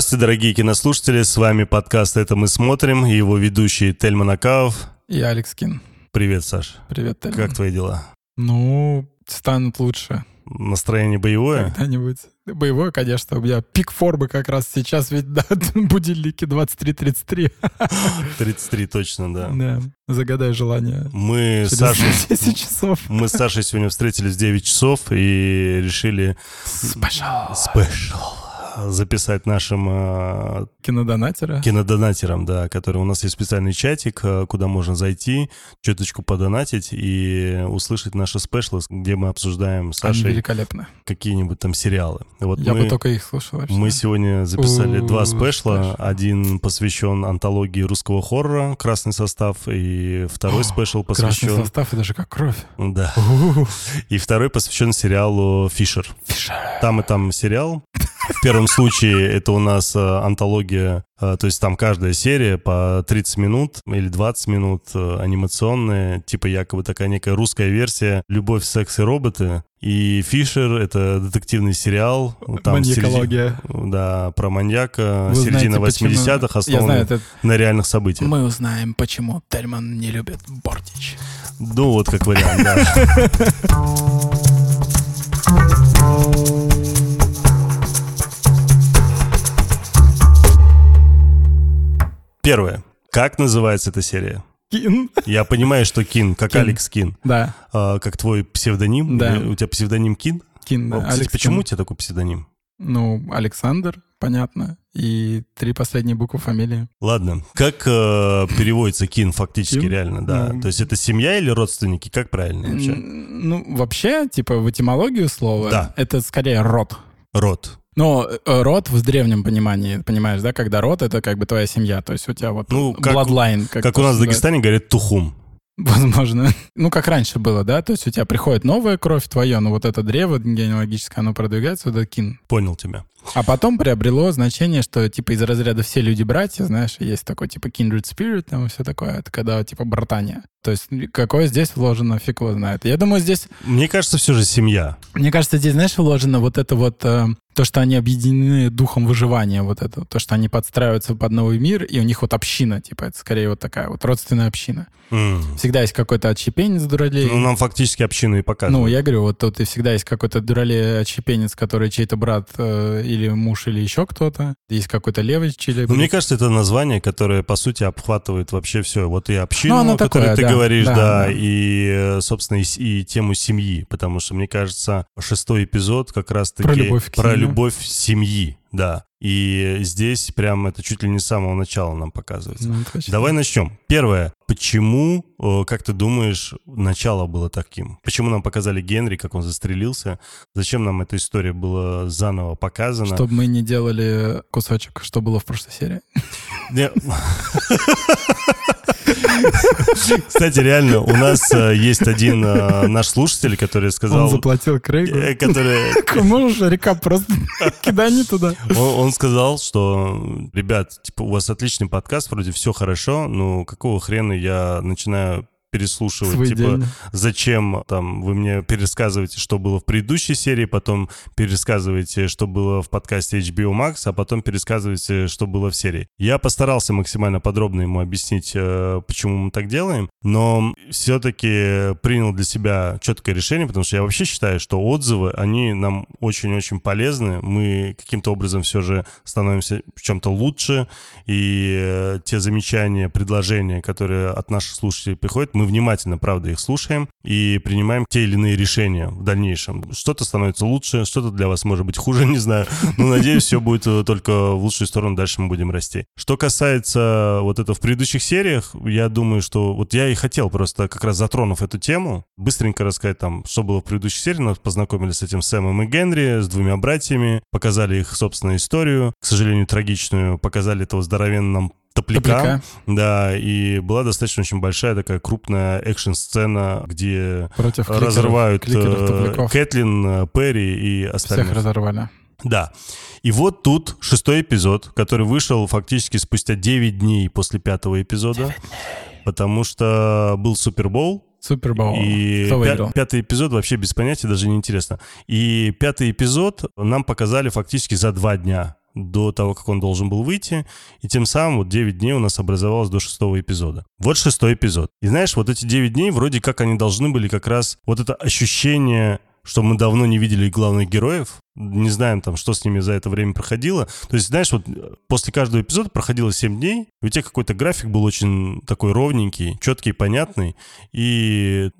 Здравствуйте, дорогие кинослушатели, с вами подкаст «Это мы смотрим» и его ведущий Тельман Акаов. И Алекс Кин. Привет, Саш. Привет, Тельман. Как твои дела? Ну, станут лучше. Настроение боевое? Когда-нибудь. Боевое, конечно. У меня пик формы как раз сейчас, ведь да, будильники 23.33. 33 точно, да. Да. Загадай желание. Мы с Сашей... 10 часов. Мы с Сашей сегодня встретились в 9 часов и решили... Special. Special записать нашим э, кинодонатерам. кинодонатерам, да, который у нас есть специальный чатик, э, куда можно зайти, чуточку подонатить и услышать наши special ы, где мы обсуждаем с Сашей великолепно. какие-нибудь там сериалы. Вот Я мы, бы только их слушал вообще. Мы сегодня записали У-у-у, два special а. Special. Один посвящен антологии русского хоррора «Красный состав», и второй special посвящен... Красный состав — это же как кровь. Да. И второй посвящен сериалу «Фишер». Фишер. Там и там сериал. В первом случае это у нас э, антология, э, то есть там каждая серия по 30 минут или 20 минут э, анимационная, типа якобы такая некая русская версия «Любовь, секс и роботы». И «Фишер» — это детективный сериал. Там Маньякология. Середина, да, про маньяка. Вы середина 80-х, основанный это... на реальных событиях. Мы узнаем, почему Тельман не любит Бортич. Ну, вот как вариант, да. Первое. Как называется эта серия? Kin. Я понимаю, что Kin, как Кин. Алекс Кин. Да. А, как твой псевдоним. Да. У тебя псевдоним Кин? Кин, да. Кстати, Алекс почему Кин. у тебя такой псевдоним? Ну, Александр, понятно. И три последние буквы фамилии. Ладно. Как э, переводится Кин фактически Кин? реально, да? Ну, То есть это семья или родственники? Как правильно вообще? Ну, вообще, типа в этимологию слова, да. это скорее род. Род. Но э, род в древнем понимании, понимаешь, да, когда род это как бы твоя семья, то есть у тебя вот ну, bloodline. Как, как у нас в Дагестане говорят тухум. Возможно. Ну, как раньше было, да? То есть у тебя приходит новая кровь твоя, но вот это древо генеалогическое, оно продвигается, вот это кин. Понял тебя. А потом приобрело значение, что типа из разряда все люди братья, знаешь, есть такой типа kindred spirit, там все такое, это когда типа братания. То есть какое здесь вложено, фиг его знает. Я думаю, здесь... Мне кажется, все же семья. Мне кажется, здесь, знаешь, вложено вот это вот... Э, то, что они объединены духом выживания, вот это, то, что они подстраиваются под новый мир, и у них вот община, типа, это скорее вот такая вот родственная община. Mm. Всегда есть какой-то отщепенец дуралей. Ну, нам фактически общину и показывают. Ну, я говорю, вот тут и всегда есть какой-то дуралей отщепенец, который чей-то брат э, или муж, или еще кто-то. Есть какой-то левый чили. Ну, мне кажется, это название, которое, по сути, обхватывает вообще все. Вот и общину, ну, о которой такое, ты да, говоришь, да, да, да, и, э, собственно, и, и тему семьи. Потому что, мне кажется, шестой эпизод как раз-таки про любовь, про любовь семьи. Да. И здесь прям это чуть ли не с самого начала нам показывается. Ну, Давай начнем. Первое. Почему, как ты думаешь, начало было таким? Почему нам показали Генри, как он застрелился? Зачем нам эта история была заново показана? Чтобы мы не делали кусочек, что было в прошлой серии. Кстати, реально, у нас э, есть один э, наш слушатель, который сказал... Он заплатил Крейгу. Э, который... Можешь рекап просто кидани туда. Он, он сказал, что, ребят, типа, у вас отличный подкаст, вроде все хорошо, но какого хрена я начинаю переслушивать, Свой типа, день. зачем там вы мне пересказываете, что было в предыдущей серии, потом пересказываете, что было в подкасте HBO Max, а потом пересказываете, что было в серии. Я постарался максимально подробно ему объяснить, э, почему мы так делаем, но все-таки принял для себя четкое решение, потому что я вообще считаю, что отзывы, они нам очень-очень полезны, мы каким-то образом все же становимся в чем-то лучше, и э, те замечания, предложения, которые от наших слушателей приходят, мы внимательно, правда, их слушаем и принимаем те или иные решения в дальнейшем. Что-то становится лучше, что-то для вас может быть хуже, не знаю. Но надеюсь, все будет э, только в лучшую сторону, дальше мы будем расти. Что касается вот этого в предыдущих сериях, я думаю, что вот я и хотел просто, как раз затронув эту тему, быстренько рассказать там, что было в предыдущей серии. Нас познакомились с этим Сэмом и Генри, с двумя братьями, показали их собственную историю, к сожалению, трагичную, показали этого здоровенного топляка, топляка. Да, и была достаточно очень большая такая крупная экшн-сцена, где Против кликеров, разрывают кликеров, э, Кэтлин, э, Перри и остальных. Всех разорвали. Да. И вот тут шестой эпизод, который вышел фактически спустя 9 дней после пятого эпизода. Потому что был Супербол, Супербол. И Кто пя- пятый эпизод вообще без понятия, даже не интересно. И пятый эпизод нам показали фактически за два дня до того, как он должен был выйти, и тем самым вот 9 дней у нас образовалось до шестого эпизода. Вот шестой эпизод. И знаешь, вот эти 9 дней вроде как они должны были как раз вот это ощущение что мы давно не видели главных героев, не знаем там, что с ними за это время проходило. То есть, знаешь, вот после каждого эпизода проходило 7 дней, и у тебя какой-то график был очень такой ровненький, четкий, понятный, и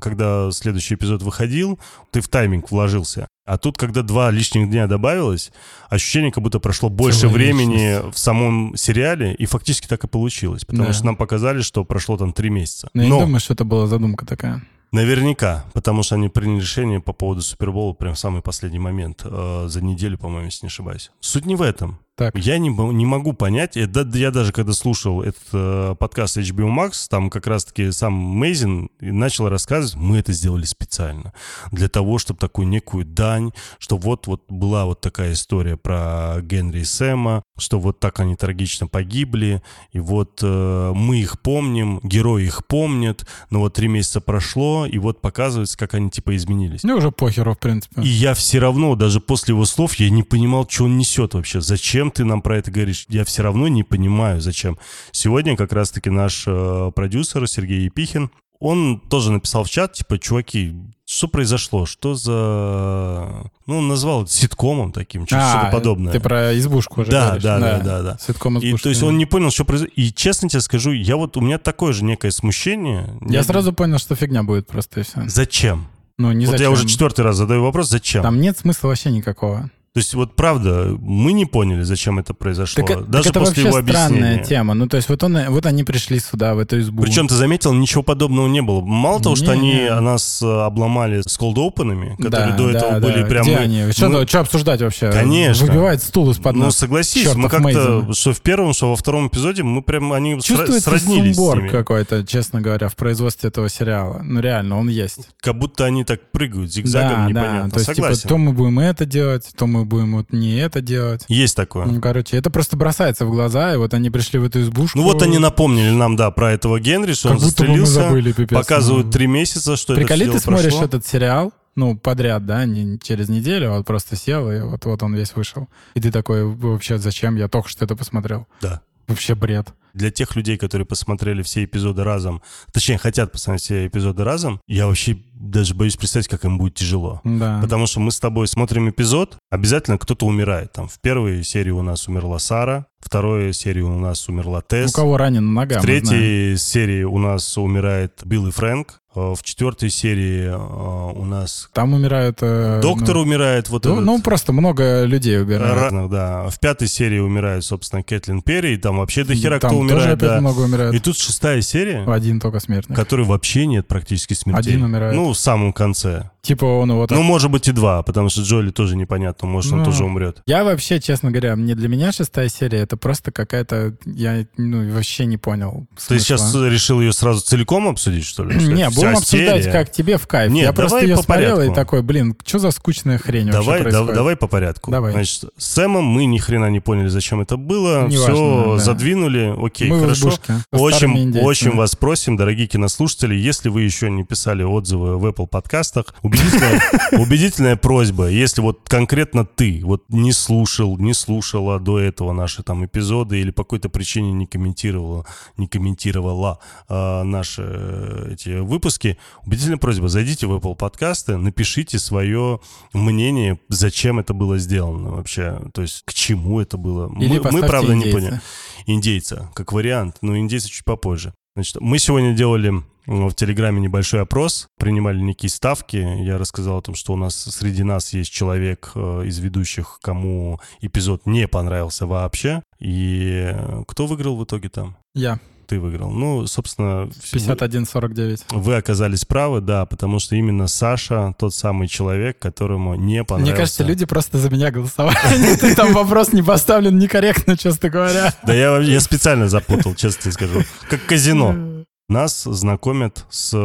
когда следующий эпизод выходил, ты в тайминг вложился. А тут, когда два лишних дня добавилось, ощущение, как будто прошло больше Целая времени личность. в самом сериале, и фактически так и получилось. Потому да. что нам показали, что прошло там три месяца. Но, Но я не думаю, что это была задумка такая. Наверняка, потому что они приняли решение по поводу Супербола прям в самый последний момент, э, за неделю, по-моему, если не ошибаюсь. Суть не в этом. Так. Я не, не могу понять, это, я даже когда слушал этот э, подкаст HBO Max, там как раз-таки сам Мейзин начал рассказывать, мы это сделали специально, для того, чтобы такую некую дань, что вот-вот была вот такая история про Генри и Сэма, что вот так они трагично погибли, и вот э, мы их помним, герои их помнят, но вот три месяца прошло, и вот показывается, как они типа изменились. Ну, уже похеру, в принципе. И я все равно, даже после его слов, я не понимал, что он несет вообще, зачем ты нам про это говоришь? Я все равно не понимаю, зачем. Сегодня как раз-таки наш э, продюсер Сергей Епихин, он тоже написал в чат, типа, чуваки, что произошло? Что за... Ну, он назвал это ситкомом таким, что-то а, подобное. ты про избушку уже да, говоришь. Да, да, да, да. Ситком избушка. И, то есть он не понял, что произошло. И честно тебе скажу, я вот, у меня такое же некое смущение. Я Нет... сразу понял, что фигня будет просто и все. Зачем? Ну, не вот зачем. я уже четвертый раз задаю вопрос, зачем? Там нет смысла вообще никакого. То есть вот правда, мы не поняли, зачем это произошло. Так, Даже так это после вообще его странная тема. Ну то есть вот, он, вот они пришли сюда, в эту избу. Причем ты заметил, ничего подобного не было. Мало того, не, что они не. нас э, обломали с колд-опенами, которые да, до этого да, были да. прям... Где мы, они? Что, мы... что обсуждать вообще? Конечно. Выбивает стул из-под Ну согласись, мы как-то, что в первом, что во втором эпизоде, мы прям, они Чувствуется сроднились сумбор какой-то, честно говоря, в производстве этого сериала. Ну реально, он есть. Как будто они так прыгают зигзагом, да, непонятно. Да, то есть типа то мы будем это делать, то мы будем вот не это делать. Есть такое. Ну, короче, это просто бросается в глаза, и вот они пришли в эту избушку. Ну вот они напомнили нам, да, про этого Генри, что как он застрелился. забыли, пипец. Показывают три месяца, что Приколи, это ты смотришь прошло. этот сериал, ну, подряд, да, не через неделю, а вот просто сел, и вот, вот он весь вышел. И ты такой, вообще, зачем? Я только что это посмотрел. Да. Вообще бред. Для тех людей, которые посмотрели все эпизоды разом, точнее, хотят посмотреть все эпизоды разом, я вообще даже боюсь представить, как им будет тяжело. Да. Потому что мы с тобой смотрим эпизод, обязательно кто-то умирает. Там в первой серии у нас умерла Сара, второй серии у нас умерла Тесс. У кого ранен нога, В третьей серии у нас умирает Билл и Фрэнк. Э, в четвертой серии э, у нас... Там умирают... Э, Доктор ну, умирает. Вот ну, этот... ну, просто много людей умирает. Разных, да. В пятой серии умирает, собственно, Кэтлин Перри. И там вообще до хера кто умирает. Тоже да. много умирает. И тут шестая серия. Один только смертный. Который вообще нет практически смертей. Один умирает. Ну, в самом конце. Типа он его так... Ну, может быть и два, потому что Джоли тоже непонятно. Может, ну, он тоже умрет. Я вообще, честно говоря, мне для меня шестая серия это просто какая-то... Я ну, вообще не понял смысла. Ты сейчас решил ее сразу целиком обсудить, что ли? Не, будем обсуждать, серия? как тебе в кайф. Нет, я просто ее по смотрел порядку. и такой, блин, что за скучная хрень давай, вообще да, Давай по порядку. Давай. Значит, с Сэмом мы ни хрена не поняли, зачем это было. Не Все важно, да. задвинули, окей, мы хорошо. Очень, очень вас просим, дорогие кинослушатели, если вы еще не писали отзывы в Apple подкастах, убедительная, убедительная просьба, если вот конкретно ты вот не слушал, не слушала до этого наши там эпизоды или по какой-то причине не комментировала, не комментировала э, наши э, эти выпуски, убедительная просьба, зайдите в Apple подкасты, напишите свое мнение, зачем это было сделано вообще, то есть к чему это было. Или мы, мы правда не поняли. Индейца, как вариант, но индейца чуть попозже. Значит, мы сегодня делали в Телеграме небольшой опрос, принимали некие ставки. Я рассказал о том, что у нас среди нас есть человек э, из ведущих, кому эпизод не понравился вообще. И кто выиграл в итоге там? Я ты выиграл. Ну, собственно... 51-49. Вы оказались правы, да, потому что именно Саша тот самый человек, которому не понравился. Мне кажется, люди просто за меня голосовали. Ты там вопрос не поставлен некорректно, честно говоря. Да я, я специально запутал, честно скажу. Как казино. Нас знакомят с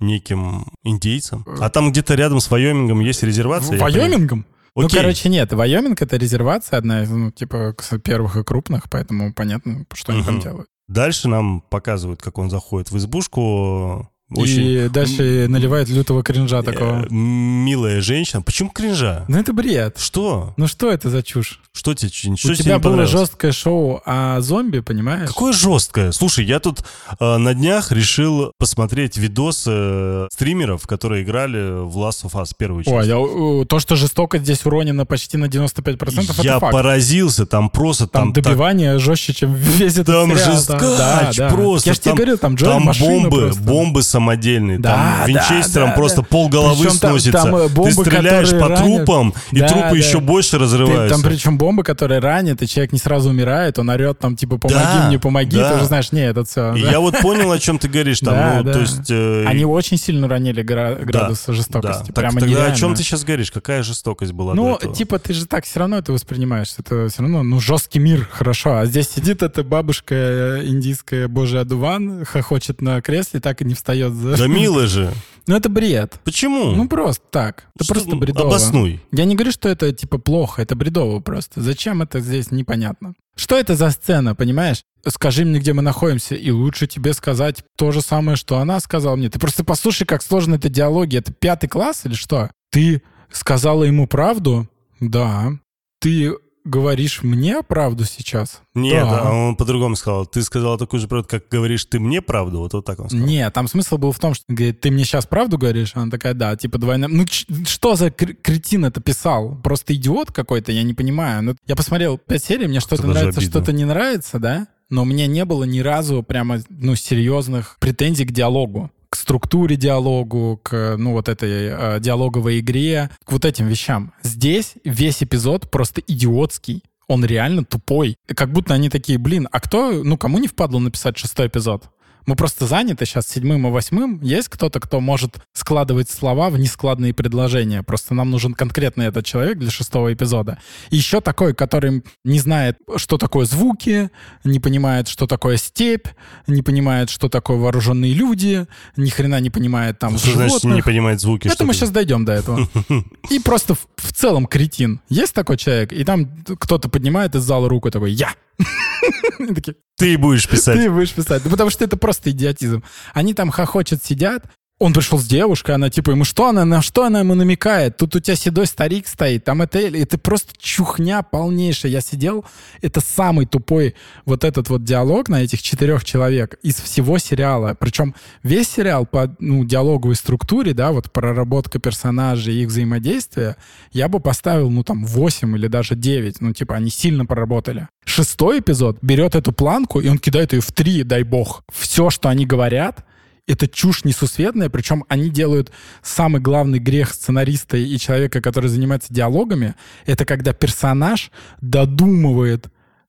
неким индейцем. А там где-то рядом с Вайомингом есть резервация. Вайомингом? Ну, короче, нет, Вайоминг — это резервация одна из, ну, типа, первых и крупных, поэтому понятно, что они там делают. Дальше нам показывают, как он заходит в избушку. Очень... И дальше наливает лютого кринжа такого. Милая женщина. Почему кринжа? Ну это бред. Что? Ну что это за чушь? Что тебе, что У тебе тебя было жесткое шоу о зомби, понимаешь? Какое жесткое? Слушай, я тут э, на днях решил посмотреть видосы э, стримеров, которые играли в Last of Us первую часть. Ой, я, то, что жестоко здесь уронено почти на 95%, я это факт. поразился, там просто... Там, там добивание так... жестче, чем весь этот Там сериал. жесткач да, да. просто. Я же тебе говорил, там Джой Там бомбы, просто. бомбы самодельные. Да, там да, винчестером да, просто да. пол головы Причем там- сносится. там, э, бомбы, Ты стреляешь по ранят. трупам, и Да, трупы да. еще больше Ты- разрываются. там причем бомбы, которые ранят, и человек не сразу умирает, он орет там, типа, помоги Да, мне, помоги. да. Ты уже знаешь, не, это все. И я вот понял, о чем ты говоришь. Там, Да, ну, да. то есть... э, Они очень сильно ранили гра- градус да, жестокости. Так Прямо тогда о чем ты сейчас говоришь? Какая жестокость была Ну, типа, ты же так все равно это воспринимаешь. Это все равно, ну, жесткий мир, хорошо. А здесь сидит эта бабушка э, индийская, божий одуван, хохочет на кресле, так и не встает. За... Да мило же. Ну, это бред. Почему? Ну, просто так. Это Что- просто бредово. Обоснуй. Я не говорю, что это, типа, плохо, это бредово просто. Зачем это здесь, непонятно. Что это за сцена, понимаешь? Скажи мне, где мы находимся, и лучше тебе сказать то же самое, что она сказала мне. Ты просто послушай, как сложно это диалоги. Это пятый класс или что? Ты сказала ему правду? Да. Ты говоришь мне правду сейчас? Нет, Да. а он по-другому сказал. Ты сказал такую же правду, как говоришь ты мне правду. Вот, вот так он сказал. Нет, там смысл был в том, что говорит, ты мне сейчас правду говоришь? Она такая, да, типа двойная. Ну что за кр- кретин это писал? Просто идиот какой-то, я не понимаю. Ну, я посмотрел пять серий, мне что-то нравится, что-то не нравится, да? Но у меня не было ни разу прямо, ну, серьезных претензий к диалогу к структуре диалогу, к, ну, вот этой э, диалоговой игре, к вот этим вещам. Здесь весь эпизод просто идиотский. Он реально тупой. Как будто они такие, блин, а кто, ну, кому не впадло написать шестой эпизод? Мы просто заняты сейчас седьмым и восьмым. Есть кто-то, кто может складывать слова в нескладные предложения. Просто нам нужен конкретный этот человек для шестого эпизода. И еще такой, который не знает, что такое звуки, не понимает, что такое степь, не понимает, что такое вооруженные люди, ни хрена не понимает там Что значит животных. не понимает звуки? Это мы ты- сейчас дойдем до этого. И просто в, в целом кретин. Есть такой человек, и там кто-то поднимает из зала руку такой «Я!» Ты будешь писать. ты будешь писать. Ну, потому что это просто идиотизм. Они там хохочет, сидят. Он пришел с девушкой, она типа ему, что она, на что она ему намекает? Тут у тебя седой старик стоит, там это... Это просто чухня полнейшая. Я сидел, это самый тупой вот этот вот диалог на этих четырех человек из всего сериала. Причем весь сериал по ну, диалоговой структуре, да, вот проработка персонажей и их взаимодействия, я бы поставил, ну, там, 8 или даже 9. Ну, типа, они сильно проработали. Шестой эпизод берет эту планку, и он кидает ее в 3, дай бог. Все, что они говорят, это чушь несусветная, причем они делают самый главный грех сценариста и человека, который занимается диалогами, это когда персонаж додумывает,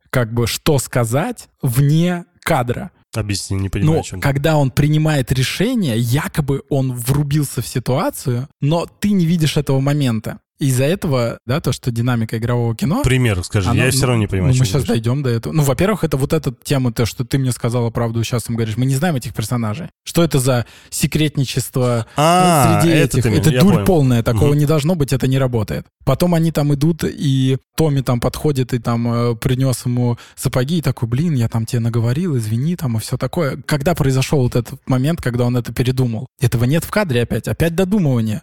как бы, что сказать вне кадра. Объясни, не понимаю, Но о чем когда он принимает решение, якобы он врубился в ситуацию, но ты не видишь этого момента. Из-за этого, да, то, что динамика игрового кино... Пример скажи, Оно- я все равно не понимаю, ну, о чем мы ты сейчас говоришь. дойдем до этого. Ну, во-первых, это вот эта тема, то, что ты мне сказала правду, сейчас им говоришь. Мы не знаем этих персонажей. Что это за секретничество А, среди это этих? ты, это я дурь понял. полная, такого Мгм. не должно быть, это не работает. Потом они там идут, и Томми там подходит и там э, принес ему сапоги, и такой, блин, я там тебе наговорил, извини, там, и все такое. Когда произошел вот этот момент, когда он это передумал? Этого нет в кадре опять, опять додумывание.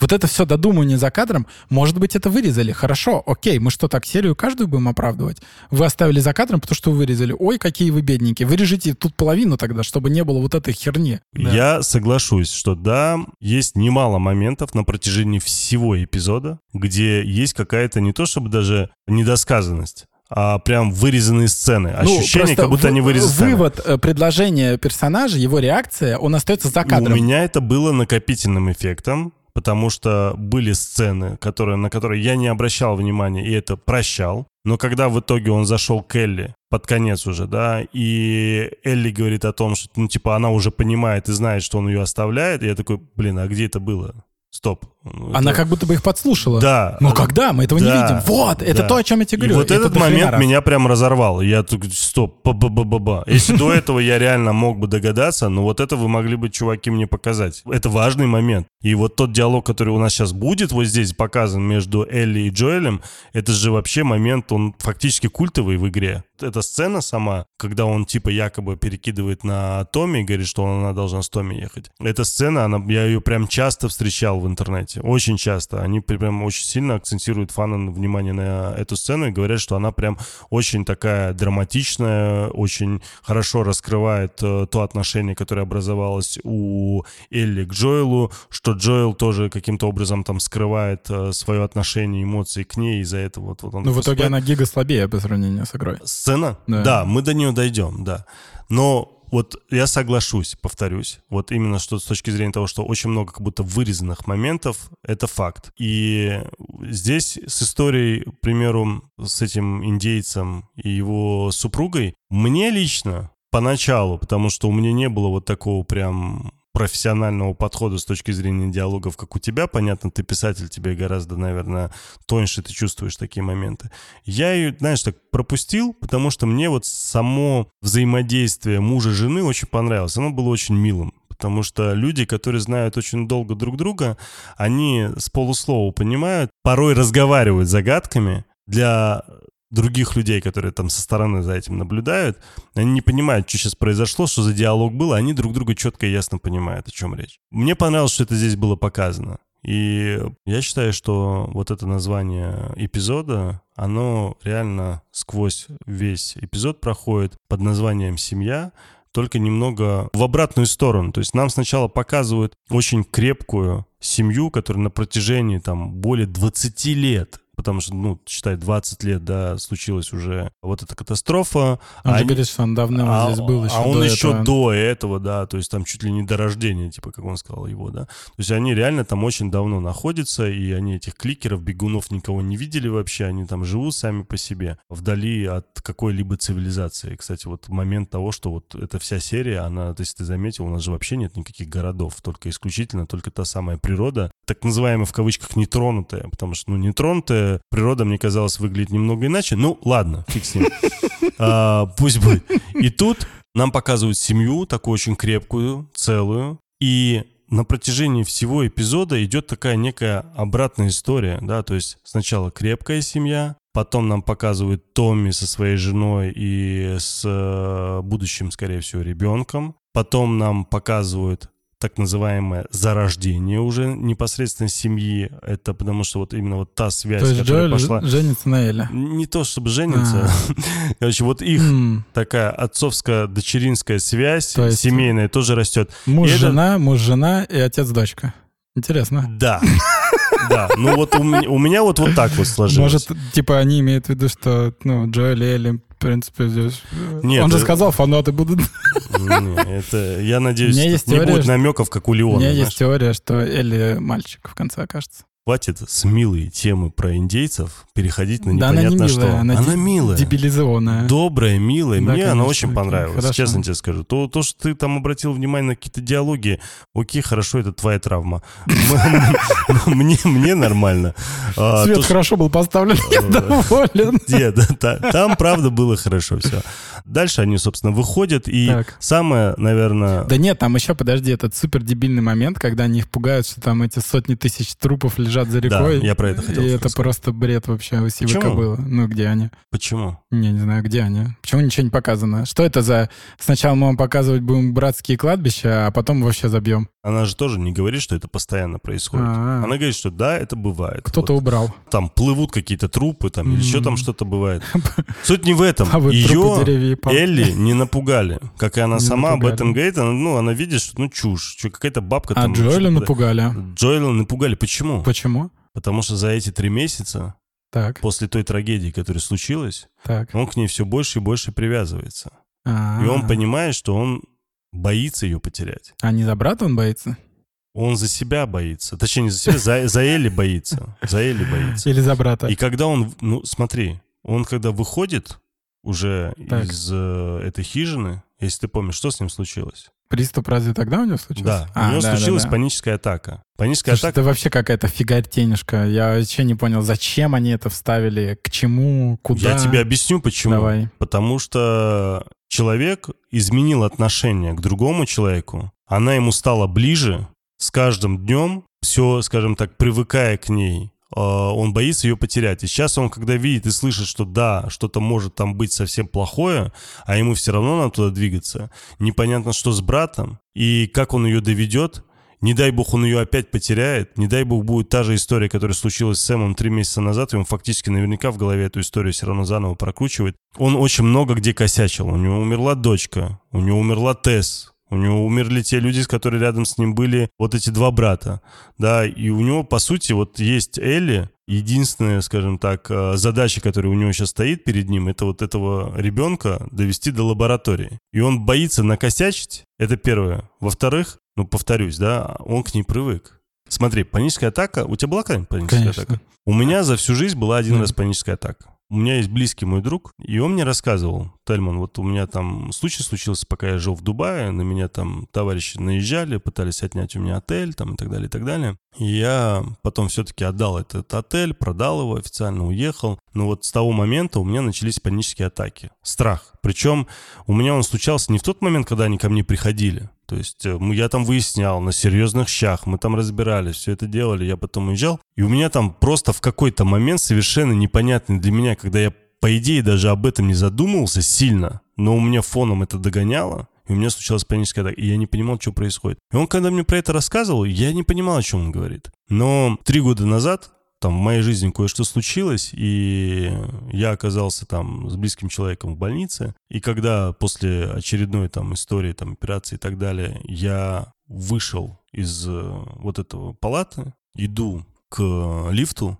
Вот это все додумывание за кадром, может быть, это вырезали. Хорошо, окей, мы что, так серию каждую будем оправдывать? Вы оставили за кадром, потому что вы вырезали. Ой, какие вы бедненькие. Вырежите тут половину тогда, чтобы не было вот этой херни. Да. Я соглашусь, что да, есть немало моментов на протяжении всего эпизода, где есть какая-то не то чтобы даже недосказанность, а прям вырезанные сцены. Ну, Ощущение, просто как будто вы- они вырезаны. Вывод э, предложения персонажа, его реакция, он остается за У кадром. меня это было накопительным эффектом, потому что были сцены, которые, на которые я не обращал внимания и это прощал. Но когда в итоге он зашел к Элли под конец уже, да, и Элли говорит о том, что, ну, типа, она уже понимает и знает, что он ее оставляет, и я такой, блин, а где это было? Стоп. Она это... как будто бы их подслушала. Да. Но когда? Мы этого да, не видим. Вот, это да. то, о чем я тебе говорю. И вот это этот момент раз. меня прям разорвал. Я тут, стоп, ба ба ба ба ба Если до этого я реально мог бы догадаться, но вот это вы могли бы, чуваки, мне показать. Это важный момент. И вот тот диалог, который у нас сейчас будет вот здесь показан между Элли и Джоэлем, это же вообще момент, он фактически культовый в игре. Эта сцена сама, когда он типа якобы перекидывает на Томми и говорит, что она должна с Томми ехать. Эта сцена, она, я ее прям часто встречал в интернете. Очень часто. Они прям очень сильно акцентируют фанам внимание на эту сцену и говорят, что она прям очень такая драматичная, очень хорошо раскрывает э, то отношение, которое образовалось у Элли к Джоэлу, что Джоэл тоже каким-то образом там скрывает э, свое отношение, эмоции к ней, из-за этого вот, вот он... Ну, в итоге она гига слабее по сравнению с игрой. Сцена? Да, да мы до нее дойдем, да. Но вот я соглашусь, повторюсь, вот именно что с точки зрения того, что очень много как будто вырезанных моментов, это факт. И здесь с историей, к примеру, с этим индейцем и его супругой, мне лично поначалу, потому что у меня не было вот такого прям профессионального подхода с точки зрения диалогов, как у тебя. Понятно, ты писатель, тебе гораздо, наверное, тоньше ты чувствуешь такие моменты. Я ее, знаешь, так пропустил, потому что мне вот само взаимодействие мужа-жены очень понравилось. Оно было очень милым потому что люди, которые знают очень долго друг друга, они с полуслова понимают, порой разговаривают загадками. Для других людей, которые там со стороны за этим наблюдают, они не понимают, что сейчас произошло, что за диалог был, они друг друга четко и ясно понимают, о чем речь. Мне понравилось, что это здесь было показано. И я считаю, что вот это название эпизода, оно реально сквозь весь эпизод проходит под названием «Семья», только немного в обратную сторону. То есть нам сначала показывают очень крепкую семью, которая на протяжении там более 20 лет потому что, ну, считай, 20 лет, да, случилась уже вот эта катастрофа. Он а же говорит, что он давно а, здесь был еще А он до еще этого. до этого, да, то есть там чуть ли не до рождения, типа, как он сказал его, да. То есть они реально там очень давно находятся, и они этих кликеров, бегунов никого не видели вообще, они там живут сами по себе, вдали от какой-либо цивилизации. Кстати, вот момент того, что вот эта вся серия, она, то есть ты заметил, у нас же вообще нет никаких городов, только исключительно только та самая природа, так называемая в кавычках нетронутая, потому что, ну, нетронутая природа, мне казалось, выглядит немного иначе. Ну, ладно, фиг с ним. А, пусть будет. И тут нам показывают семью, такую очень крепкую, целую. И на протяжении всего эпизода идет такая некая обратная история, да, то есть сначала крепкая семья, потом нам показывают Томми со своей женой и с э, будущим, скорее всего, ребенком, потом нам показывают так называемое зарождение уже непосредственно семьи. Это потому что вот именно вот та связь, то есть которая Джоэль пошла... женится на Эле? Не то чтобы женится. А. Короче, вот их mm. такая отцовско-дочеринская связь то есть... семейная тоже растет. Муж-жена, это... муж-жена и отец-дочка. Интересно. Да. Да, ну вот у меня, у меня вот, вот так вот сложилось. Может, типа они имеют в виду, что ну, Джоэль и Элли в принципе, здесь... Нет, Он же это... сказал, фанаты будут... Это, я надеюсь, не теория, будет намеков, как у Леона. У меня знаешь? есть теория, что Элли мальчик в конце окажется хватит с милой темы про индейцев переходить на непонятно да, она не милая, что. Она, она милая. Дебилизованная. Добрая, милая. Да, Мне конечно, она очень понравилась, хорошо. честно тебе скажу. То, то, что ты там обратил внимание на какие-то диалоги, окей, хорошо, это твоя травма. Мне нормально. А, Свет хорошо был поставлен, я доволен. Нет, там правда было хорошо все. Дальше они, собственно, выходят, и самое, наверное... Да нет, там еще, подожди, этот супер дебильный момент, когда они их пугают, что там эти сотни тысяч трупов лежат лежат за рекой. Да, я про это хотел И это просто бред вообще у Сивы было. Ну, где они? Почему? Не, не знаю, где они. Почему ничего не показано? Что это за... Сначала мы вам показывать будем братские кладбища, а потом вообще забьем. Она же тоже не говорит, что это постоянно происходит. А-а-а. Она говорит, что да, это бывает. Кто-то вот. убрал. Там плывут какие-то трупы, там, или еще там что-то бывает. Суть не в этом. А Ее Элли не напугали. Как и она сама об этом говорит, ну, она видит, что ну чушь, что какая-то бабка а там... А Джоэля напугали. Джоэля напугали. Почему? Почему? Потому что за эти три месяца так. после той трагедии, которая случилась, так. он к ней все больше и больше привязывается. А-а-а. И он понимает, что он боится ее потерять. А не за брата он боится? Он за себя боится. Точнее, не за себя, за, за Элли боится. За Элли боится. Или за брата. И когда он, ну смотри, он когда выходит уже так. из э, этой хижины, если ты помнишь, что с ним случилось? Приступ разве тогда у него случился? Да, а, у него да, случилась да, да. паническая атака. Паническая Слушай, атака... это вообще какая-то фигартенежка. Я вообще не понял, зачем они это вставили, к чему, куда. Я тебе объясню, почему. Давай. Потому что человек изменил отношение к другому человеку, она ему стала ближе, с каждым днем, все, скажем так, привыкая к ней, он боится ее потерять. И сейчас он, когда видит и слышит, что да, что-то может там быть совсем плохое, а ему все равно надо туда двигаться, непонятно, что с братом, и как он ее доведет, не дай бог он ее опять потеряет, не дай бог будет та же история, которая случилась с Сэмом три месяца назад, и он фактически наверняка в голове эту историю все равно заново прокручивает. Он очень много где косячил. У него умерла дочка, у него умерла Тесс, у него умерли те люди, которые рядом с ним были, вот эти два брата, да, и у него, по сути, вот есть Элли, единственная, скажем так, э, задача, которая у него сейчас стоит перед ним, это вот этого ребенка довести до лаборатории. И он боится накосячить, это первое. Во-вторых, ну, повторюсь, да, он к ней привык. Смотри, паническая атака, у тебя была когда-нибудь паническая Конечно. атака? У меня за всю жизнь была один mm. раз паническая атака. У меня есть близкий мой друг, и он мне рассказывал, Тельман, вот у меня там случай случился, пока я жил в Дубае, на меня там товарищи наезжали, пытались отнять у меня отель, там и так далее, и так далее. И я потом все-таки отдал этот отель, продал его, официально уехал. Но вот с того момента у меня начались панические атаки. Страх. Причем у меня он случался не в тот момент, когда они ко мне приходили, то есть э, я там выяснял на серьезных щах, мы там разбирались, все это делали, я потом уезжал. И у меня там просто в какой-то момент совершенно непонятный для меня, когда я, по идее, даже об этом не задумывался сильно, но у меня фоном это догоняло, и у меня случилась паническая атака, и я не понимал, что происходит. И он, когда мне про это рассказывал, я не понимал, о чем он говорит. Но три года назад там в моей жизни кое-что случилось, и я оказался там с близким человеком в больнице. И когда после очередной там истории, там операции и так далее, я вышел из э, вот этого палаты, иду к лифту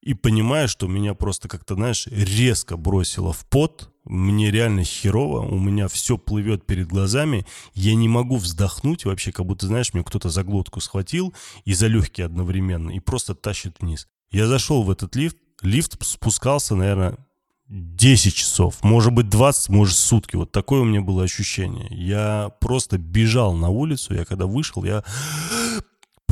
и понимаю, что меня просто как-то, знаешь, резко бросило в пот, мне реально херово, у меня все плывет перед глазами, я не могу вздохнуть вообще, как будто, знаешь, мне кто-то за глотку схватил и за легкие одновременно, и просто тащит вниз. Я зашел в этот лифт, лифт спускался, наверное, 10 часов, может быть 20, может сутки. Вот такое у меня было ощущение. Я просто бежал на улицу, я когда вышел, я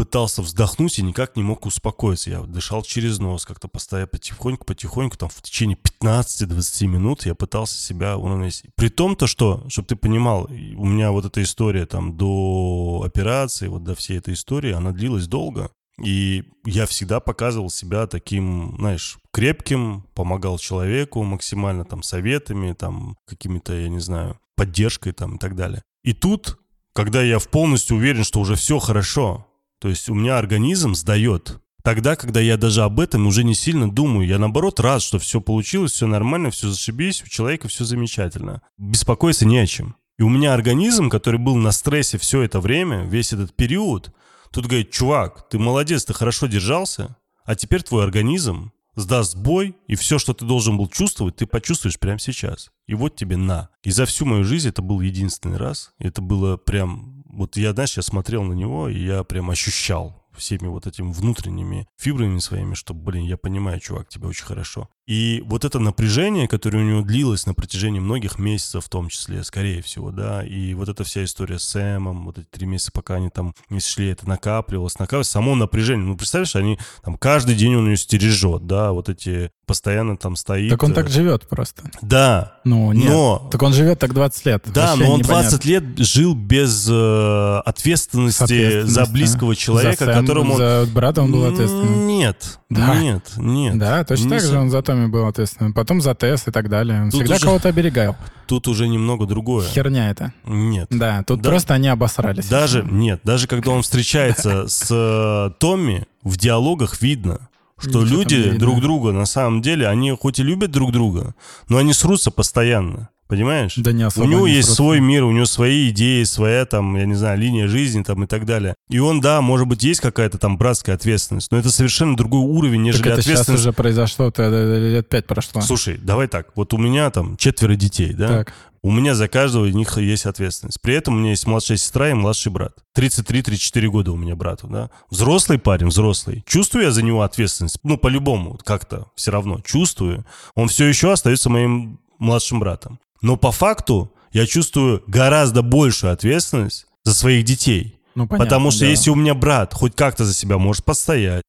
пытался вздохнуть и никак не мог успокоиться. Я дышал через нос, как-то постоянно потихоньку, потихоньку, там в течение 15-20 минут я пытался себя уравновесить. При том то, что, чтобы ты понимал, у меня вот эта история там до операции, вот до всей этой истории, она длилась долго. И я всегда показывал себя таким, знаешь, крепким, помогал человеку максимально там советами, там какими-то, я не знаю, поддержкой там и так далее. И тут, когда я полностью уверен, что уже все хорошо, то есть у меня организм сдает. Тогда, когда я даже об этом уже не сильно думаю, я наоборот рад, что все получилось, все нормально, все зашибись, у человека все замечательно. Беспокоиться не о чем. И у меня организм, который был на стрессе все это время, весь этот период, тут говорит, чувак, ты молодец, ты хорошо держался, а теперь твой организм сдаст бой, и все, что ты должен был чувствовать, ты почувствуешь прямо сейчас. И вот тебе на. И за всю мою жизнь это был единственный раз. Это было прям вот я, знаешь, я смотрел на него, и я прям ощущал всеми вот этими внутренними фибрами своими, что, блин, я понимаю, чувак, тебе очень хорошо. И вот это напряжение, которое у него длилось на протяжении многих месяцев, в том числе, скорее всего, да, и вот эта вся история с Сэмом, вот эти три месяца, пока они там не шли, это накапливалось, накапливалось, само напряжение. Ну, представляешь, они там каждый день он ее стережет, да, вот эти постоянно там стоит. Так он так э, живет просто. Да. Ну, нет. Но... Так он живет так 20 лет. Да, Вообще но он непонятно. 20 лет жил без э, ответственности за близкого человека, за Сэм, которому... За брата он был ответственным. Нет, да. нет, нет. Да, точно так же он за Томми был ответственным. Потом за ТС и так далее. Он тут всегда уже... кого-то оберегал. Тут уже немного другое. Херня это. Нет. Да, тут да. просто они обосрались. Даже, нет, даже когда он встречается с э, Томми, в диалогах видно, что люди друг друга на самом деле, они хоть и любят друг друга, но они срутся постоянно. Понимаешь? Да не особо. У него есть просто. свой мир, у него свои идеи, своя там, я не знаю, линия жизни там и так далее. И он, да, может быть, есть какая-то там братская ответственность, но это совершенно другой уровень, нежели так это ответственность. сейчас уже произошло, это лет пять прошло. Слушай, давай так, вот у меня там четверо детей, да? Так. У меня за каждого из них есть ответственность. При этом у меня есть младшая сестра и младший брат. 33-34 года у меня брату, да. Взрослый парень, взрослый. Чувствую я за него ответственность? Ну, по-любому, как-то все равно чувствую. Он все еще остается моим младшим братом. Но по факту я чувствую гораздо большую ответственность за своих детей. Ну, понятно, Потому что да. если у меня брат хоть как-то за себя может постоять,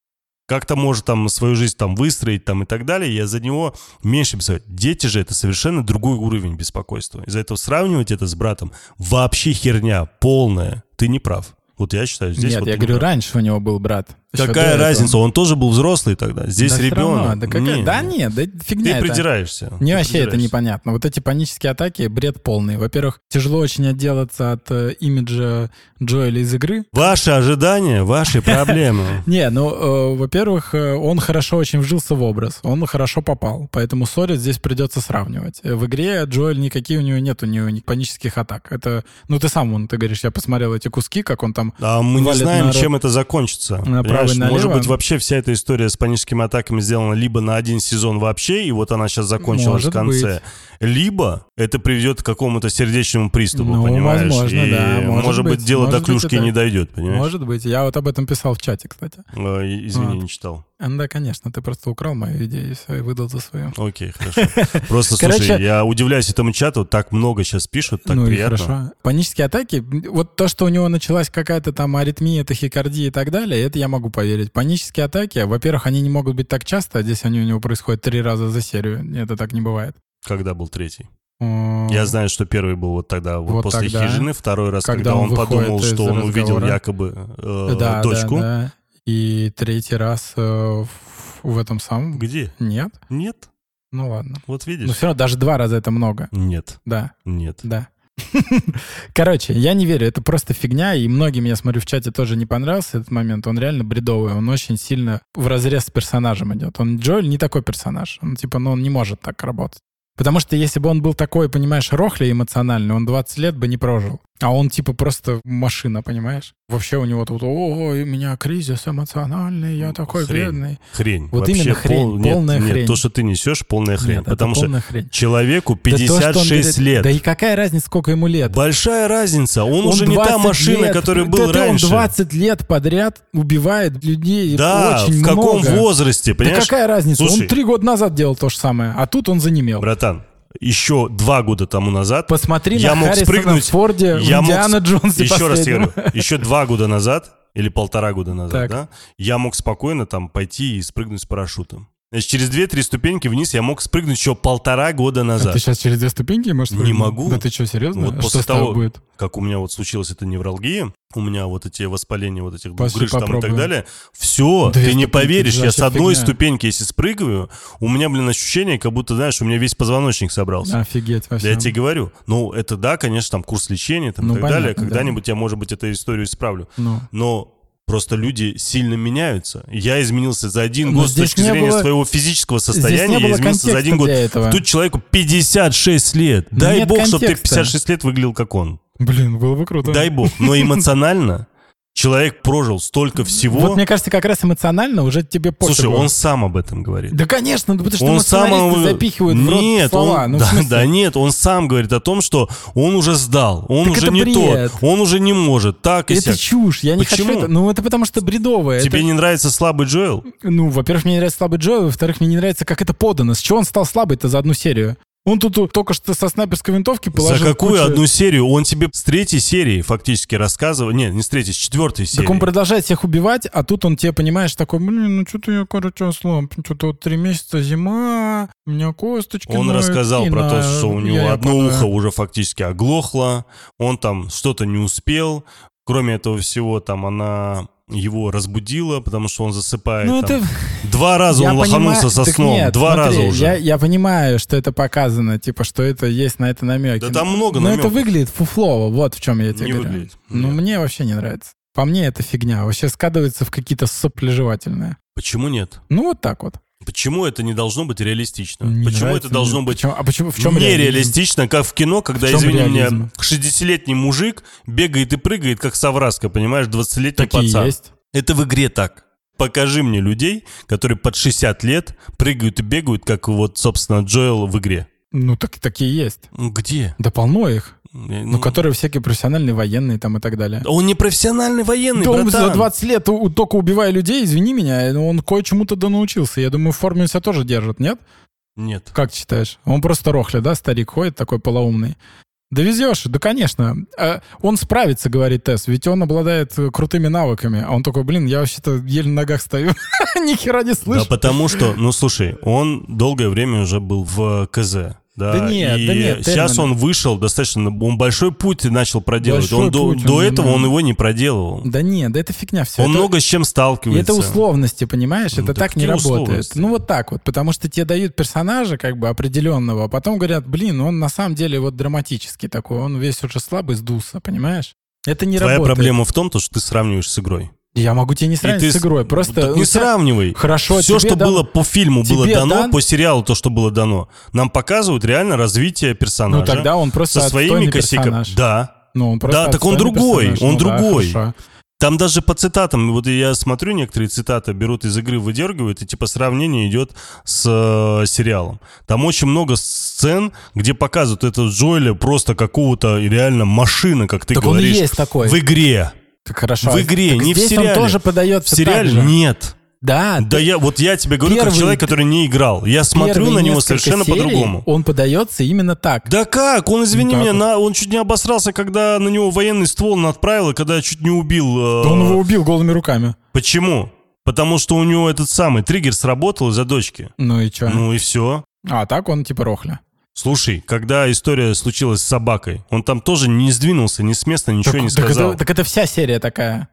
как-то может там свою жизнь там выстроить там и так далее, я за него меньше беспокоюсь. Дети же это совершенно другой уровень беспокойства. Из-за этого сравнивать это с братом вообще херня полная. Ты не прав. Вот я считаю, здесь Нет, вот я говорю, прав. раньше у него был брат. Какая этого. разница? Он тоже был взрослый тогда. Здесь Да ребенок. равно, Да, какая- Не, да не. нет, да фигня Ты это. придираешься. Мне Ты вообще это придираешься. непонятно. Вот эти панические атаки — бред полный. Во-первых, тяжело очень отделаться от э, имиджа Джоэля из игры. Ваши ожидания, ваши проблемы. Не, ну, э, во-первых, э, он хорошо очень вжился в образ, он хорошо попал, поэтому ссорить здесь придется сравнивать. Э, В игре Джоэль никакие у него нету ни, ни панических атак. Это, ну, ты сам, вон, ты говоришь, я посмотрел эти куски, как он там... А мы не знаем, чем это закончится. Понимаешь, налево. Может быть, вообще вся эта история с паническими атаками сделана либо на один сезон вообще, и вот она сейчас закончилась Может в конце, быть. Либо это приведет к какому-то сердечному приступу, Ну, понимаешь? возможно, И, да, может быть, быть, дело может до быть, клюшки это- не дойдет, понимаешь? Может быть, я вот об этом писал в чате, кстати. Э, Извини, Вот. не читал. А, Да, конечно, ты просто украл мою идею и все, и выдал за свою. Окей, хорошо. Просто, слушай, я удивляюсь этому чату, так много сейчас пишут, так ну приятно. хорошо. Панические атаки, вот то, что у него началась какая-то там аритмия, тахикардия и так далее, это я могу поверить. Панические атаки, во-первых, они не могут быть так часто, а здесь они у него происходят три раза за серию. Это так не бывает. Когда был третий? Я знаю, что первый был вот тогда, вот, Вот после тогда, хижины, второй раз, когда когда, он он, подумал, что он увидел разговора. якобы э, да, дочку. Да, да. И третий раз э, в, этом самом. Где? Нет? Нет. Ну ладно. Вот Но видишь? все равно даже два раза это много. Нет, Да, нет. да. Короче, я не верю, это просто фигня, и многим, я смотрю, в чате тоже не понравился этот момент. Он реально бредовый, он очень сильно в разрез с персонажем идет. Он Джоэль не такой персонаж. Он типа, ну он не может так работать. Потому что если бы он был такой, понимаешь, рохли эмоциональный, он 20 лет бы не прожил. А он типа просто машина, понимаешь? Вообще у него тут, ой, у меня кризис эмоциональный, я такой Хрень. бедный. Хрень. Вот Вообще именно хрень, пол- нет, полная нет, хрень. то, что ты несешь, полная хрень. Нет, это потому что хрень. человеку Да то, он 56 лет. Да и какая разница, сколько ему лет? Большая разница. Он, уже не 20 та машина, лет, которая да был ты, раньше. Он 20 лет подряд убивает людей. да, очень в каком много. возрасте, Да понимаешь? какая разница? Слушай, он три года назад делал то же самое, а тут он занемел. Братан, еще два года тому назад Посмотри я на мог Харрисона спрыгнуть. в Форде, в я мог Индиана с- Джонсе Еще раз тебе последнем. говорю, еще два года назад или полтора года назад, Так. да, я мог спокойно там пойти и спрыгнуть с парашютом. Значит, через две-три ступеньки вниз я мог спрыгнуть еще полтора года А назад. ты сейчас через две ступеньки можешь Не спрыгнуть? могу. Да ты что, серьезно? Вот А после что того, будет? как у меня вот случилась эта невралгия, у меня вот эти воспаления вот этих Пошли грыж там и так попробуем. далее, все, Две ты не поверишь, я с одной фигня. ступеньки, если спрыгиваю, у меня, блин, ощущение, как будто, знаешь, у меня весь позвоночник собрался. Офигеть Да вообще. Я тебе говорю, ну, это да, конечно, там курс лечения там, Ну, и так далее. понятно, да. Когда-нибудь я, может быть, эту историю исправлю. Ну. Но просто люди сильно меняются. Я изменился за один Но год с точки зрения было- своего физического состояния. я изменился за один контекста год. этого. Тут человеку 56 лет. Дай Нет бог, чтобы ты контекста. 56 лет выглядел как он. Блин, было бы круто. Дай бог. Но эмоционально человек прожил столько всего. Вот мне кажется, как раз эмоционально уже тебе пофигу. Слушай, он сам об этом говорит. Да, конечно, ну, потому что он сам его- запихивают в рот нет, слова. Он, Ну, да, да нет, он сам говорит о том, что он уже сдал, он Так уже не бред. тот, он уже не может, так и Это сяк. чушь, я не Почему? хочу это. Ну, это потому что бредовое. Тебе Это- не нравится слабый Джоэл? Ну, во-первых, мне не нравится слабый Джо, во-вторых, мне не нравится, как это подано. С чего он стал слабый-то за одну серию? Он тут только что со снайперской винтовки положил За какую кучу- одну серию? Он тебе с третьей серии фактически рассказывал. Нет, не с третьей, с четвертой серии. Так он продолжает всех убивать, а тут он тебе, понимаешь, такой, блин, ну что-то я, короче, ослаб, что-то вот три месяца зима, у меня косточки Он ноют, рассказал про на- то, что у него я- одно я- ухо уже фактически оглохло, он там что-то не успел. Кроме этого всего, там она его разбудила, потому что он засыпает. Ну, там. это... Два раза Я он понимаю- лоханулся со так сном. нет, Два смотри, раза уже. Я, я понимаю, что это показано, типа, что это есть на это намеки. Да там много Но это намеков. выглядит фуфлово, вот в чем я тебе Не говорю. выглядит. Ну, мне вообще не нравится. По мне это фигня. Вообще складывается в какие-то соплежевательные. Почему нет? Ну, вот так вот. Почему это не должно быть реалистично? Не почему нравится это должно мне. быть Почему- а почему, в чем нереалистично, как в кино, когда, В извини реализм? меня, 60-летний мужик бегает и прыгает, как совраска, понимаешь, 20-летний Такие пацан. есть. Это в игре так. Покажи мне людей, которые под 60 лет прыгают и бегают, как вот, собственно, Джоэл в игре. Ну, так, такие есть. Где? Да полно их. Ну, Ну, которые всякие профессиональные военные там и так далее. Он не профессиональный военный, Да он братан. за 20 лет у- только убивая людей, извини меня, но он кое-чему-то да научился. Я думаю, в форме он себя тоже держит, нет? Нет. Как считаешь? Он просто рохля, да, старик ходит такой полоумный. Довезешь, да, конечно. А, он справится, говорит Тесс, ведь он обладает крутыми навыками. А он такой, блин, я вообще-то еле на ногах стою. Ни хера не слышу. Да потому что, ну слушай, он долгое время уже был в КЗ. Да, да нет, и да нет. Сейчас термины. он вышел достаточно, он большой путь начал проделывать. Большой он до, путь, до он, этого он его не проделывал. Да нет, да это фигня все. Он это, много с чем и сталкивается. это условности, понимаешь? Ну, это так не работает. Ну вот так вот, потому что тебе дают персонажа как бы определенного, а потом говорят, блин, он на самом деле вот драматический такой, он весь уже слабый, сдулся, понимаешь? Это не Твоя работает. проблема в том, то, что ты сравниваешь с игрой. Я могу тебе не сравнить И с ты игрой, просто... Так у не сравнивай. Хорошо, Все, что дан- было по фильму, было тебе дано, дан- по сериалу то, что было дано. Нам показывают реально развитие персонажа. Ну тогда он просто со своими косяками. Да. Ну, он просто Да, так он другой, персонаж. он Ну да, другой. хорошо. Там даже по цитатам, вот я смотрю, некоторые цитаты берут из игры, выдергивают, и типа сравнение идет с э, сериалом. Там очень много сцен, где показывают этого Джоэля просто какого-то реально машина, как ты Так он говоришь, есть такой. в игре. Так хорошо. В игре, Так не в здесь сериале. он тоже В подается сериале так же. нет. Да, Да я, вот я тебе говорю, как Первый- человек, который не играл. Я смотрю первые на него совершенно по-другому. Он подается именно так. Да как? Он, извини Ну, меня, так на, он чуть не обосрался, когда на него военный ствол отправил, и когда чуть не убил. э, Да он его убил голыми руками. Почему? Потому что у него этот самый триггер сработал из-за дочки. Ну и что? Ну и все. А так он типа рохля. Слушай, когда история случилась с собакой, он там тоже не сдвинулся ни с места, ничего так, не так сказал. это, так это вся серия такая.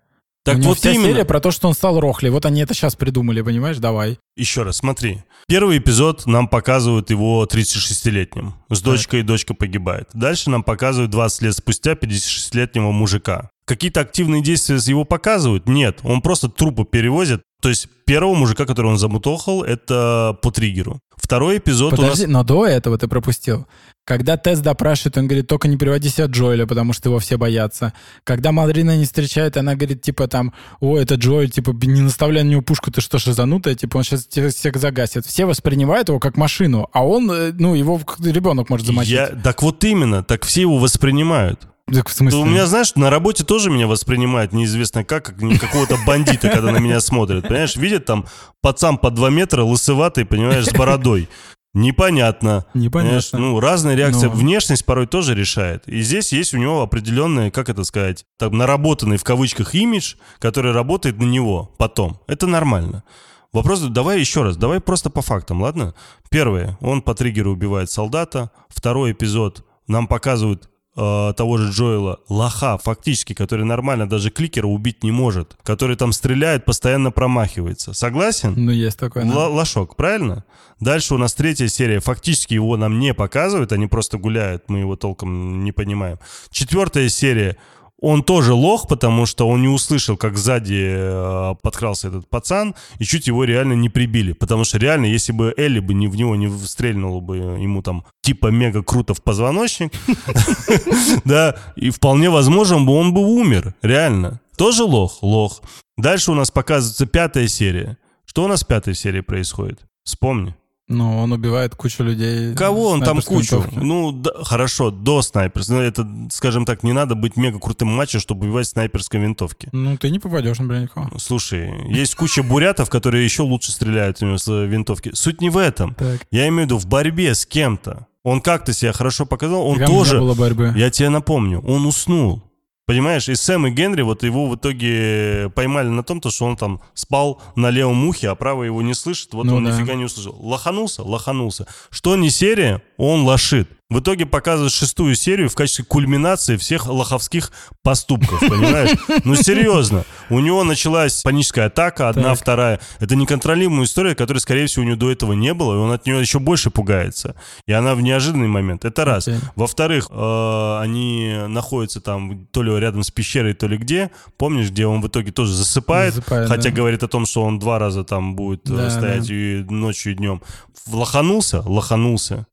Так У него вот вся именно. серия про то, что он стал рохлей. Вот они это сейчас придумали, понимаешь? Давай. Еще раз, смотри. Первый эпизод нам показывают его 36-летним. С дочкой, и дочка погибает. Дальше нам показывают 20 лет спустя 56-летнего мужика. Какие-то активные действия его показывают? Нет. Он просто трупы перевозит. То есть первого мужика, которого он замутохал, это по триггеру. Второй эпизод у Подожди, нас... но до этого ты пропустил. Когда Тесс допрашивает, он говорит, только не приводи себя Джоэля, потому что его все боятся. Когда Мадрина не встречает, она говорит, типа там, о, это Джоэль, типа, не наставляй на него пушку, ты что, шизанутая? Типа, он сейчас всех загасит. Все воспринимают его как машину, а он, э, ну, его ребенок может замочить. Я... Так вот именно, так все его воспринимают. Так в смысле? У меня, знаешь, на работе тоже меня воспринимают неизвестно как, как какого-то бандита, когда на меня смотрят. Понимаешь, видят там пацан по 2 метра, лысоватый, понимаешь, с бородой. Непонятно. Непонятно. ну, разная реакция. Ну. Внешность порой тоже решает. И здесь есть у него определенный, как это сказать, там, наработанный в кавычках имидж, который работает на него потом. Это нормально. Вопрос, давай еще раз, давай просто по фактам, ладно? Первое, он по триггеру убивает солдата. Второй эпизод, нам показывают э, того же Джоэла, лоха, фактически, который нормально даже кликера убить не может, который там стреляет, постоянно промахивается. Согласен? Ну, есть такое. да. Л- лошок, правильно? Дальше у нас третья серия. Фактически его нам не показывают, они просто гуляют, мы его толком не понимаем. Четвертая серия. Он тоже лох, потому что он не услышал, как сзади э, подкрался этот пацан, и чуть его реально не прибили. Потому что реально, если бы Элли бы не, в него не стрельнула бы ему там типа мега круто в позвоночник, да, и вполне возможно, бы он бы умер, реально. Тоже лох? Лох. Дальше у нас показывается пятая серия. Что у нас в пятой серии происходит? Вспомни. Ну, он убивает кучу людей. Кого он там кучу? винтовки. Ну, да, хорошо, до снайперской. Ну, это, скажем так, не надо быть мега крутым матчем, чтобы убивать снайперской винтовки. Ну, ты не попадешь, например, никого. Слушай, есть куча бурятов, которые еще лучше стреляют у него с винтовки. Суть не в этом. Так. Я имею в виду в борьбе с кем-то. Он как-то себя хорошо показал, он не тоже... было борьбы. Я тебе напомню, он уснул. Понимаешь, и Сэм и Генри, вот его в итоге поймали на том, то, что он там спал на левом ухе, а правый его не слышит, вот Ну он да. нифига не услышал. Лоханулся? Лоханулся. Что не серия, он лошит. В итоге показывают шестую серию в качестве кульминации всех лоховских поступков, понимаешь? Ну, серьезно. У него началась паническая атака, одна, Так. вторая. Это неконтролируемая история, которой, скорее всего, у него до этого не было, и он от нее еще больше пугается. И она в неожиданный момент. Это раз. Во-вторых, э, они находятся там то ли рядом с пещерой, то ли где. Помнишь, где он в итоге тоже засыпает, Засыпает, хотя да. говорит о том, что он два раза там будет э, Да, стоять и ночью, и днем. Лоханулся? Лоханулся.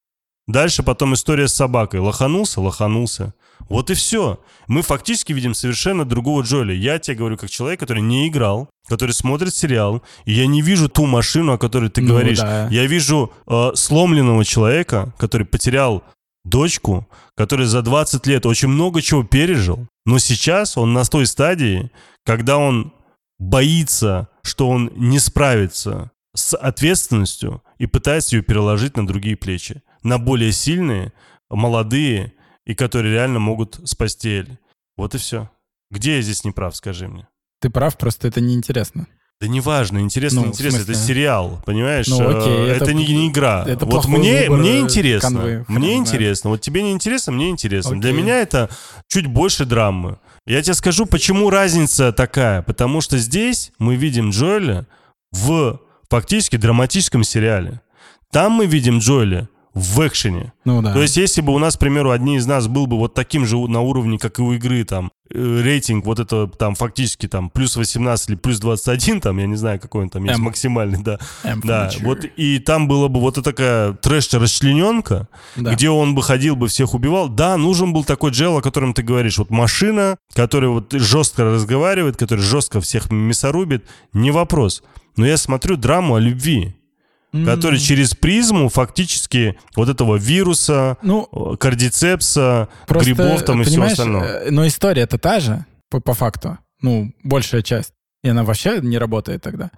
Дальше потом история с собакой. Лоханулся? Лоханулся. Вот и все. Мы фактически видим совершенно другого Джоэля. Я тебе говорю как человек, который не играл, который смотрит сериал, и я не вижу ту машину, о которой ты Ну говоришь. да. Я вижу э, сломленного человека, который потерял дочку, который за 20 лет очень много чего пережил, но сейчас он на той стадии, когда он боится, что он не справится с ответственностью и пытается ее переложить на другие плечи, на более сильные, молодые и которые реально могут спасти Элли. Вот и все. Где я здесь не прав, скажи мне? Ты прав, просто это неинтересно. Да неважно, интересно, Ну, интересно, это смысле? сериал, понимаешь? Ну, окей, Э, это- это, не, не игра. это вот мне, мне интересно, канвы, мне интересно. Вот тебе не интересно, мне интересно. Для Окей. меня это чуть больше драмы. Я тебе скажу, почему разница такая. Потому что здесь мы видим Джоэля в фактически драматическом сериале. Там мы видим Джоэля в экшене. Ну да. То есть, если бы у нас, к примеру, одни из нас был бы вот таким же на уровне, как и у игры, там, э, рейтинг вот это там фактически там плюс 18 или плюс 21, там, я не знаю, какой он там есть М. максимальный, да. М Да, вот и там была бы вот такая трэш-расчлененка, Да. где он бы ходил бы, всех убивал. Да, нужен был такой джел, о котором ты говоришь. Вот машина, которая вот жестко разговаривает, которая жестко всех мясорубит, не вопрос. Но я смотрю драму о любви, М. который через призму фактически вот этого вируса, Ну, э, кардицепса, просто, грибов там и все понимаешь, остальное. э, Но история-то та же, по, по факту. Ну, большая часть. И она вообще не работает тогда.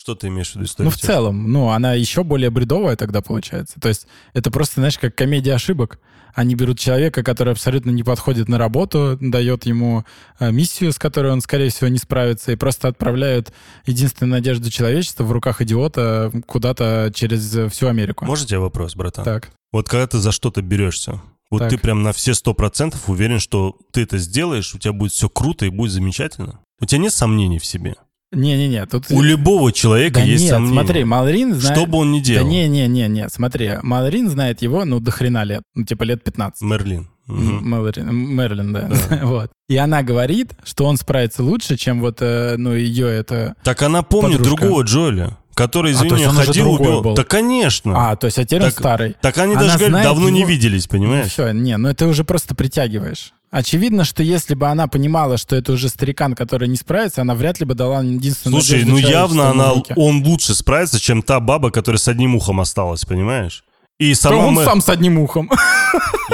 Что ты имеешь в виду? Ну, в целом, ну, она еще более бредовая тогда получается. То есть это просто, знаешь, как комедия ошибок. Они берут человека, который абсолютно не подходит на работу, дает ему э, миссию, с которой он, скорее всего, не справится, и просто отправляют единственную надежду человечества в руках идиота куда-то через всю Америку. Может, у тебя вопрос, братан? Так. Вот когда ты за что-то берешься, вот Так. ты прям на все сто процентов уверен, что ты это сделаешь, у тебя будет все круто и будет замечательно? У тебя нет сомнений в себе? Не-не-не, тут... У любого человека да есть нет, сомнения. смотри, Малрин знает... Что бы он ни Да делал. не-не-не-не, смотри, Малрин знает его, ну, до хрена лет, ну, типа лет 15. Мерлин. Мгм. Мэлорин- Мерлин, да. вот. И она говорит, что он справится лучше, чем вот, э, ну, ее это... Так она помнит Подружка. другого Джоэля, который, А, извини есть меня, он ходил, убивал. был. Да, конечно. А, то есть, а теперь он Так- старый. Так они Она даже говорят, давно не его- виделись, Ну, понимаешь? все, не, ну это уже просто притягиваешь. Очевидно, что если бы она понимала, что это уже старикан, который не справится, она вряд ли бы дала единственную Слушай, ну явно она, он лучше справится, чем та баба, которая с одним ухом осталась, понимаешь? И сама он Мэ- сам с одним ухом.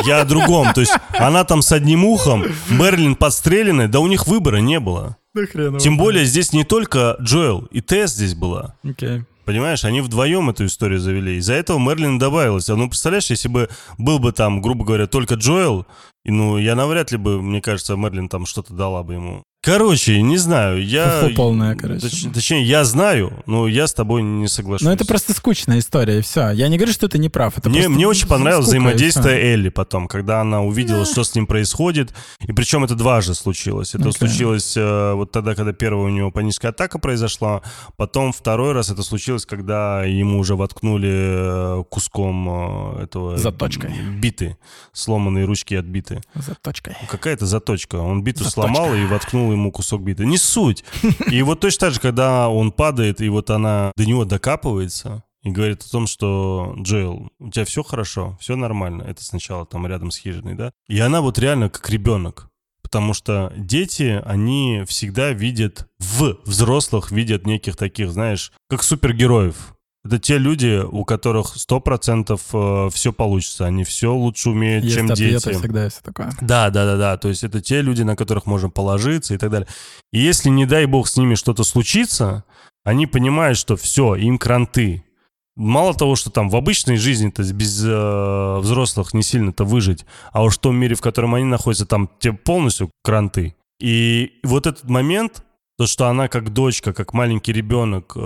Я о другом. То есть она там с одним ухом, Мерлин подстреленный, да у них выбора не было. Да хрен его Тем более здесь не только Джоэл, и Тесс здесь была. Окей. Понимаешь, они вдвоем эту историю завели. Из-за этого Мерлин добавилась. А ну, представляешь, если бы был бы там, грубо говоря, только Джоэл, ну, я навряд ли бы, мне кажется, Мерлин там что-то дала бы ему. Короче, не знаю, я... Фу-фу полная, короче. Точ- точнее, я знаю, но я с тобой не соглашусь. Ну это просто скучная история, и все. Я не говорю, что ты не прав. Это Мне, мне очень понравилось скука, взаимодействие. Элли потом, когда она увидела, что с ним происходит. И причем это дважды случилось. Это Окей. случилось э, вот тогда, когда первая у него паническая атака произошла. Потом второй раз это случилось, когда ему уже воткнули э, куском э, этого... Заточкой. Биты. Сломанные ручки от биты. Заточкой. Какая-то заточка. Он биту Заточка. сломал и воткнул ему кусок биты. Не суть. И вот точно так же, когда он падает, и вот она до него докапывается и говорит о том, что Джоэл, у тебя все хорошо, все нормально. Это сначала там рядом с хижиной, да? И она вот реально как ребенок. Потому что дети, они всегда видят в взрослых, видят неких таких, знаешь, как супергероев. Это те люди, у которых 100% все получится. Они все лучше умеют, Есть чем дети. всегда все такое. Да, да, да, да. То есть это те люди, на которых можно положиться и так далее. И если, не дай бог, с ними что-то случится, они понимают, что все, им кранты. Мало того, что там в обычной жизни-то без э, взрослых не сильно-то выжить, а уж в том мире, в котором они находятся, там те полностью кранты. И вот этот момент, то, что она как дочка, как маленький ребенок э,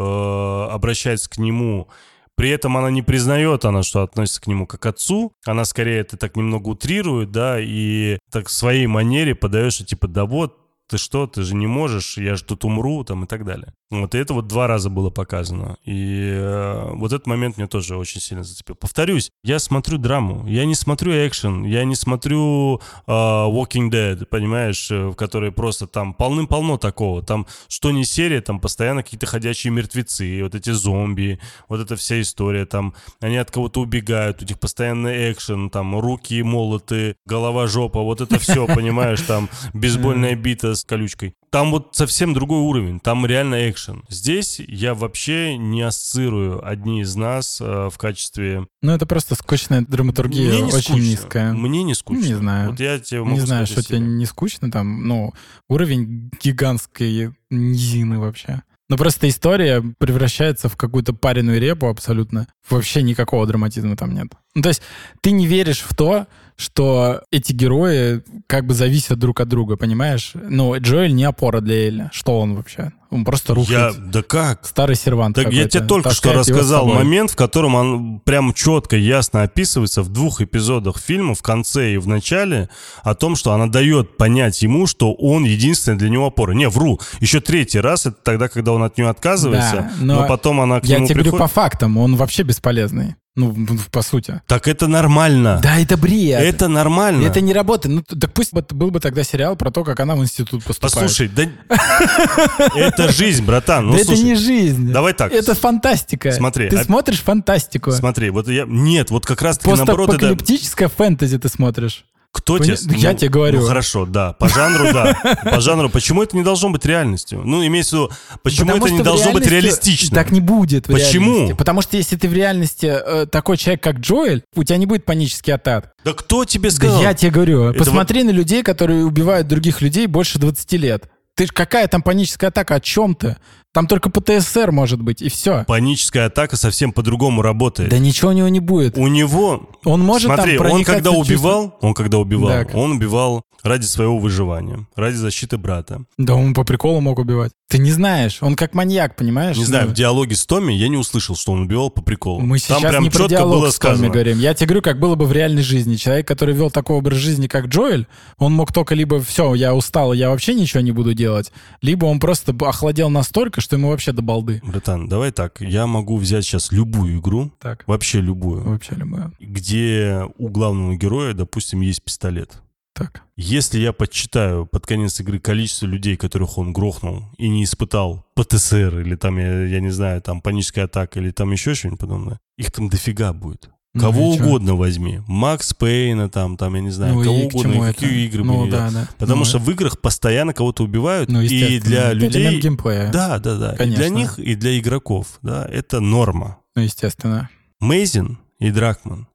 обращается к нему, при этом она не признает, она, что относится к нему как отцу. Она скорее это так немного утрирует, да, и так в своей манере подает, что типа, да вот, ты что, ты же не можешь, я же тут умру, там, и так далее. Вот, и это вот два раза было показано. И э, вот этот момент мне тоже очень сильно зацепил. Повторюсь, я смотрю драму, я не смотрю экшен, я не смотрю э, Walking Dead, понимаешь, э, в которой просто там полным-полно такого. Там что не серия, там постоянно какие-то ходячие мертвецы, вот эти зомби, вот эта вся история, там они от кого-то убегают, у них постоянный экшен, там руки молоты, голова жопа, вот это все, понимаешь, там бейсбольная бита с колючкой. Там вот совсем другой уровень, там реально экшен. Здесь я вообще не ассоциирую одни из нас э, в качестве... Ну это просто скучная драматургия, Мне не очень скучно. низкая. Мне не скучно. Не знаю. Вот я тебе могу Не знаю, что тебе не скучно там, ну, уровень гигантской низины вообще. Но просто история превращается в какую-то пареную репу абсолютно. Вообще никакого драматизма там нет. Ну, то есть ты не веришь в то, что эти герои как бы зависят друг от друга, понимаешь? Ну, Джоэль не опора для Элли. Что он вообще? Он просто рухает. Я, да как? Старый сервант Так я тебе только что рассказал момент, в котором он прям четко, ясно описывается в двух эпизодах фильма, в конце и в начале, о том, что она дает понять ему, что он единственная для него опора. Не, вру. Еще третий раз, это тогда, когда он от нее отказывается, да, но, но потом она к я нему тебе приходит. говорю по фактам, он вообще бесполезный. Ну, по сути. Так это нормально. Да, это бред. Это нормально. Это не работает. Ну, так пусть был бы тогда сериал про то, как она в институт поступает. Послушай, да... Это жизнь, братан. Ну, да это не жизнь. Давай так. Это фантастика. Смотри. Ты смотришь фантастику. Смотри, вот я... Нет, вот как раз таки наоборот... Постапокалиптическое фэнтези ты смотришь. Кто Поня... тебе... Я ну, тебе говорю. Ну, хорошо, да. По жанру, да. По жанру. Почему это не должно быть реальностью? Ну, имеется в виду, почему Потому это не должно быть реалистично? Так не будет Почему? Реальности. Потому что если ты в реальности э, такой человек, как Джоэль, у тебя не будет панический атак. Да кто тебе сказал? Да я тебе говорю. Это посмотри вот... на людей, которые убивают других людей больше 20 лет. Ты какая там паническая атака? О чем ты? Там только ПТСР может быть, и все. Паническая атака совсем по-другому работает. Да ничего у него не будет. У него... Он может Смотри, там он когда убивал, он когда убивал, так. он убивал ради своего выживания, ради защиты брата. Да он по приколу мог убивать. Ты не знаешь, он как маньяк, понимаешь? Не знаю, ну. в диалоге с Томми я не услышал, что он убивал по приколу. Мы сейчас Там прям не про четко было с Томми говорим. Я тебе говорю, как было бы в реальной жизни. Человек, который вел такой образ жизни, как Джоэль, он мог только либо все, я устал, я вообще ничего не буду делать, либо он просто охладел настолько, что ему вообще до балды. Братан, давай так, я могу взять сейчас любую игру, так. вообще любую, вообще любую, где у главного героя, допустим, есть пистолет. Так. Если я подсчитаю под конец игры количество людей, которых он грохнул и не испытал ПТСР или там, я, я не знаю, там паническая атака или там еще что-нибудь подобное, их там дофига будет. Ну, кого угодно возьми. Макс Пейна, там, там, я не знаю, ну, кого угодно, какие это? игры ну, да, да. Потому ну, что в играх постоянно кого-то убивают. Ну, и для людей. геймплея. Да, да, да. Конечно. И для них, и для игроков, да, это норма. Ну, естественно. Мейзин и Дракман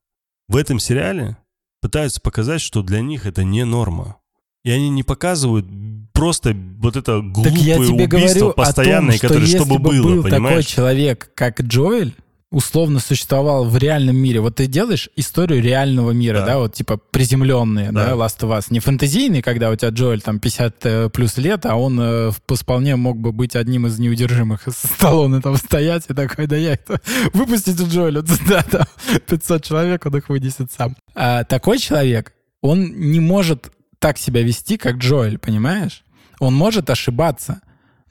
в этом сериале пытаются показать, что для них это не норма. И они не показывают просто вот это глупое убийство постоянное, которое чтобы было, был понимаешь? такой человек, как Джоэль, условно существовал в реальном мире. Вот ты делаешь историю реального мира, да, да вот типа приземленные, да. да, Last of Us. Не фантазийный, когда у тебя Джоэль там 50 э, плюс лет, а он э, вполне мог бы быть одним из неудержимых Сталлоне там стоять и такой, да я это... Выпустите Джоэля да, там 500 человек, он их вынесет сам. А такой человек, он не может так себя вести, как Джоэль, понимаешь? Он может ошибаться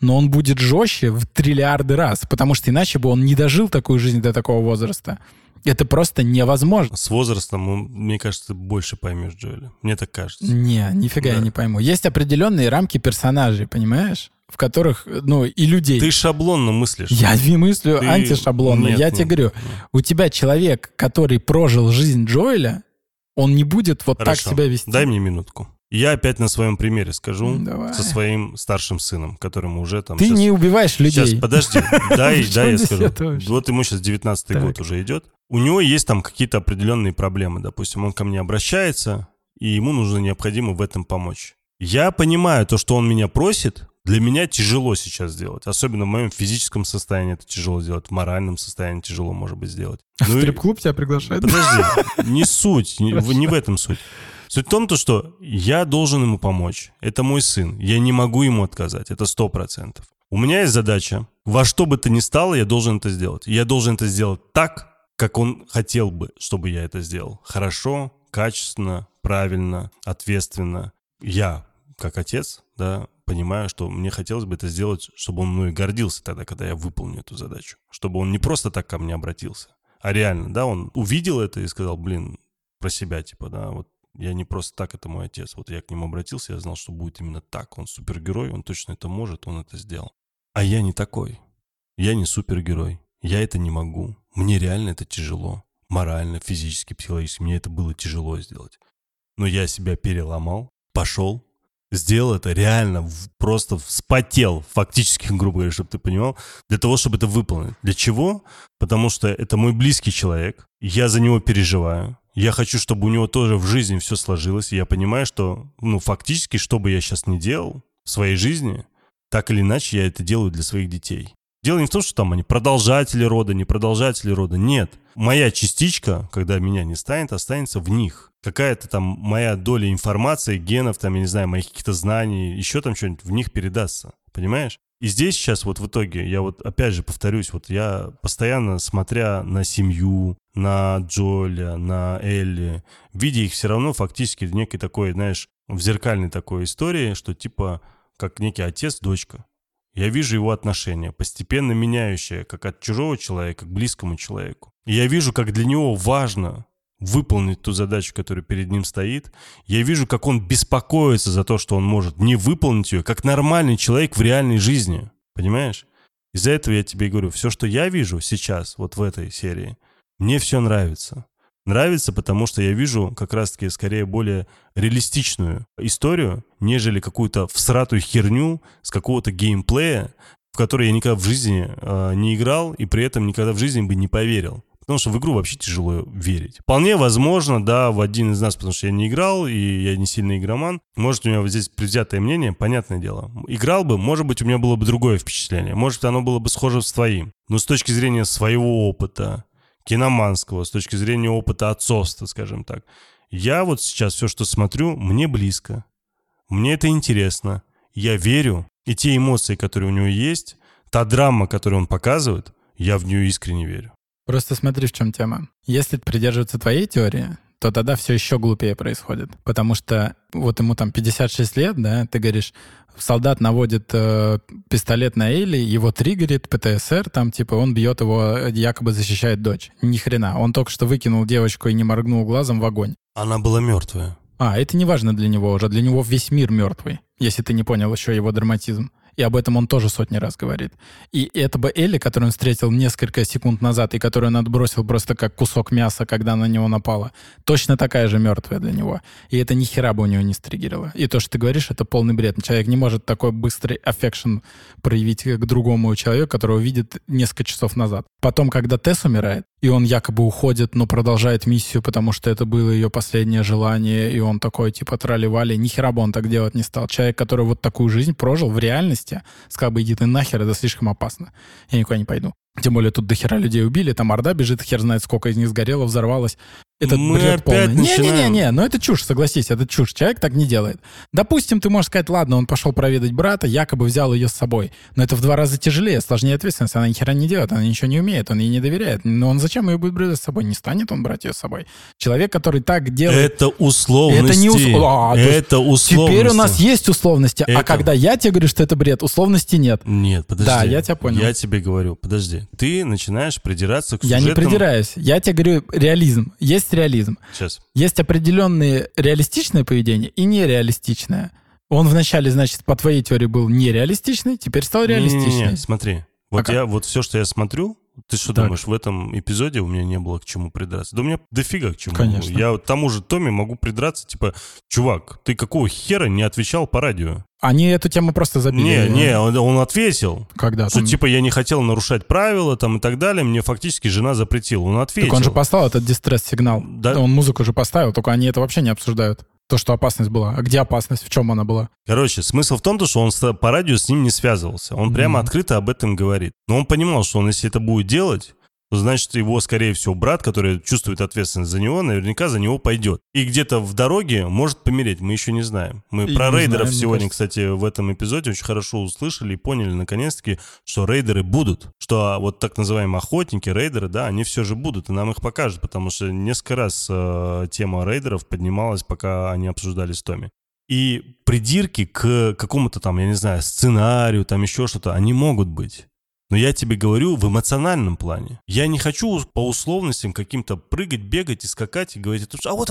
но он будет жестче в триллиарды раз, потому что иначе бы он не дожил такую жизнь до такого возраста. Это просто невозможно. С возрастом, мне кажется, ты больше поймешь Джоэля. Мне так кажется. Не, нифига да. я не пойму. Есть определенные рамки персонажей, понимаешь? в которых, ну, и людей. Ты шаблонно мыслишь. Я не мыслю Ты... антишаблонно. Нет, я ну, тебе говорю, нет. у тебя человек, который прожил жизнь Джоэля, он не будет вот Хорошо. так себя вести. Дай мне минутку. Я опять на своем примере скажу Давай. со своим старшим сыном, которому уже там... Ты сейчас, не убиваешь людей. Сейчас, подожди, дай, дай я скажу. Вот ему сейчас 19 год уже идет. У него есть там какие-то определенные проблемы. Допустим, он ко мне обращается, и ему нужно необходимо в этом помочь. Я понимаю то, что он меня просит, для меня тяжело сейчас сделать. Особенно в моем физическом состоянии это тяжело сделать. В моральном состоянии тяжело, может быть, сделать. Ну, в стрип-клуб тебя приглашают? Подожди, не суть, не, не в этом суть. Суть в том, то, что я должен ему помочь. Это мой сын. Я не могу ему отказать. Это сто процентов. У меня есть задача. Во что бы то ни стало, я должен это сделать. Я должен это сделать так, как он хотел бы, чтобы я это сделал. Хорошо, качественно, правильно, ответственно. Я, как отец, да, понимаю, что мне хотелось бы это сделать, чтобы он мной гордился тогда, когда я выполню эту задачу. Чтобы он не просто так ко мне обратился, а реально, да, он увидел это и сказал, блин, про себя, типа, да, вот я не просто так, это мой отец. Вот я к нему обратился, я знал, что будет именно так. Он супергерой, он точно это может, он это сделал. А я не такой. Я не супергерой. Я это не могу. Мне реально это тяжело. Морально, физически, психологически. Мне это было тяжело сделать. Но я себя переломал, пошел, сделал это реально, просто вспотел, фактически, грубо говоря, чтобы ты понимал, для того, чтобы это выполнить. Для чего? Потому что это мой близкий человек, я за него переживаю, я хочу, чтобы у него тоже в жизни все сложилось. И я понимаю, что, ну, фактически, что бы я сейчас ни делал в своей жизни, так или иначе я это делаю для своих детей. Дело не в том, что там они продолжатели рода, не продолжатели рода. Нет. Моя частичка, когда меня не станет, останется в них. Какая-то там моя доля информации, генов, там, я не знаю, моих каких-то знаний, еще там что-нибудь в них передастся. Понимаешь? И здесь сейчас вот в итоге, я вот опять же повторюсь, вот я постоянно смотря на семью, на Джоля, на Элли, видя их все равно фактически в некой такой, знаешь, в зеркальной такой истории, что типа как некий отец, дочка. Я вижу его отношения, постепенно меняющие, как от чужого человека к близкому человеку. И я вижу, как для него важно выполнить ту задачу, которая перед ним стоит. Я вижу, как он беспокоится за то, что он может не выполнить ее, как нормальный человек в реальной жизни. Понимаешь? Из-за этого я тебе говорю, все, что я вижу сейчас, вот в этой серии, мне все нравится. Нравится, потому что я вижу как раз-таки скорее более реалистичную историю, нежели какую-то всратую херню с какого-то геймплея, в который я никогда в жизни э, не играл и при этом никогда в жизни бы не поверил. Потому что в игру вообще тяжело верить. Вполне возможно, да, в один из нас, потому что я не играл, и я не сильный игроман. Может, у меня здесь предвзятое мнение, понятное дело. Играл бы, может быть, у меня было бы другое впечатление. Может, оно было бы схоже с твоим. Но с точки зрения своего опыта, киноманского, с точки зрения опыта отцовства, скажем так, я вот сейчас все, что смотрю, мне близко. Мне это интересно. Я верю. И те эмоции, которые у него есть, та драма, которую он показывает, я в нее искренне верю. Просто смотри, в чем тема. Если придерживаться твоей теории, то тогда все еще глупее происходит. Потому что вот ему там 56 лет, да, ты говоришь, солдат наводит э, пистолет на Эйли, его триггерит ПТСР, там типа он бьет его, якобы защищает дочь. Ни хрена. Он только что выкинул девочку и не моргнул глазом в огонь. Она была мертвая. А, это не важно для него уже. Для него весь мир мертвый, если ты не понял еще его драматизм и об этом он тоже сотни раз говорит. И эта бы Элли, которую он встретил несколько секунд назад, и которую он отбросил просто как кусок мяса, когда на него напала, точно такая же мертвая для него. И это ни хера бы у него не стриггерило. И то, что ты говоришь, это полный бред. Человек не может такой быстрый affection проявить к другому человеку, которого видит несколько часов назад. Потом, когда Тесс умирает, и он якобы уходит, но продолжает миссию, потому что это было ее последнее желание, и он такой, типа, трали-вали. Ни хера бы он так делать не стал. Человек, который вот такую жизнь прожил в реальности, сказал бы, иди ты нахер, это слишком опасно. Я никуда не пойду. Тем более тут дохера людей убили, там Орда бежит, хер знает сколько из них сгорело, взорвалось. Это Мы бред опять полный. Не-не-не, но это чушь, согласись, это чушь. Человек так не делает. Допустим, ты можешь сказать, ладно, он пошел проведать брата, якобы взял ее с собой. Но это в два раза тяжелее, сложнее ответственность. Она ни хера не делает, она ничего не умеет, он ей не доверяет. Но он зачем ее будет брать с собой? Не станет он брать ее с собой. Человек, который так делает... Это условности. Это не условности. А, это условности. Теперь у нас есть условности. А это... А когда я тебе говорю, что это бред, условности нет. Нет, подожди. Да, я тебя понял. Я тебе говорю, подожди. Ты начинаешь придираться к сюжетам... Я не придираюсь. Я тебе говорю реализм. Есть реализм. Сейчас. Есть определенные реалистичное поведение и нереалистичное. Он вначале, значит, по твоей теории был нереалистичный, теперь стал реалистичный. Не, не, не, смотри. Вот а я, как? вот все, что я смотрю, ты что так. думаешь, в этом эпизоде у меня не было к чему придраться? Да у меня дофига к чему. Конечно. Я тому же Томе могу придраться, типа, чувак, ты какого хера не отвечал по радио? Они эту тему просто забили. Не, не, он, он ответил. Когда? Что, там... типа, я не хотел нарушать правила там и так далее, мне фактически жена запретила. Он ответил. Так он же поставил этот дистресс-сигнал. Да? Он музыку же поставил, только они это вообще не обсуждают. То, что опасность была. А где опасность? В чем она была? Короче, смысл в том, что он по радио с ним не связывался. Он mm-hmm. прямо открыто об этом говорит. Но он понимал, что он, если это будет делать, значит, его, скорее всего, брат, который чувствует ответственность за него, наверняка за него пойдет. И где-то в дороге может помереть, мы еще не знаем. Мы и про рейдеров знаем, сегодня, кстати, в этом эпизоде очень хорошо услышали и поняли, наконец-таки, что рейдеры будут. Что вот так называемые охотники, рейдеры, да, они все же будут, и нам их покажут, потому что несколько раз э, тема рейдеров поднималась, пока они обсуждали с Томи. И придирки к какому-то там, я не знаю, сценарию, там еще что-то, они могут быть. Но я тебе говорю в эмоциональном плане. Я не хочу по условностям каким-то прыгать, бегать и скакать и говорить, а вот,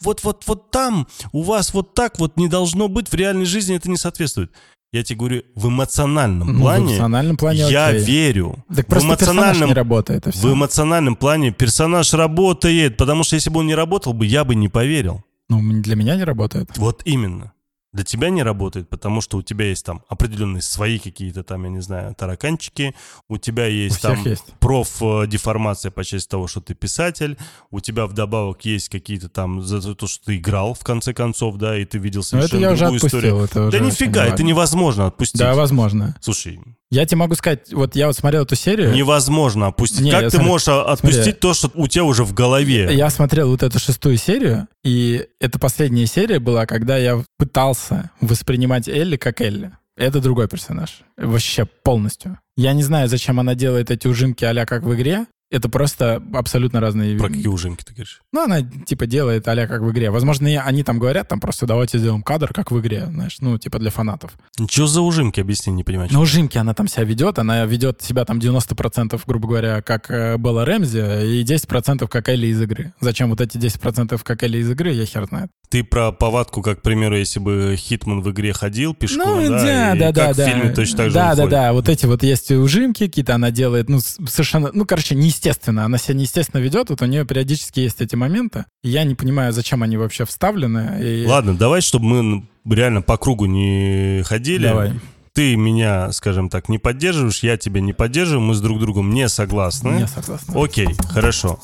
вот, вот, вот там у вас вот так вот не должно быть, в реальной жизни это не соответствует. Я тебе говорю, в эмоциональном плане, ну, в эмоциональном плане я окей. верю. Так просто в эмоциональном, не работает. В эмоциональном плане персонаж работает, потому что если бы он не работал бы, я бы не поверил. Ну, для меня не работает. Вот именно для тебя не работает, потому что у тебя есть там определенные свои какие-то там, я не знаю, тараканчики, у тебя есть у там есть. профдеформация по части того, что ты писатель, у тебя вдобавок есть какие-то там за то, что ты играл в конце концов, да, и ты видел совершенно Но это я другую уже историю. Это уже да нифига, это невозможно отпустить. Да, возможно. Слушай, Я тебе могу сказать, вот я вот смотрел эту серию. Невозможно опустить. Не, как ты смотри, можешь отпустить смотри, то, что у тебя уже в голове? Я смотрел вот эту шестую серию, и это последняя серия была, когда я пытался воспринимать Элли как Элли. Это другой персонаж. Вообще полностью. Я не знаю, зачем она делает эти ужимки а как в игре, это просто абсолютно разные... Про какие ужимки ты говоришь? Ну, она типа делает а как в игре. Возможно, они там говорят, там просто давайте сделаем кадр, как в игре, знаешь, ну, типа для фанатов. Что за ужимки, объясни, не понимаю. Ну, ужимки она там себя ведет, она ведет себя там 90%, грубо говоря, как э, Белла Рэмзи, и 10% как Элли из игры. Зачем вот эти 10% как Элли из игры, я хер знает. Ты про повадку, как, к примеру, если бы Хитман в игре ходил пешком, ну, да, да, да, да, в фильме точно так же Да, да, да, вот эти вот есть ужимки какие-то, она делает, ну, совершенно, ну, короче, неестественно, она себя неестественно ведет, вот у нее периодически есть эти моменты, я не понимаю, зачем они вообще вставлены. И... Ладно, давай, чтобы мы реально по кругу не ходили. Давай ты меня, скажем так, не поддерживаешь, я тебя не поддерживаю, мы с друг другом не согласны. Не согласны. Окей, хорошо.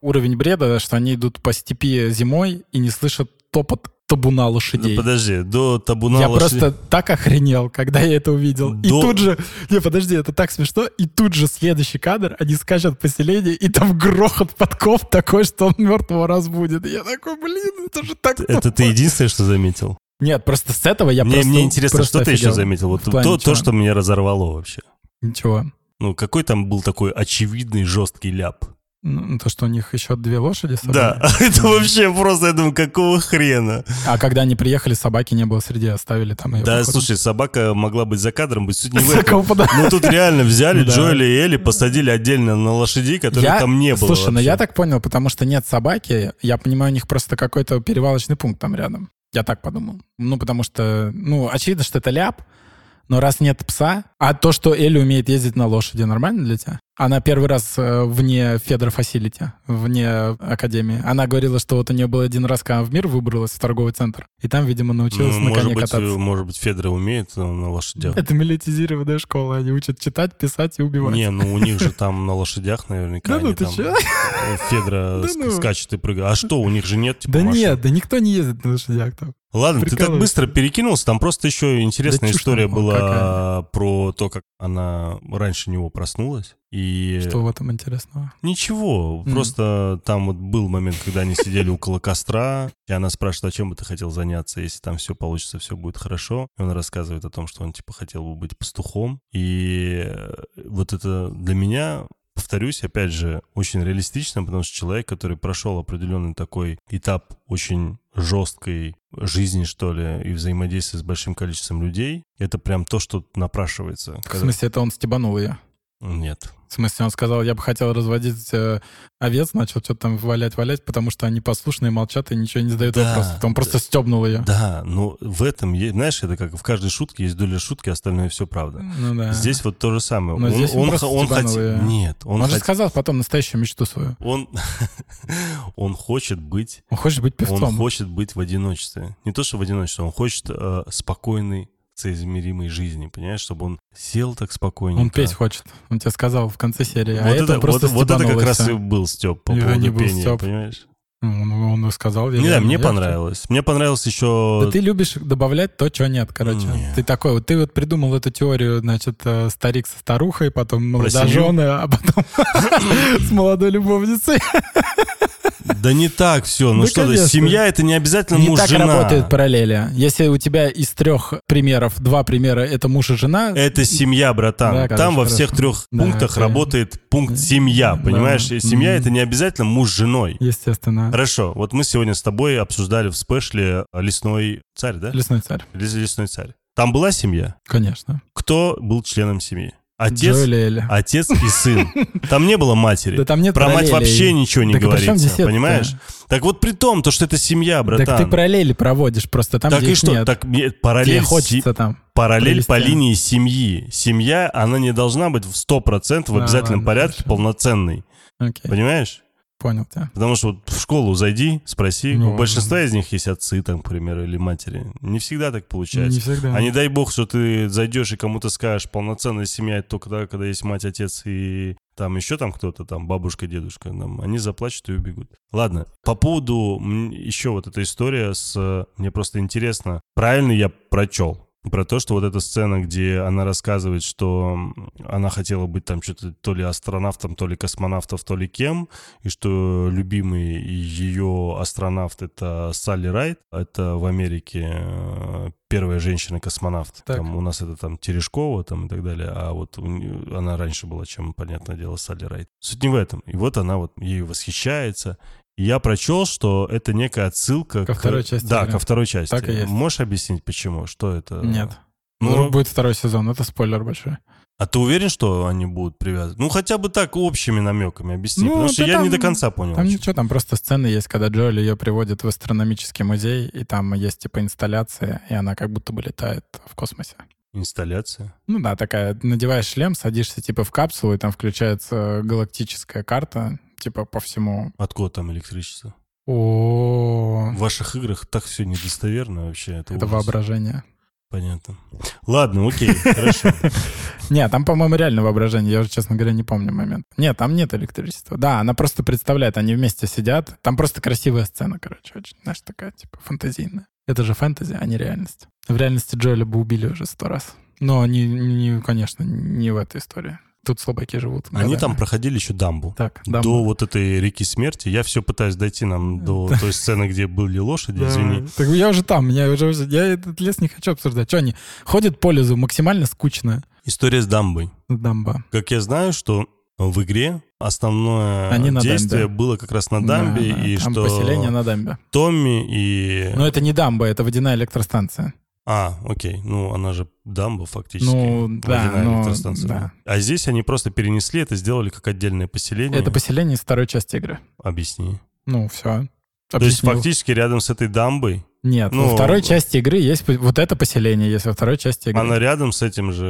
уровень бреда, что они идут по степи зимой и не слышат топот табуна лошадей. Ну, подожди, до табуна я лошадей... Я просто так охренел, когда я это увидел. До... И тут же... Не, подожди, это так смешно. И тут же следующий кадр, они скачут поселение, и там грохот подков такой, что он мертвого разбудит. И я такой, блин, это же так... Это тупо. ты единственное, что заметил? Нет, просто с этого я мне, просто Мне интересно, просто что ты еще заметил? Вот то, то, что меня разорвало вообще. Ничего. Ну, какой там был такой очевидный жесткий ляп? Ну, то, что у них еще две лошади собрали. Да, это вообще просто, я думаю, какого хрена? А когда они приехали, собаки не было среди, оставили там ее. Да, слушай, собака могла быть за кадром, быть суть не в этом. Ну, тут реально взяли Джоэля и Элли, посадили отдельно на лошадей, которых там не было Слушай, ну я так понял, потому что нет собаки, я понимаю, у них просто какой-то перевалочный пункт там рядом. Я так подумал. Ну, потому что, ну, очевидно, что это ляп, но раз нет пса, а то, что Элли умеет ездить на лошади, нормально для тебя? Она первый раз э, вне Федора Фасилити, вне Академии. Она говорила, что вот у нее был один раз, когда в мир выбралась в торговый центр, и там, видимо, научилась ну, на коне быть, кататься. Может быть, Федора умеет на лошадях. Это милитизированная школа, они учат читать, писать и убивать. Не, ну у них же там на лошадях наверняка Да ну ты че? Федора ну. скачет и прыгает. А что, у них же нет типа Да нет, да никто не ездит на лошадях там. Ладно, ты так быстро перекинулся, там просто еще интересная история была про то, как она раньше него проснулась. И... Что в этом интересного? Ничего, mm. просто там вот был момент, когда они сидели около костра, и она спрашивает, а чем бы ты хотел заняться, если там все получится, все будет хорошо. И он рассказывает о том, что он типа хотел бы быть пастухом. И э, вот это для меня повторюсь, опять же, очень реалистично, потому что человек, который прошел определенный такой этап очень жесткой жизни, что ли, и взаимодействия с большим количеством людей, это прям то, что напрашивается. В смысле, это он стебанул ее? Нет. В смысле, он сказал, я бы хотел разводить э, овец, начал что-то там валять-валять, потому что они послушные, молчат и ничего не задают да, вопросов. Он просто стебнул ее. Да, но в этом, знаешь, это как в каждой шутке есть доля шутки, остальное все правда. Ну да. Здесь вот то же самое. Но он, здесь он, он, он хотел... Нет, он, он хот... же сказал потом настоящую мечту свою. Он, он хочет быть... Он хочет быть певцом. Он хочет быть в одиночестве. Не то, что в одиночестве, он хочет э, спокойный соизмеримой жизни, понимаешь, чтобы он сел так спокойненько. Он петь хочет. Он тебе сказал в конце серии. А вот а это, это просто вот, вот это как раз и был Степ по поводу не пения, Степ. понимаешь? Он, он сказал. Я не, да, мне понравилось. Мне понравилось еще... Да ты любишь добавлять то, чего нет, короче. Нет. Ты такой вот, ты вот придумал эту теорию, значит, э, старик со старухой, потом молодожены, а потом с молодой любовницей. Да не так все. Ну что, семья это не обязательно муж, жена. Не так работают параллели. Если у тебя из трех примеров, два примера это муж и жена. Это семья, братан. Там во всех трех пунктах работает пункт семья, понимаешь? Семья это не обязательно муж с женой. Естественно. Хорошо. Вот мы сегодня с тобой обсуждали в спешле «Лесной царь», да? «Лесной царь». «Лесной царь». Там была семья? Конечно. Кто был членом семьи? Отец, отец и сын. Там не было матери. Да там нет Про мать вообще ничего не так говорится, понимаешь? Так вот при том, то, что это семья, братан. Так ты параллели проводишь просто там, так и что? нет. Так параллель, хочется там параллель по линии семьи. Семья, она не должна быть в 100% в обязательном порядке полноценной. Понимаешь? Понял тебя. Потому что вот в школу зайди, спроси. Ну, у большинства из них есть отцы, там, к примеру, или матери. Не всегда так получается. Не всегда. А не дай бог, что ты зайдешь и кому-то скажешь, полноценная семья это только тогда, когда есть мать, отец и там еще там кто-то, там бабушка, дедушка, там, они заплачут и убегут. Ладно, по поводу еще вот эта история с... Мне просто интересно, правильно я прочел? Про то, что вот эта сцена, где она рассказывает, что она хотела быть там что-то то ли астронавтом, то ли космонавтом, то ли кем, и что любимый ее астронавт — это Салли Райт, это в Америке э, первая женщина-космонавт. Там у нас это там Терешкова там и так далее, а вот она раньше была, чем, понятное дело, Салли Райт. Суть не в этом. И вот она вот ею восхищается, я прочел, что это некая отсылка ко к... второй части. Да, игры. ко второй части. Так и есть. Можешь объяснить, почему? Что это? Нет. Ну, ну, будет второй сезон, это спойлер большой. А ты уверен, что они будут привязаны? Ну, хотя бы так общими намеками объясни, ну, потому что я там, не до конца понял. Там ничего, там просто сцены есть, когда Джоэль ее приводит в астрономический музей, и там есть типа инсталляция, и она как будто бы летает в космосе. Инсталляция? Ну да, такая, надеваешь шлем, садишься типа в капсулу, и там включается галактическая карта, типа по всему. Откуда там электричество? О, В ваших играх так все недостоверно вообще. Это, это воображение. Понятно. Ладно, окей, хорошо. Нет, там, по-моему, реально воображение. Я уже, честно говоря, не помню момент. Нет, там нет электричества. Да, она просто представляет, они вместе сидят. Там просто красивая сцена, короче, очень, знаешь, такая, типа, фантазийная. Это же фэнтези, а не реальность. В реальности Джоэля бы убили уже сто раз. Но, не, не, конечно, не в этой истории тут слабаки живут. Они годами. там проходили еще дамбу. Так, дамбу. До вот этой реки смерти. Я все пытаюсь дойти нам до той сцены, где были лошади, извини. Так я уже там, я уже, я этот лес не хочу обсуждать. Что они ходят по лесу максимально скучно. История с дамбой. Дамба. Как я знаю, что в игре основное Они действие дамбе. было как раз на дамбе, да, и там что поселение на дамбе. Томми и... Но это не дамба, это водяная электростанция. А, окей. Ну, она же дамба фактически. Ну, да, но, да. А здесь они просто перенесли это, сделали как отдельное поселение. Это поселение из второй части игры. Объясни. Ну, все. То есть фактически рядом с этой дамбой нет, ну, во второй части игры есть вот это поселение, есть во второй части игры. Она рядом с этим же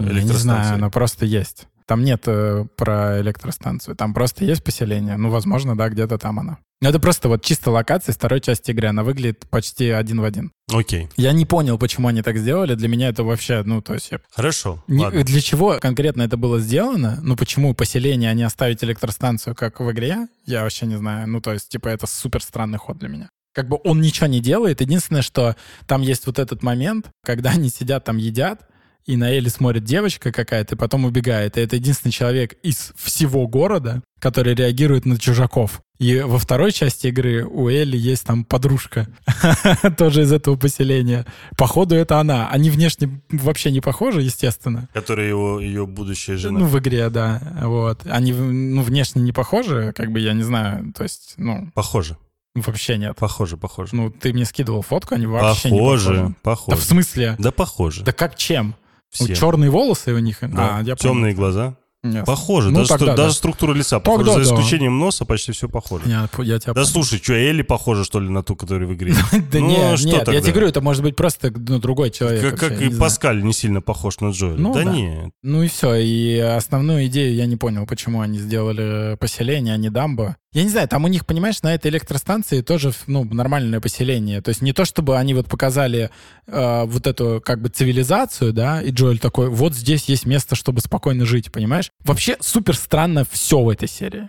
электростанцией? Я не знаю, она просто есть. Там нет э, про электростанцию, там просто есть поселение. Ну, возможно, да, где-то там она. Но это просто вот чисто локация второй части игры. Она выглядит почти один в один. Окей. Я не понял, почему они так сделали. Для меня это вообще, ну, то есть... Я... Хорошо, не, ладно. Для чего конкретно это было сделано? Ну, почему поселение, а не оставить электростанцию, как в игре? Я вообще не знаю. Ну, то есть, типа, это супер странный ход для меня как бы он ничего не делает. Единственное, что там есть вот этот момент, когда они сидят там едят, и на Элли смотрит девочка какая-то, и потом убегает. И это единственный человек из всего города, который реагирует на чужаков. И во второй части игры у Элли есть там подружка, тоже из этого поселения. Походу, это она. Они внешне вообще не похожи, естественно. Которая его, ее будущая жена. Ну, в игре, да. Вот. Они ну, внешне не похожи, как бы, я не знаю, то есть, ну... Похожи. Вообще нет. Похоже, похоже. Ну, ты мне скидывал фотку, они вообще похоже, не похожи. Похоже, Да в смысле? Да похоже. Да как чем? Все. черные волосы у них. Да. А, я Темные глаза. Yes. Похоже. Ну, даже, тогда, даже да. структура лица тогда, похожа. За исключением да. носа почти все похоже. Я, я тебя да понял. слушай, что, Элли похожа, что ли, на ту, которая в игре? Да ну, нет, нет, я тебе говорю, это может быть просто ну, другой человек. Как и Паскаль не сильно похож на Джоэля. Ну Да нет. Ну и все. И основную идею я не понял, почему они сделали поселение, а не дамбу. Я не знаю, там у них, понимаешь, на этой электростанции тоже ну, нормальное поселение. То есть не то, чтобы они вот показали э, вот эту как бы цивилизацию, да, и Джоэль такой, вот здесь есть место, чтобы спокойно жить, понимаешь? Вообще супер странно все в этой серии.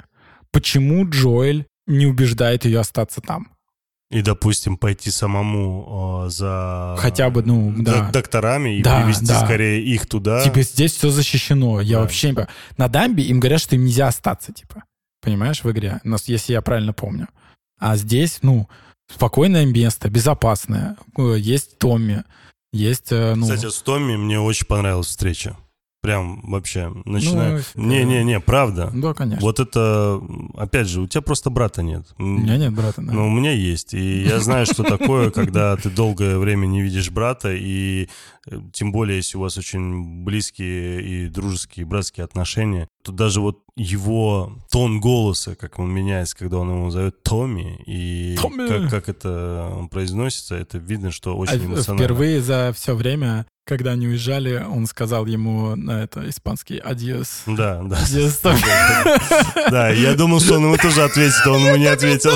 Почему Джоэль не убеждает ее остаться там? И, допустим, пойти самому э, за... Хотя бы, ну, да. Докторами и да, привести да. скорее их туда. Типа здесь все защищено. Я да. вообще не понимаю. На дамбе им говорят, что им нельзя остаться, типа. Понимаешь, в игре, если я правильно помню. А здесь, ну, спокойное место, безопасное. Э, есть Томми, есть, э, ну... Кстати, с Томми мне очень понравилась встреча. Прям вообще, начинаю... Не-не-не, ну, правда. Да, конечно. Вот это, опять же, у тебя просто брата нет. У меня нет брата, да. Но у меня есть. И я знаю, что такое, когда ты долгое время не видишь брата, и э, тем более, если у вас очень близкие и дружеские, братские отношения, то даже вот его тон голоса, как он меняется, когда он его зовет Томми, и Томми! Как, как это произносится, это видно, что очень а эмоционально. Впервые за все время когда они уезжали, он сказал ему на это испанский «adiós». Да, да. «Adiós». Да, я думал, что он ему тоже ответит, а он ему не ответил.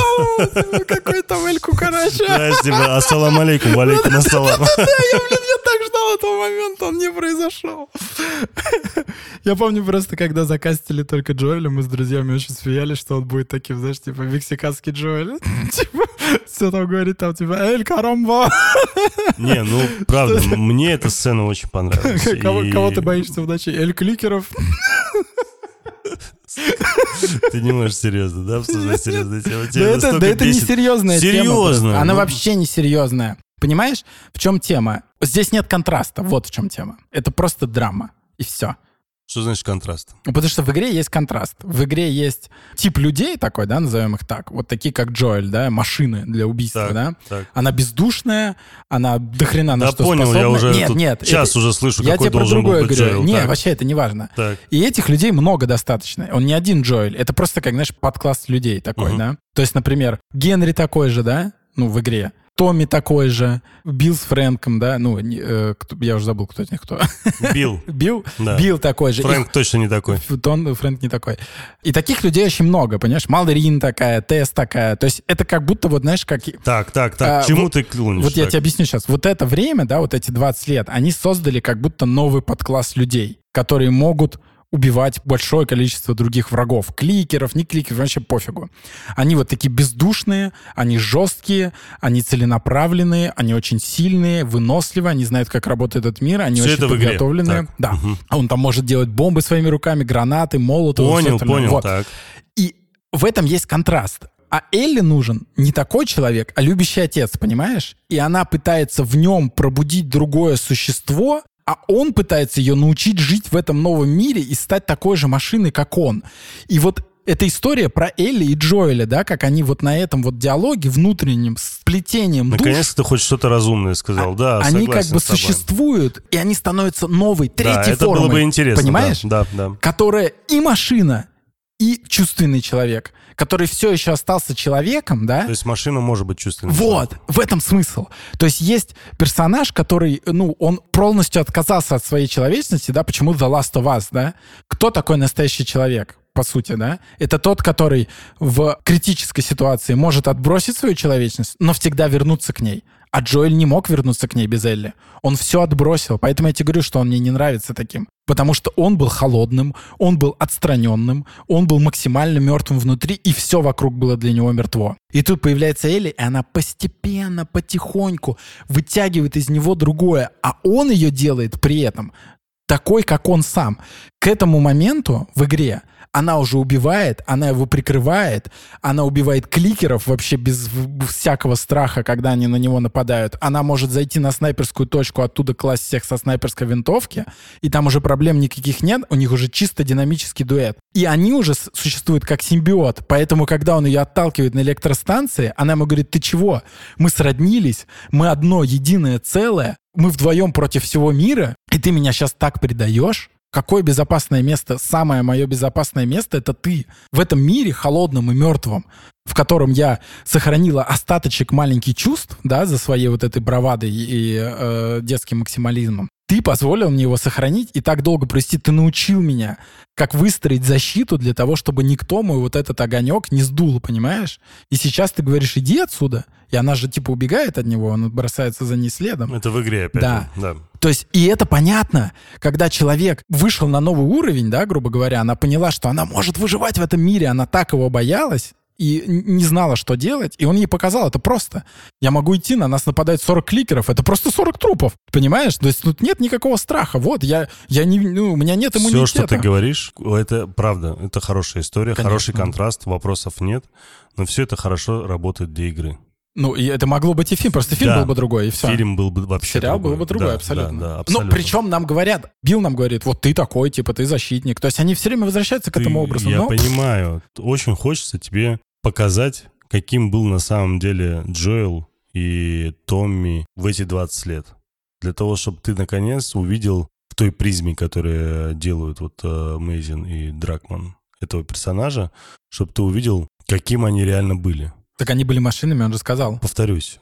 Какой там El Cucaracha. Да, типа, ассалам алейкум, валейкум ассалам. Я, блин, я так ждал этого момента, он не произошел. Я помню просто, когда закастили только Джоэля, мы с друзьями очень смеялись, что он будет таким, знаешь, типа, мексиканский Джоэль. Типа, все там говорит, там, типа, Эль Карамба. Не, ну, правда, мне эта сцена очень понравилась. Кого, и... кого ты боишься в ночи? Эль Кликеров? Ты не можешь серьезно, да, обсуждать серьезные темы? Да это, да это не серьезная тема. Она ну... вообще не серьезная. Понимаешь, в чем тема? Здесь нет контраста, вот в чем тема. Это просто драма, и все. Что значит контраст? Ну, потому что в игре есть контраст. В игре есть тип людей такой, да, назовем их так. Вот такие, как Джоэль, да, машины для убийства, так, да. Так. Она бездушная, она дохрена на да что понял, способна. я уже нет, нет. Час это... уже слышу, я какой тебе должен про другое говорю. Джоэл. Нет, так. вообще это не важно. Так. И этих людей много достаточно. Он не один Джоэль. Это просто, как, знаешь, подкласс людей такой, угу. да. То есть, например, Генри такой же, да, ну, в игре. Томми такой же, Билл с Фрэнком, да, ну, э, кто, я уже забыл, кто из них кто. Билл. Билл? Да. Билл такой же. Фрэнк И, точно не такой. Тон, Фрэнк не такой. И таких людей очень много, понимаешь? Малдерин такая, Тесс такая. То есть это как будто, вот знаешь, как... Так, так, так, а, чему вот, ты клонишь? Вот так? я тебе объясню сейчас. Вот это время, да, вот эти 20 лет, они создали как будто новый подкласс людей, которые могут убивать большое количество других врагов. Кликеров, не кликеров, вообще пофигу. Они вот такие бездушные, они жесткие, они целенаправленные, они очень сильные, выносливые, они знают, как работает этот мир, они Все очень подготовленные. Да. Угу. Он там может делать бомбы своими руками, гранаты, молоты. Понял, понял, вот. так. И в этом есть контраст. А Элли нужен не такой человек, а любящий отец, понимаешь? И она пытается в нем пробудить другое существо, а он пытается ее научить жить в этом новом мире и стать такой же машиной, как он. И вот эта история про Элли и Джоэля, да, как они вот на этом вот диалоге внутреннем сплетением Наконец-то ты хоть что-то разумное сказал, а, да, Они как бы существуют, и они становятся новой, третьей да, это формой. было бы интересно, понимаешь? Да, да. Которая и машина, и чувственный человек, который все еще остался человеком, да? То есть машина может быть чувственной. Вот, человеком. в этом смысл. То есть есть персонаж, который, ну, он полностью отказался от своей человечности, да, почему The Last of Us, да? Кто такой настоящий человек? по сути, да, это тот, который в критической ситуации может отбросить свою человечность, но всегда вернуться к ней. А Джоэль не мог вернуться к ней без Элли. Он все отбросил. Поэтому я тебе говорю, что он мне не нравится таким. Потому что он был холодным, он был отстраненным, он был максимально мертвым внутри, и все вокруг было для него мертво. И тут появляется Элли, и она постепенно, потихоньку вытягивает из него другое, а он ее делает при этом такой, как он сам. К этому моменту в игре она уже убивает, она его прикрывает, она убивает кликеров вообще без всякого страха, когда они на него нападают. Она может зайти на снайперскую точку, оттуда класть всех со снайперской винтовки, и там уже проблем никаких нет, у них уже чисто динамический дуэт. И они уже существуют как симбиот, поэтому, когда он ее отталкивает на электростанции, она ему говорит, ты чего? Мы сроднились, мы одно единое целое, мы вдвоем против всего мира, и ты меня сейчас так предаешь? Какое безопасное место? Самое мое безопасное место — это ты. В этом мире холодном и мертвом, в котором я сохранила остаточек маленьких чувств, да, за своей вот этой бравадой и э, детским максимализмом, ты позволил мне его сохранить и так долго провести. Ты научил меня, как выстроить защиту для того, чтобы никто мой вот этот огонек не сдул, понимаешь? И сейчас ты говоришь, иди отсюда. И она же типа убегает от него, он бросается за ней следом. Это в игре опять. Да. Да. То есть, и это понятно, когда человек вышел на новый уровень, да, грубо говоря, она поняла, что она может выживать в этом мире, она так его боялась, и не знала, что делать, и он ей показал, это просто. Я могу идти, на нас нападает 40 кликеров, это просто 40 трупов, понимаешь? То есть тут нет никакого страха, вот, я, я не, ну, у меня нет иммунитета. Все, что ты говоришь, это правда, это хорошая история, Конечно. хороший контраст, вопросов нет, но все это хорошо работает для игры. Ну, и это могло быть и фильм, просто фильм да. был бы другой, и все. Фильм был бы вообще Сериал другой. был бы другой, да, абсолютно. Да, да, абсолютно. Ну, причем нам говорят, Билл нам говорит, вот ты такой, типа, ты защитник. То есть они все время возвращаются к ты, этому образу. Я но... понимаю. Очень хочется тебе показать, каким был на самом деле Джоэл и Томми в эти 20 лет. Для того, чтобы ты наконец увидел в той призме, которую делают вот э, Мейзин и Дракман этого персонажа, чтобы ты увидел, каким они реально были. Так они были машинами, он же сказал. Повторюсь,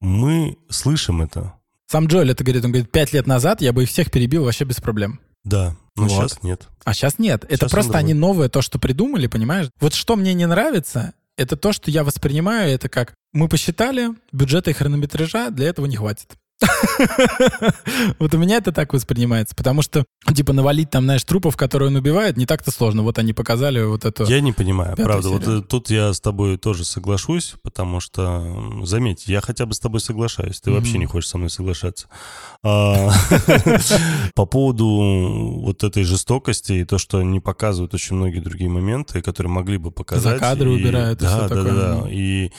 мы слышим это. Сам Джоэль это говорит, он говорит, пять лет назад я бы их всех перебил вообще без проблем. Да, но вот. сейчас нет. А сейчас нет. Сейчас это просто они новое то, что придумали, понимаешь? Вот что мне не нравится, это то, что я воспринимаю это как мы посчитали, бюджета и хронометража для этого не хватит. Вот у меня это так воспринимается, потому что, типа, навалить там, знаешь, трупов, которые он убивает, не так-то сложно. Вот они показали вот это. Я не понимаю, правда. Вот э, тут я с тобой тоже соглашусь, потому что, заметь, я хотя бы с тобой соглашаюсь. Ты вообще не хочешь со мной соглашаться. А, по поводу вот этой жестокости и то, что не показывают очень многие другие моменты, которые могли бы показать. За кадры убирают. Да, да, да. И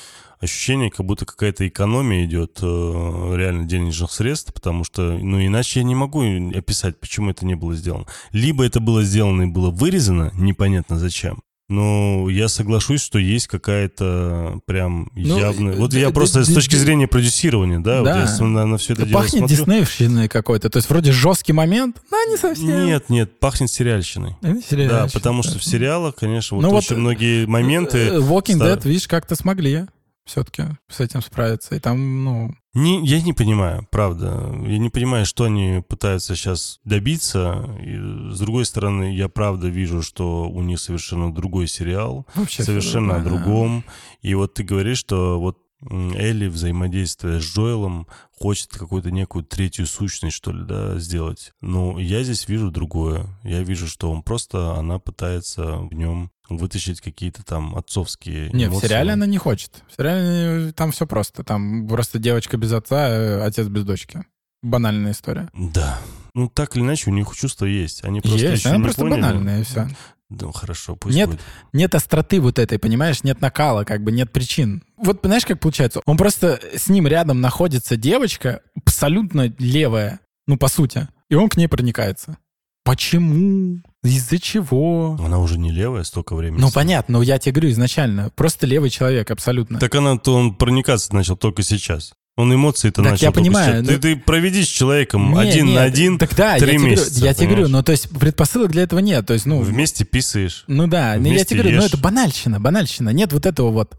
ощущение, как будто какая-то экономия идет э, реально денежных средств, потому что, ну, иначе я не могу описать, почему это не было сделано. Либо это было сделано и было вырезано, непонятно зачем, но я соглашусь, что есть какая-то прям ну, явная... Вот я просто с точки зрения продюсирования, да, да. вот я на, на все это, это дело пахнет смотрю. диснеевщиной какой-то. То есть вроде жесткий момент, но не совсем. Нет, нет, пахнет сериальщиной. сериальщиной да, потому что в сериалах, конечно, вот ну, очень вот многие моменты... Э, Walking Dead, видишь, как-то смогли все-таки с этим справиться. И там, ну... Не, я не понимаю, правда. Я не понимаю, что они пытаются сейчас добиться. И, с другой стороны, я правда вижу, что у них совершенно другой сериал. Вообще совершенно о другом. И вот ты говоришь, что вот Элли, взаимодействуя с Джоэлом, хочет какую-то некую третью сущность, что ли, да, сделать. Но я здесь вижу другое. Я вижу, что он просто, она пытается в нем вытащить какие-то там отцовские Нет, эмоции. в сериале она не хочет. В сериале там все просто. Там просто девочка без отца, э, отец без дочки. Банальная история. Да. Ну, так или иначе, у них чувства есть. Они просто есть, еще она не просто поняли. банальная, и все. Да, хорошо, пусть нет, будет. Нет остроты вот этой, понимаешь? Нет накала, как бы нет причин. Вот знаешь, как получается? Он просто с ним рядом находится девочка, абсолютно левая, ну, по сути, и он к ней проникается. Почему? Из-за чего? Она уже не левая столько времени. Ну, понятно, но я тебе говорю изначально. Просто левый человек, абсолютно. Так она, то он проникаться начал только сейчас. Он эмоции-то так начал. я понимаю. Но... Ты, ты проведи с человеком не, один нет, на один так да, три я месяца. Тебе, я тебе говорю, ну то есть предпосылок для этого нет. То есть, ну, Вместе писаешь. Ну да, но я тебе говорю, ну это банальщина, банальщина. Нет вот этого вот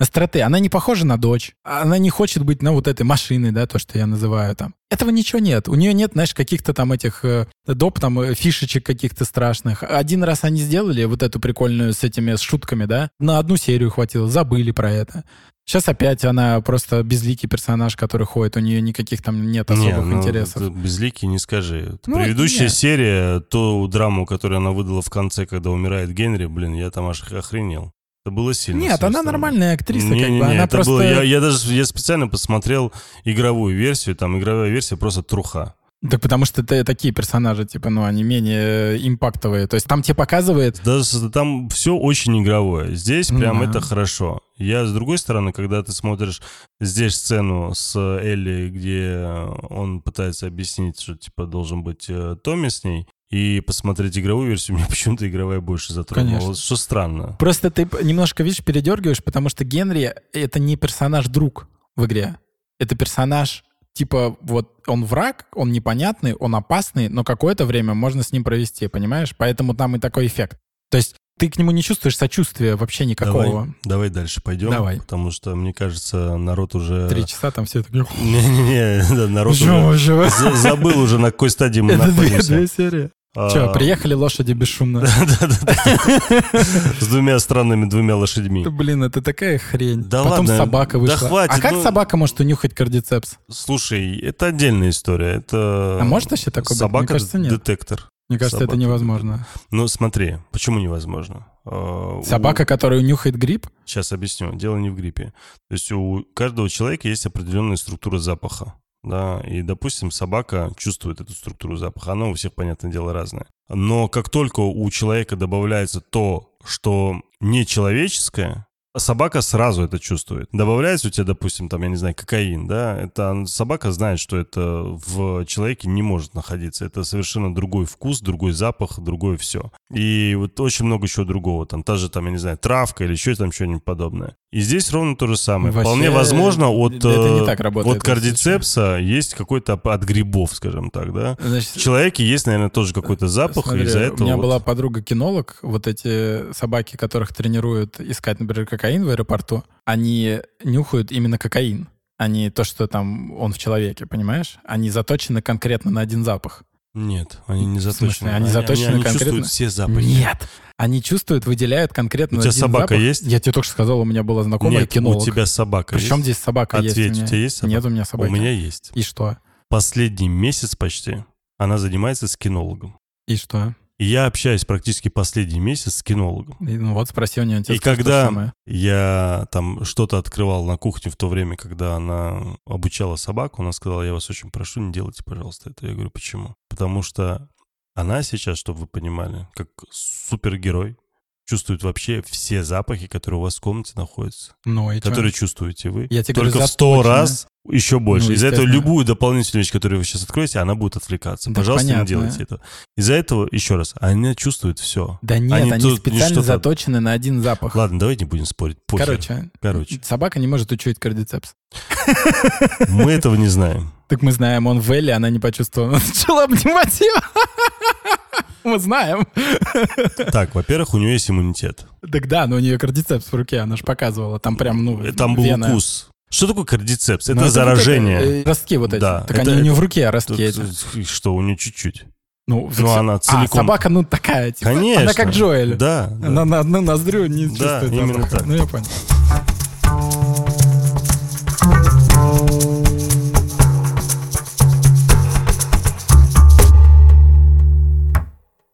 остроты. Она не похожа на дочь. Она не хочет быть, на вот этой машиной, да, то, что я называю там. Этого ничего нет. У нее нет, знаешь, каких-то там этих э, доп, там, э, фишечек каких-то страшных. Один раз они сделали вот эту прикольную с этими с шутками, да, на одну серию хватило, забыли про это. Сейчас опять она просто безликий персонаж, который ходит, у нее никаких там нет особых не, ну, интересов. Безликий не скажи. Ну, Предыдущая нет. серия, ту драму, которую она выдала в конце, когда умирает Генри, блин, я там аж охренел. Это было сильно. Нет, она нормальная актриса, не, как не, бы. Не, она это просто... было, я, я даже я специально посмотрел игровую версию, там игровая версия просто труха. Так потому что это такие персонажи, типа, ну, они менее импактовые. То есть там тебе показывает... Да, там все очень игровое. Здесь прям mm-hmm. это хорошо. Я, с другой стороны, когда ты смотришь здесь сцену с Элли, где он пытается объяснить, что, типа, должен быть э, Томми с ней, и посмотреть игровую версию, мне почему-то игровая больше затронула. Конечно. Что странно. Просто ты немножко, видишь, передергиваешь, потому что Генри — это не персонаж-друг в игре. Это персонаж, типа, вот он враг, он непонятный, он опасный, но какое-то время можно с ним провести, понимаешь? Поэтому там и такой эффект. То есть ты к нему не чувствуешь сочувствия вообще никакого. Давай, давай дальше пойдем. Давай. Потому что, мне кажется, народ уже... Три часа там все такие... Не-не-не, народ уже забыл уже, на какой стадии мы находимся. Две серии. Че, а, приехали лошади бесшумно? С двумя странными двумя лошадьми. Блин, это такая хрень. Да Потом ладно. собака вышла. Да хватит. А как ну, собака может унюхать кардицепс? Слушай, это отдельная история. Это а может вообще такое собака быть? Мне кажется, нет. детектор. Мне кажется, собака. это невозможно. Ну, смотри, почему невозможно? А, собака, которая нюхает грипп? Сейчас объясню. Дело не в гриппе. То есть у каждого человека есть определенная структура запаха да, и, допустим, собака чувствует эту структуру запаха, она у всех, понятное дело, разная. Но как только у человека добавляется то, что нечеловеческое, Собака сразу это чувствует. Добавляется у тебя, допустим, там, я не знаю, кокаин, да, это собака знает, что это в человеке не может находиться. Это совершенно другой вкус, другой запах, другое все. И вот очень много еще другого. Там та же, там, я не знаю, травка или еще там что-нибудь подобное. И здесь ровно то же самое. Вообще, Вполне возможно, от, это не так работает, от кардицепса есть какой-то от грибов, скажем так, да. Значит, в человеке есть, наверное, тоже какой-то запах, смотри, из-за этого... У меня вот... была подруга-кинолог, вот эти собаки, которых тренируют искать, например, кокаин в аэропорту, они нюхают именно кокаин. а не то, что там он в человеке, понимаешь? Они заточены конкретно на один запах. Нет, они не заточены. В смысле, они, заточены они, они конкретно? чувствуют все запахи. Нет, они чувствуют, выделяют конкретно У тебя собака запах. есть? Я тебе только что сказал, у меня была знакомая Нет, кинолог. у тебя собака Причем есть? здесь собака Ответь, есть? у, у тебя есть собака? Нет у меня собаки. У меня есть. И что? Последний месяц почти она занимается с кинологом. И что? Я общаюсь практически последний месяц с кинологом. И, ну вот спроси у нее. И когда я там что-то открывал на кухне в то время, когда она обучала собаку, она сказала, я вас очень прошу, не делайте, пожалуйста, это. Я говорю, почему? Потому что она сейчас, чтобы вы понимали, как супергерой, чувствует вообще все запахи, которые у вас в комнате находятся. Ну, и которые что? чувствуете вы. Я тебе Только в сто раз еще больше. Ну, Из-за этого любую дополнительную вещь, которую вы сейчас откроете, она будет отвлекаться. Да, Пожалуйста, понятно. не делайте этого. Из-за этого, еще раз, она чувствует все. Да нет, Они они, тут специально заточены на один запах. Ладно, давайте не будем спорить. Похер. Короче, Короче, собака не может учуять кардицепс. мы этого не знаем. Так мы знаем, он в Элли, она не почувствовала. Она начала обнимать его. Мы знаем. Так, во-первых, у нее есть иммунитет. Так да, но у нее кардицепс в руке, она же показывала. Там прям, ну, Там был вена. укус. Что такое кардицепс? Ну, Это вот заражение. это, э, ростки вот эти. Да, Так это- они у нее в руке, ростки Тут, эти. Что, у нее чуть-чуть. Ну, Ну, она А, целиком. собака, ну, такая, типа. Конечно. Она как Джоэль. Да. да. Она на одну ноздрю не Да, чувствует именно так. Ну, я понял.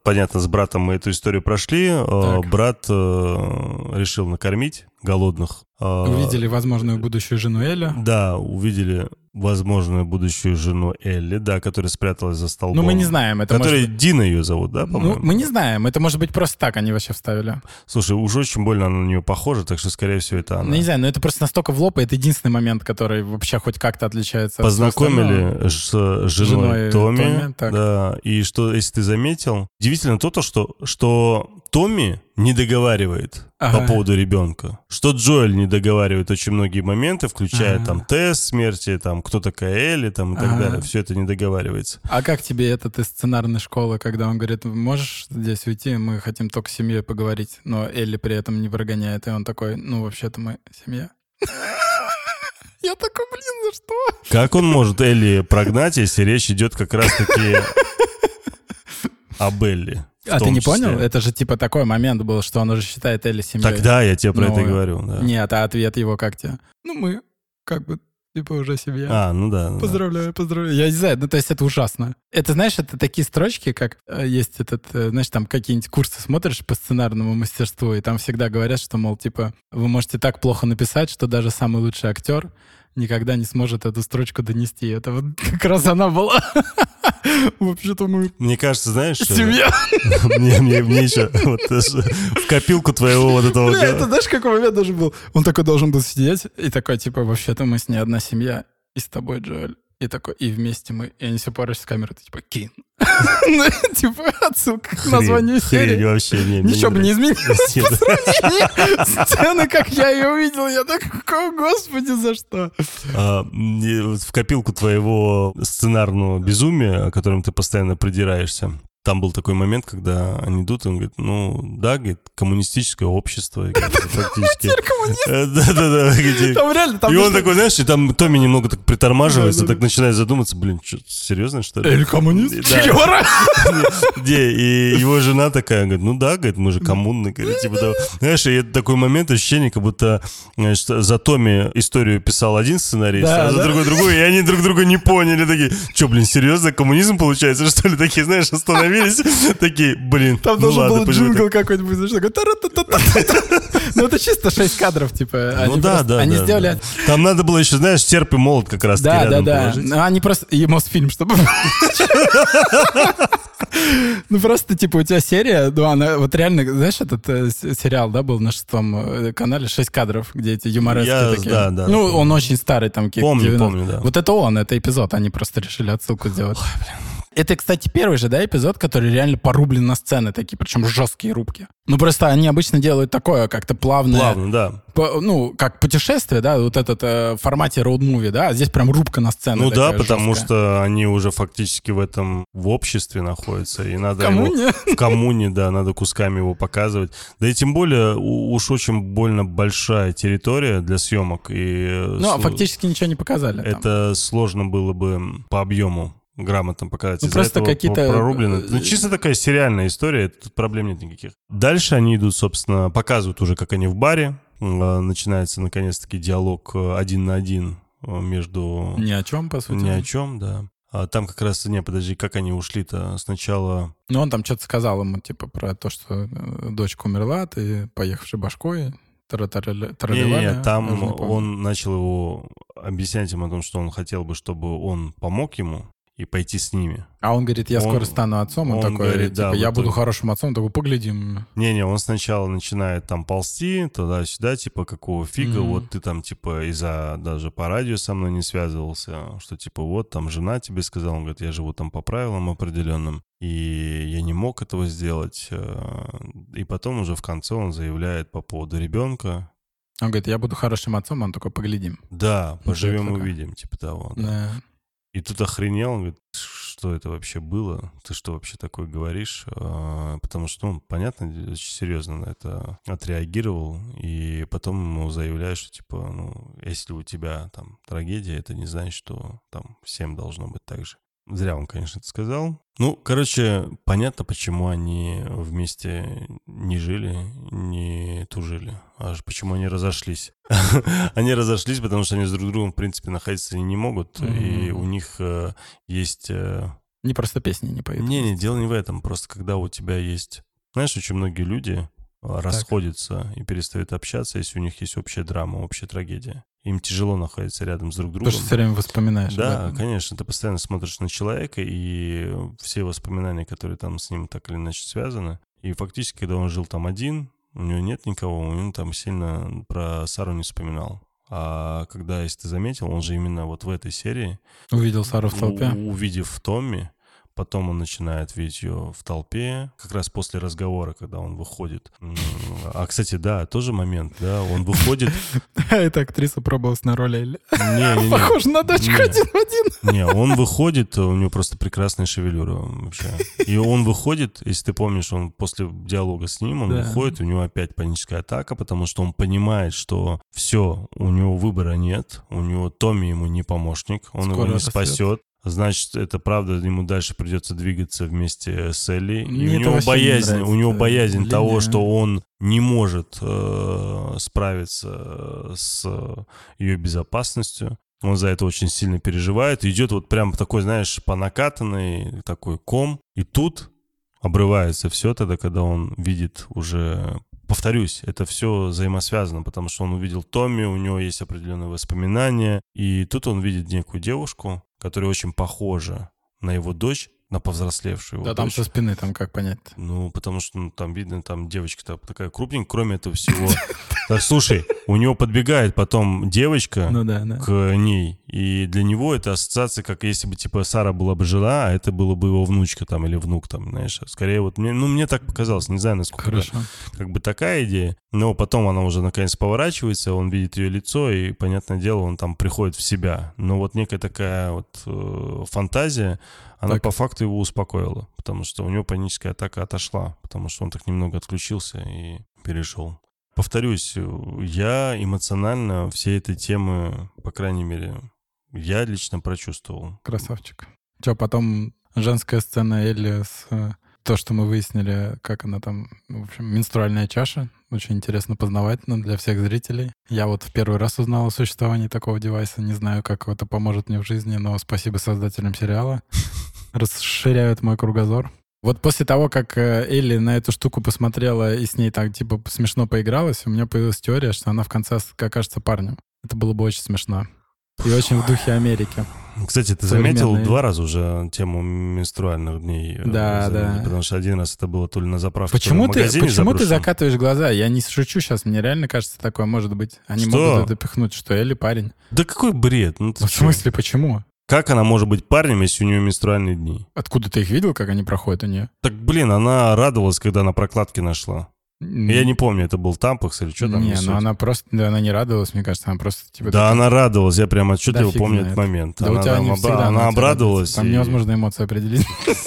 Понятно, с братом мы эту историю прошли. Э, Так. Брат э, решил накормить голодных. Увидели возможную будущую жену Эля. Да, увидели возможную будущую жену Элли, да, которая спряталась за столбом. Ну, мы не знаем, это Которая может... Дина ее зовут, да, Ну, по-моему? мы не знаем, это может быть просто так они вообще вставили. Слушай, уже очень больно она на нее похожа, так что, скорее всего, это она. Ну, не знаю, но это просто настолько в лоб, и это единственный момент, который вообще хоть как-то отличается от. Познакомили с женой, Женой Томми, Томми, так. да, и что, если ты заметил, удивительно то, то что, что Томми не договаривает Ага. по поводу ребенка, что Джоэль не договаривает очень многие моменты, включая Ага. там тест смерти, там кто такая Элли, там и так Ага. далее, все это не договаривается. А как тебе этот из сценарной школы, когда он говорит, можешь здесь уйти, мы хотим только с семьей поговорить, но Элли при этом не прогоняет, и он такой, ну, вообще-то мы семья. Я такой, блин, за что? Как он может Элли прогнать, если речь идет как раз-таки об Элли? А ты не числе? понял? Это же типа такой момент был, что он уже считает Элли семьей. Тогда я тебе про Ну, это и говорю, да. Нет, а ответ его как тебе? Ну, мы как бы типа уже семья. А, ну да. ну да. Поздравляю, поздравляю. Я не знаю, ну то есть это ужасно. Это, знаешь, это такие строчки, как э, есть этот, э, знаешь, там какие-нибудь курсы смотришь по сценарному мастерству, и там всегда говорят, что, мол, типа, вы можете так плохо написать, что даже самый лучший актер никогда не сможет эту строчку донести. Это вот как раз она была. Вообще-то мы Мне кажется, знаешь, что- семья. мне, мне, мне еще вот, даже в копилку твоего вот этого... Бля, это знаешь, какой момент должен был? Он такой должен был сидеть и такой, типа, вообще-то мы с ней одна семья, и с тобой, Джоэль. И такой, и вместе мы, и они все парочку с камерой, ты типа, Кин. Ну, Типа, отсылка к названию серии. вообще. Не, Ничего бы не изменилось по сравнению сцены, как я ее увидел. Я такой, «О, господи, за что? А, в копилку твоего сценарного безумия, о котором ты постоянно придираешься, там был такой момент, когда они идут, и он говорит, ну, да, говорит, коммунистическое общество. Э, Да-да-да. говорит, Там реально, там И он такой, знаешь, и там Томми немного так притормаживается, так начинает задуматься, блин, что, серьезно, что ли? Эль коммунист? Чёра? Где? И его жена такая, говорит, ну да, говорит, мы же коммунные, говорит, типа того. Знаешь, и это такой момент, ощущение, как будто за Томми историю писал один сценарист, а за другой другой, и они друг друга не поняли, такие, что, блин, серьезно, коммунизм получается, что ли? Такие, знаешь, остановились, такие, блин, Там ну должен был джингл так». какой-нибудь, «Тара-та-та-та-та». Ну, это чисто 6 кадров, типа. Ну да, да, Они сделали... Там надо было еще, знаешь, серп и молот как раз Да, да, да. Ну, они просто... И Мосфильм, чтобы... Ну, просто, типа, у тебя серия, ну, она вот реально, знаешь, этот э, сериал, да, был на шестом э, канале, 6 кадров, где эти юморески такие. да, да, Ну, он очень старый, там, Помню, 90. помню, да. Вот это он, это эпизод, они просто решили отсылку сделать. Это, кстати, первый же, да, эпизод, который реально порублен на сцены такие, причем жесткие рубки. Ну, просто они обычно делают такое, как-то плавное... Плавно, да. По, ну, как путешествие, да, вот этот э, в формате роуд-муви, да, а здесь прям рубка на сцену. Ну да, потому жесткая. что они уже фактически в этом, в обществе находятся, и надо коммуне? его... В коммуне, да, надо кусками его показывать. Да и тем более уж очень больно большая территория для съемок. И, э, ну, а фактически ничего не показали. Это там. сложно было бы по объему грамотно показать. Ну, просто какие-то... Прорублены. Ну, чисто такая сериальная история, тут проблем нет никаких. Дальше они идут, собственно, показывают уже, как они в баре. А, начинается, наконец-таки, диалог э, один на один э, между... Ни о чем, по сути. Ни о чем, да. А там как раз, не, подожди, как они ушли-то сначала... Ну, он там что-то сказал ему, типа, про то, что э, дочка умерла, ты поехавший башкой, не-не, там он начал его объяснять ему о том, что он хотел бы, чтобы он помог ему, и пойти с ними. А он говорит, я он, скоро стану отцом, он, он такой, говорит, типа, да, я буду хорошим отцом, такой, поглядим. Не-не, он сначала начинает там ползти туда-сюда, типа, какого фига, mm-hmm. вот ты там, типа, из-за даже по радио со мной не связывался, что, типа, вот там жена тебе сказала, он говорит, я живу там по правилам определенным, и я не мог этого сделать. Э, и потом уже в конце он заявляет по поводу ребенка, он говорит, я буду хорошим отцом, он такой, поглядим. Да, поживем увидим, типа того. Да. да. И тут охренел, он говорит, что это вообще было? Ты что вообще такое говоришь? А, потому что, ну, понятно, очень серьезно на это отреагировал. И потом ему заявляют, что, типа, ну, если у тебя там трагедия, это не значит, что там всем должно быть так же. Зря он, конечно, это сказал. Ну, короче, понятно, почему они вместе не жили, не тужили. Аж почему они разошлись. они разошлись, потому что они с друг другом, в принципе, находиться не могут. И у них э, есть... Э, не просто песни не поют. Не-не, дело не в этом. Просто когда у тебя есть... Знаешь, очень многие люди э, расходятся и перестают общаться, если у них есть общая драма, общая трагедия им тяжело находиться рядом с друг другом. Потому что все время воспоминаешь. Да, конечно, ты постоянно смотришь на человека, и все воспоминания, которые там с ним так или иначе связаны. И фактически, когда он жил там один, у него нет никого, он там сильно про Сару не вспоминал. А когда, если ты заметил, он же именно вот в этой серии... Увидел Сару в толпе. увидев Томми, Потом он начинает видеть ее в толпе, как раз после разговора, когда он выходит. А, кстати, да, тоже момент, да, он выходит... Эта актриса пробовалась на роли. Не, Похоже на дочку один в один. Не, он выходит, у него просто прекрасная шевелюра вообще. И он выходит, если ты помнишь, он после диалога с ним, он выходит, у него опять паническая атака, потому что он понимает, что все, у него выбора нет, у него Томми ему не помощник, он его не спасет значит, это правда, ему дальше придется двигаться вместе с Элли. Мне и у него боязнь, у него боязнь линия. того, что он не может э, справиться с ее безопасностью. Он за это очень сильно переживает. Идет вот прям такой, знаешь, по накатанной такой ком. И тут обрывается все тогда, когда он видит уже повторюсь, это все взаимосвязано, потому что он увидел Томми, у него есть определенные воспоминания, и тут он видит некую девушку, которая очень похожа на его дочь, на повзрослевшую. Да, там со спины, там как понять? Ну, потому что ну, там видно, там девочка такая крупненькая, кроме этого всего. Так, слушай, у него подбегает потом девочка ну, да, да. к ней, и для него это ассоциация, как если бы, типа, Сара была бы жила, а это было бы его внучка там или внук там, знаешь. Скорее вот, мне, ну, мне так показалось, не знаю, насколько Хорошо. Это, как бы такая идея. Но потом она уже наконец поворачивается, он видит ее лицо, и, понятное дело, он там приходит в себя. Но вот некая такая вот э, фантазия, она так. по факту его успокоила, потому что у него паническая атака отошла, потому что он так немного отключился и перешел. Повторюсь, я эмоционально все этой темы, по крайней мере, я лично прочувствовал. Красавчик. Что, потом женская сцена Элли с э, то, что мы выяснили, как она там, в общем, менструальная чаша. Очень интересно познавательно для всех зрителей. Я вот в первый раз узнал о существовании такого девайса. Не знаю, как это поможет мне в жизни, но спасибо создателям сериала. Расширяют мой кругозор. Вот после того, как э, Элли на эту штуку посмотрела и с ней так, типа, смешно поигралась, у меня появилась теория, что она в конце окажется парнем. Это было бы очень смешно. И очень в духе Америки. Кстати, ты заметил два раза уже тему менструальных дней. Э, да, да. Потому что один раз это было то ли на заправке, почему ты, Почему ты закатываешь глаза? Я не шучу сейчас, мне реально кажется, такое может быть. Они что? могут это пихнуть, что Элли парень. Да какой бред? Ну, в смысле, почему? Как она может быть парнем, если у нее менструальные дни? Откуда ты их видел, как они проходят у нее? Так, блин, она радовалась, когда на прокладке нашла. Я не помню, это был тампакс или что там. Не, ну она просто, да, она не радовалась, мне кажется, она просто типа... Да, она радовалась, я прям отчетливо да, помню этот момент. Да она, у тебя не всегда она обрадовалась. Там невозможно эмоции определить.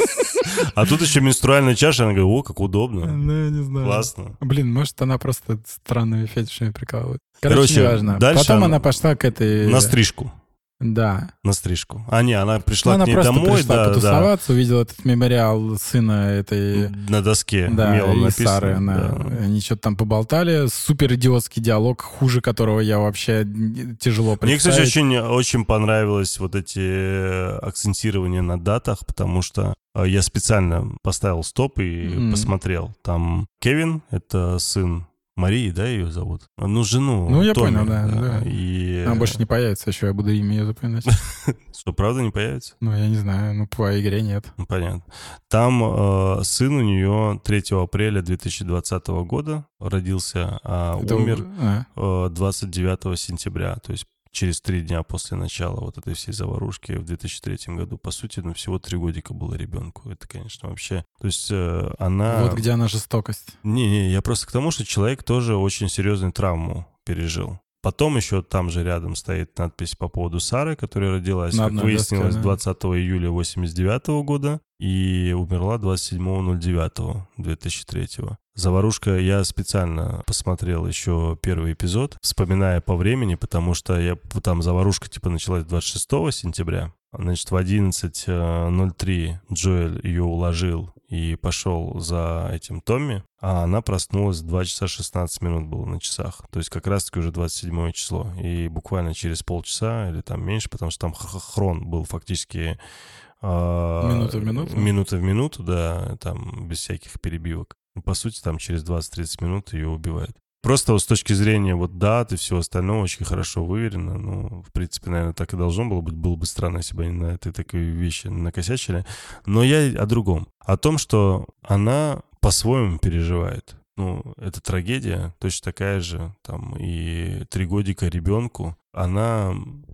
А тут еще менструальная чаша, она говорит, о, как удобно. Ну, я не знаю. Классно. Блин, может, она просто странными фетишами прикалывает. Короче, Короче неважно. Дальше Потом она пошла к этой... На стрижку. Да. На стрижку. А, не, она пришла ну, к ней она домой. пришла да, потусоваться, да. увидела этот мемориал сына этой... На доске да, мелом и написано. Сары, она, да. Они что-то там поболтали. Супер идиотский диалог, хуже которого я вообще тяжело представить. Мне, кстати, очень, очень понравилось вот эти акцентирования на датах, потому что э, я специально поставил стоп и mm-hmm. посмотрел. Там Кевин, это сын Марии, да, ее зовут? Ну, жену. Ну, я Томми, понял, да. да. да. И... Она больше не появится еще, я буду имя ее запоминать. Что, правда не появится? Ну, я не знаю, ну, по игре нет. Ну, понятно. Там э, сын у нее 3 апреля 2020 года родился, а Это умер а. Э, 29 сентября, то есть через три дня после начала вот этой всей заварушки в 2003 году. По сути, ну, всего три годика было ребенку. Это, конечно, вообще... То есть э, она... Вот где она жестокость. Не-не, я просто к тому, что человек тоже очень серьезную травму пережил. Потом еще там же рядом стоит надпись по поводу Сары, которая родилась, На как выяснилось, доске, да. 20 июля 89 года и умерла 27.09.2003. Заварушка, я специально посмотрел еще первый эпизод, вспоминая по времени, потому что я там заварушка типа началась 26 сентября. Значит, в 11.03 Джоэль ее уложил и пошел за этим Томми, а она проснулась 2 часа 16 минут было на часах. То есть как раз-таки уже 27 число. И буквально через полчаса или там меньше, потому что там хрон был фактически а, Минута в минуту? Минута в минуту, да, там без всяких перебивок. По сути, там через 20-30 минут ее убивают. Просто вот с точки зрения вот дат и всего остального очень хорошо выверено. Ну, в принципе, наверное, так и должно было быть. Было бы странно, если бы они на этой такой вещи накосячили. Но я о другом. О том, что она по-своему переживает. Ну, это трагедия, точно такая же. Там и три годика ребенку. Она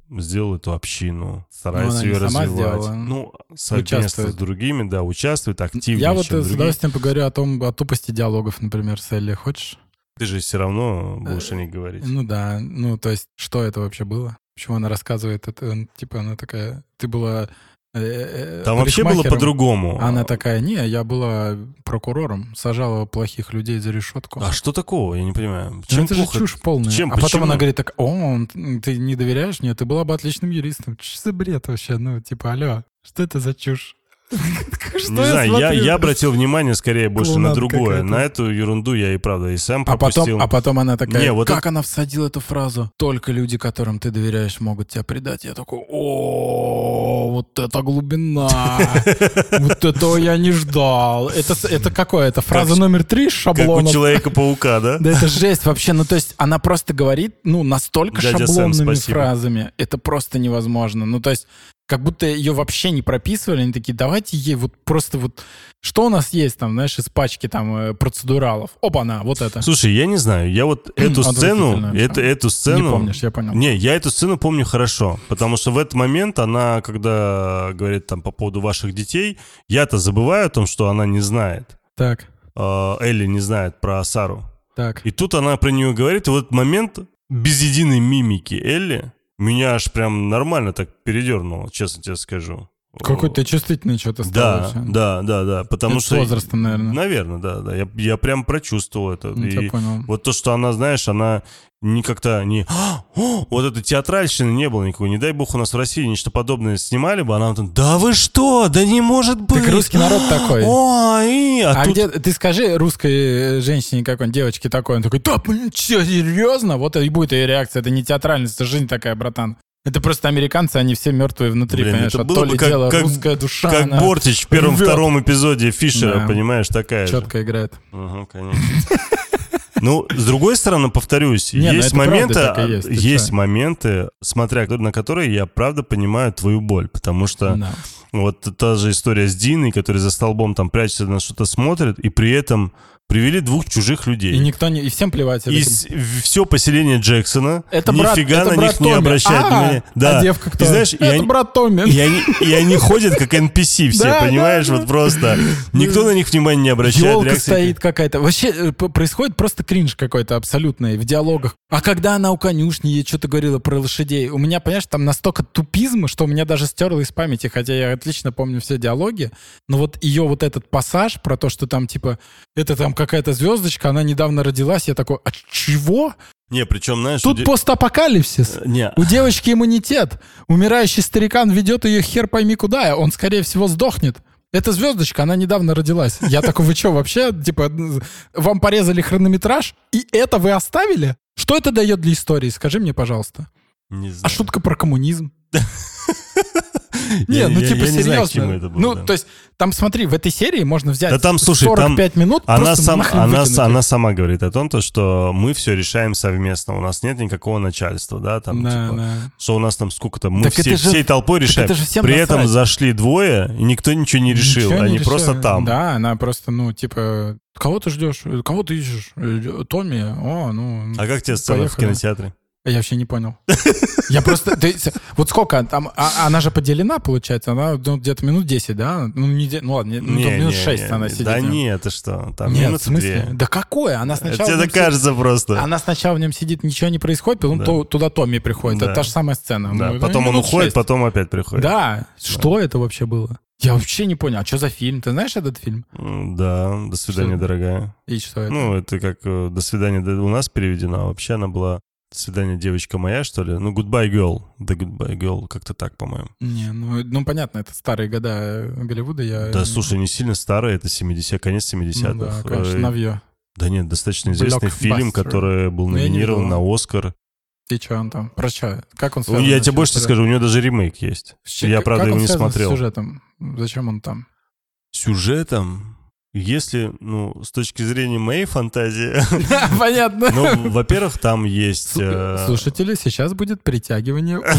сделал эту общину, старается ее развивать. Сделала. Ну, совместно с другими, да, участвует активнее, Я вот с удовольствием поговорю о том, о тупости диалогов, например, с Элли. Хочешь? Ты же все равно будешь о них говорить. Ну да, ну то есть, что это вообще было? Почему она рассказывает это? Типа она такая, ты была Э, э, Там вообще было по-другому. Она такая, не, я была прокурором, сажала плохих людей за решетку. А что такого? Я не понимаю. Ну, Чем ну, это плохо? же чушь полная. Чем? А Почему? потом она говорит так, о, ты не доверяешь мне, ты была бы отличным юристом. Что за бред вообще? Ну, типа, алло, что это за чушь? Не знаю, я, я обратил внимание скорее больше на другое. На эту ерунду я и правда и сам пропустил. А потом, а потом она такая, Не, вот как это... она всадила эту фразу? Только люди, которым ты доверяешь, могут тебя предать. Я такой, о, вот это глубина. Вот этого я не ждал. Это, это какое? Это фраза номер три шаблона. Как у Человека-паука, да? Да это жесть вообще. Ну то есть она просто говорит, ну настолько шаблонными фразами. Это просто невозможно. Ну то есть как будто ее вообще не прописывали, они такие, давайте ей вот просто вот, что у нас есть там, знаешь, из пачки там э, процедуралов, опа-на, вот это. Слушай, я не знаю, я вот эту сцену, это, эту сцену... Не помнишь, я понял. Не, я эту сцену помню хорошо, потому что в этот момент она, когда говорит там по поводу ваших детей, я-то забываю о том, что она не знает. Так. Э, Элли не знает про Сару. Так. И тут она про нее говорит, и в этот момент без единой мимики Элли меня аж прям нормально так передернуло, честно тебе скажу. Какой ты чувствительный что-то стал. Да, да, да, да. Потому это что... С возрастом, наверное. Наверное, да, да. Я, я прям прочувствовал это. Ну, и понял. вот то, что она, знаешь, она не как-то не... О, вот этой театральщины не было никакой. Не дай бог у нас в России нечто подобное снимали бы, она там, да вы что, да не может быть. Так русский народ такой. Ой, а, а тут... где, ты скажи русской женщине какой-нибудь, девочке такой, он такой, да, блин, что, серьезно? Вот и будет ее реакция, это не театральность, это жизнь такая, братан. Это просто американцы, они все мертвые внутри, Блин, понимаешь? Это было то ли как, дело как, русская душа. Как она Бортич в первом-втором эпизоде Фишера, да. понимаешь, такая Четко же. играет. Угу, конечно. Ну, с другой стороны, повторюсь, Не, ну есть моменты, есть, есть моменты, смотря на которые я правда понимаю твою боль, потому что да. вот та же история с Диной, который за столбом там прячется на что-то смотрит, и при этом привели двух чужих людей. И никто не... И всем плевать. И с, все поселение Джексона это нифига брат, на это них Томми. не обращает а, внимания. Да. А девка кто? И знаешь, это и они, брат Томми. И они, и они ходят как NPC все, Да, понимаешь? да, Вот просто. Никто на них внимания не обращает. Елка реакции- стоит какая-то. Вообще э, происходит просто кринж какой-то абсолютный в диалогах. А когда она у конюшни ей что-то говорила про лошадей, у меня, понимаешь, там настолько тупизм, что у меня даже стерло из памяти, хотя я отлично помню все диалоги. Но вот ее вот этот пассаж про то, что там типа это там какая-то звездочка, она недавно родилась, я такой, а чего? Не, причем, знаешь... Тут уди- постапокалипсис. Не, У девочки иммунитет. Умирающий старикан ведет ее хер пойми куда. Он, скорее всего, сдохнет. Это звездочка, она недавно родилась. Я такой, вы что, вообще, типа, вам порезали хронометраж, и это вы оставили? Что это дает для истории? Скажи мне, пожалуйста. не знаю. А шутка про коммунизм? Не, ну типа серьезно. Ну, то есть, там смотри, в этой серии можно взять Да там, слушай, там 45 минут, Она, сам, сама говорит о том, то, что мы все решаем совместно. У нас нет никакого начальства, да, там, Да, типа, да. что у нас там сколько-то, мы Так все- же- всей толпой решаем. это же всем При этом зашли двое, и никто ничего не решил. Ничего не Они просто там. Да, она просто, ну, типа, кого ты ждешь? Кого ты ищешь? Э, Томми? О, ну... А как тебе сцена в поехали. кинотеатре? Я вообще не понял. Я просто... то есть, вот сколько там... а- она же поделена, получается? Она ну, где-то минут 10, да? Ну, не, ну ладно, не- ну, Не, минут не, 6 не, она сидит. Да в нет, ты что, там Нет, в минуты смысле? две. Да какое? Она сначала... Тебе в так кажется просто. сидит- Она сначала в нем сидит, ничего не происходит, потом Да. то- туда Томми приходит. Да. Это та же самая сцена. Да, Ну, потом ну, он минут уходит, шесть. потом опять приходит. Да, что это вообще было? Я вообще не понял. А что за фильм? Ты знаешь этот фильм? Да, до свидания, Что? дорогая. И что это? Ну, это как э, «До свидания» да, у нас переведено, а вообще она была «До свидания, девочка моя», что ли? Ну, «Goodbye, girl». «The goodbye, girl», как-то так, по-моему. Не, ну, ну понятно, это старые года Голливуда. Я... Да, слушай, не сильно старый, это 70 конец 70-х. Ну да, конечно, Э, новье. Да нет, достаточно известный фильм, который был Ну, я номинирован на Оскар. Ты что он там? Про что? Как он Ну, связан я вообще тебе больше скажу, у него даже ремейк есть. С Я, правда, его не смотрел. С сюжетом? Зачем он там? Сюжетом, если, ну, с точки зрения моей фантазии, Понятно. ну, во-первых, там есть... э, Слушатели, сейчас будет притягивание.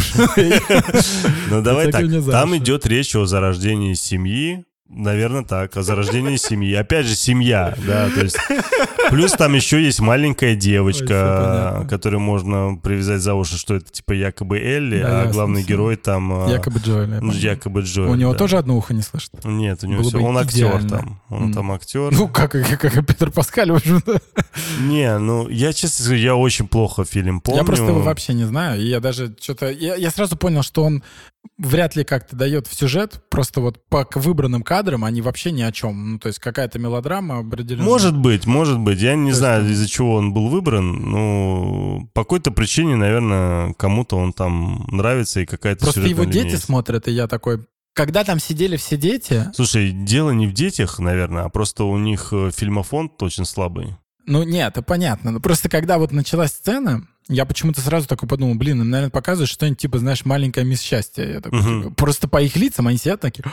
Ну, давай так. Там идет речь о зарождении семьи. Наверное, так. О зарождении семьи. Опять же, семья, да, то есть... Плюс там еще есть маленькая Ой, девочка, понятно. которую можно привязать за уши, что это типа якобы Элли, Да, а ясно главный всё. герой там... э, Якобы Джоэль. я ну, якобы Джоэль. У него да. тоже одно ухо не слышит? Нет, у него Было все. Он актер там. Он М. там актер. Ну, как, как, как и Петр Паскаль, в общем-то. Не, ну, я, честно скажу, я очень плохо фильм помню. Я просто его вообще не знаю. И я даже что-то... Я, я сразу понял, что он вряд ли как-то дает в сюжет. Просто вот по выбранным кадрам они вообще ни о чем. Ну, то есть какая-то мелодрама определенно. Может быть, может быть. Я не То есть знаю, там- из-за чего он был выбран. Ну, по какой-то причине, наверное, кому-то он там нравится и какая-то Просто его дети есть. смотрят, и я такой... Когда там сидели все дети, Слушай, дело не в детях, наверное, а просто у них э, фильмофонд очень слабый. Ну, нет, это понятно. Но просто когда вот началась сцена, я почему-то сразу такой подумал, блин, им, наверное, показывают что-нибудь типа, знаешь, маленькая мисс счастья. Я такой, Мгм. типа, просто по их лицам они сидят такие,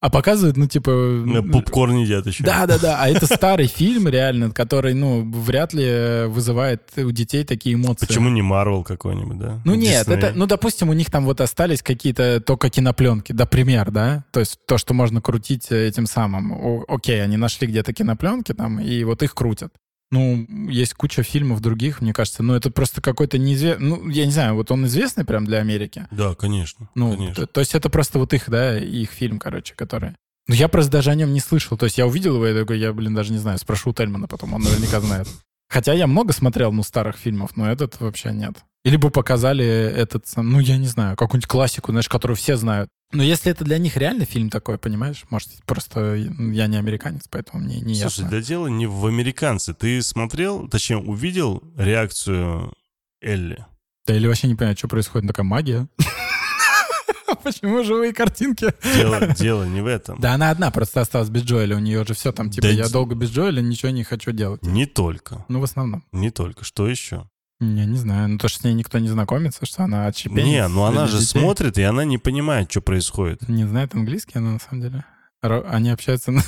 а показывают, ну, типа... Э, Попкорн едят еще. Да-да-да, а это старый фильм реально, который, ну, вряд ли э, вызывает у детей такие эмоции. Почему не Марвел какой-нибудь, да? Ну нет, это, ну допустим, у них там вот остались какие-то только кинопленки, например, да, то есть то, что можно крутить э, этим самым. О- окей, они нашли где-то кинопленки там, и вот их крутят. Ну, есть куча фильмов других, мне кажется, но это просто какой-то неизвестный, ну, я не знаю, вот он известный прям для Америки. Да, конечно. Ну, конечно. то, то есть это просто вот их, да, их фильм, короче, который... Ну, я просто даже о нем не слышал. То есть я увидел его, и такой, я, блин, даже не знаю, спрошу у Тельмана потом, он наверняка знает. Хотя я много смотрел, ну, старых фильмов, но этот вообще нет. Или бы показали этот, ну, я не знаю, какую-нибудь классику, знаешь, которую все знают. Но если это для них реально фильм такой, понимаешь, может, просто я не американец, поэтому мне не Слушай, ясно. да дело не в американце. Ты смотрел, точнее, увидел реакцию Элли? Да или вообще не понимаю, что происходит, такая магия. Почему живые картинки? Дело, дело не в этом. Да она одна просто осталась без Джоэля, у нее же все там, типа, Да я д- долго без Джоэля, ничего не хочу делать. Не только. Ну, в основном. Не только. Что еще? Я не знаю. Ну, то, что с ней никто не знакомится, что она отщепенец. Не, ну она же детей. смотрит, и она не понимает, что происходит. Не знает английский она, на самом деле. Они общаются на,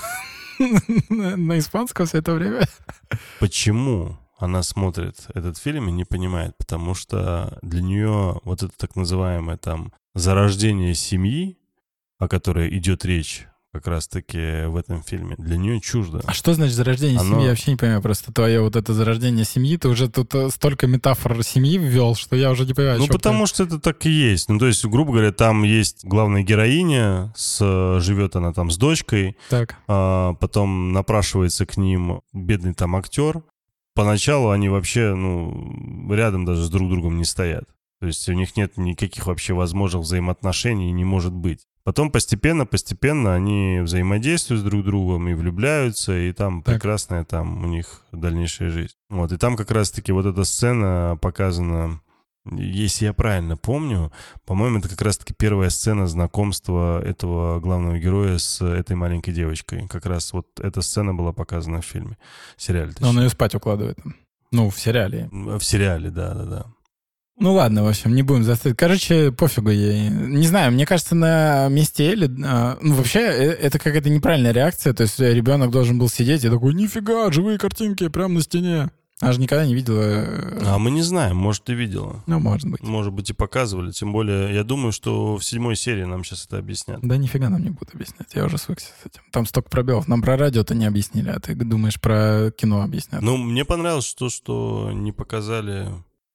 на- на испанском все это время. Почему она смотрит этот фильм и не понимает? Потому что для нее вот это так называемое там зарождение семьи, о которой идет речь, как раз-таки в этом фильме. Для нее чуждо. А что значит зарождение Оно... семьи? Я вообще не понимаю. Просто твое вот это зарождение семьи, ты уже тут э, столько метафор семьи ввел, что я уже не понимаю. Ну, потому ты... что это так и есть. Ну, то есть, грубо говоря, там есть главная героиня, с... живет она там с дочкой. Так. А, потом напрашивается к ним бедный там актер. Поначалу они вообще, ну, рядом даже с друг другом не стоят. То есть у них нет никаких вообще возможных взаимоотношений, не может быть. Потом постепенно, постепенно они взаимодействуют с друг другом и влюбляются, и там так. прекрасная там у них дальнейшая жизнь. Вот, и там как раз-таки вот эта сцена показана, если я правильно помню, по-моему, это как раз-таки первая сцена знакомства этого главного героя с этой маленькой девочкой. Как раз вот эта сцена была показана в фильме, в сериале. Точнее. Он ее спать укладывает. Ну, в сериале. В сериале, да-да-да. Ну ладно, в общем, не будем заставить. Короче, пофигу ей. Не знаю, мне кажется, на месте Эли... А, ну, вообще, э, это какая-то неправильная реакция. То есть ребенок должен был сидеть и такой, нифига, живые картинки прямо на стене. Она же никогда не видела... Э, а мы не знаем, может, ты видела. Ну, может быть. Может быть, и показывали. Тем более, я думаю, что в седьмой серии нам сейчас это объяснят. Да нифига нам не будут объяснять. Я уже свыкся с этим. Там столько пробелов. Нам про радио-то не объяснили, а ты думаешь, про кино объяснят. Ну, мне понравилось то, что не показали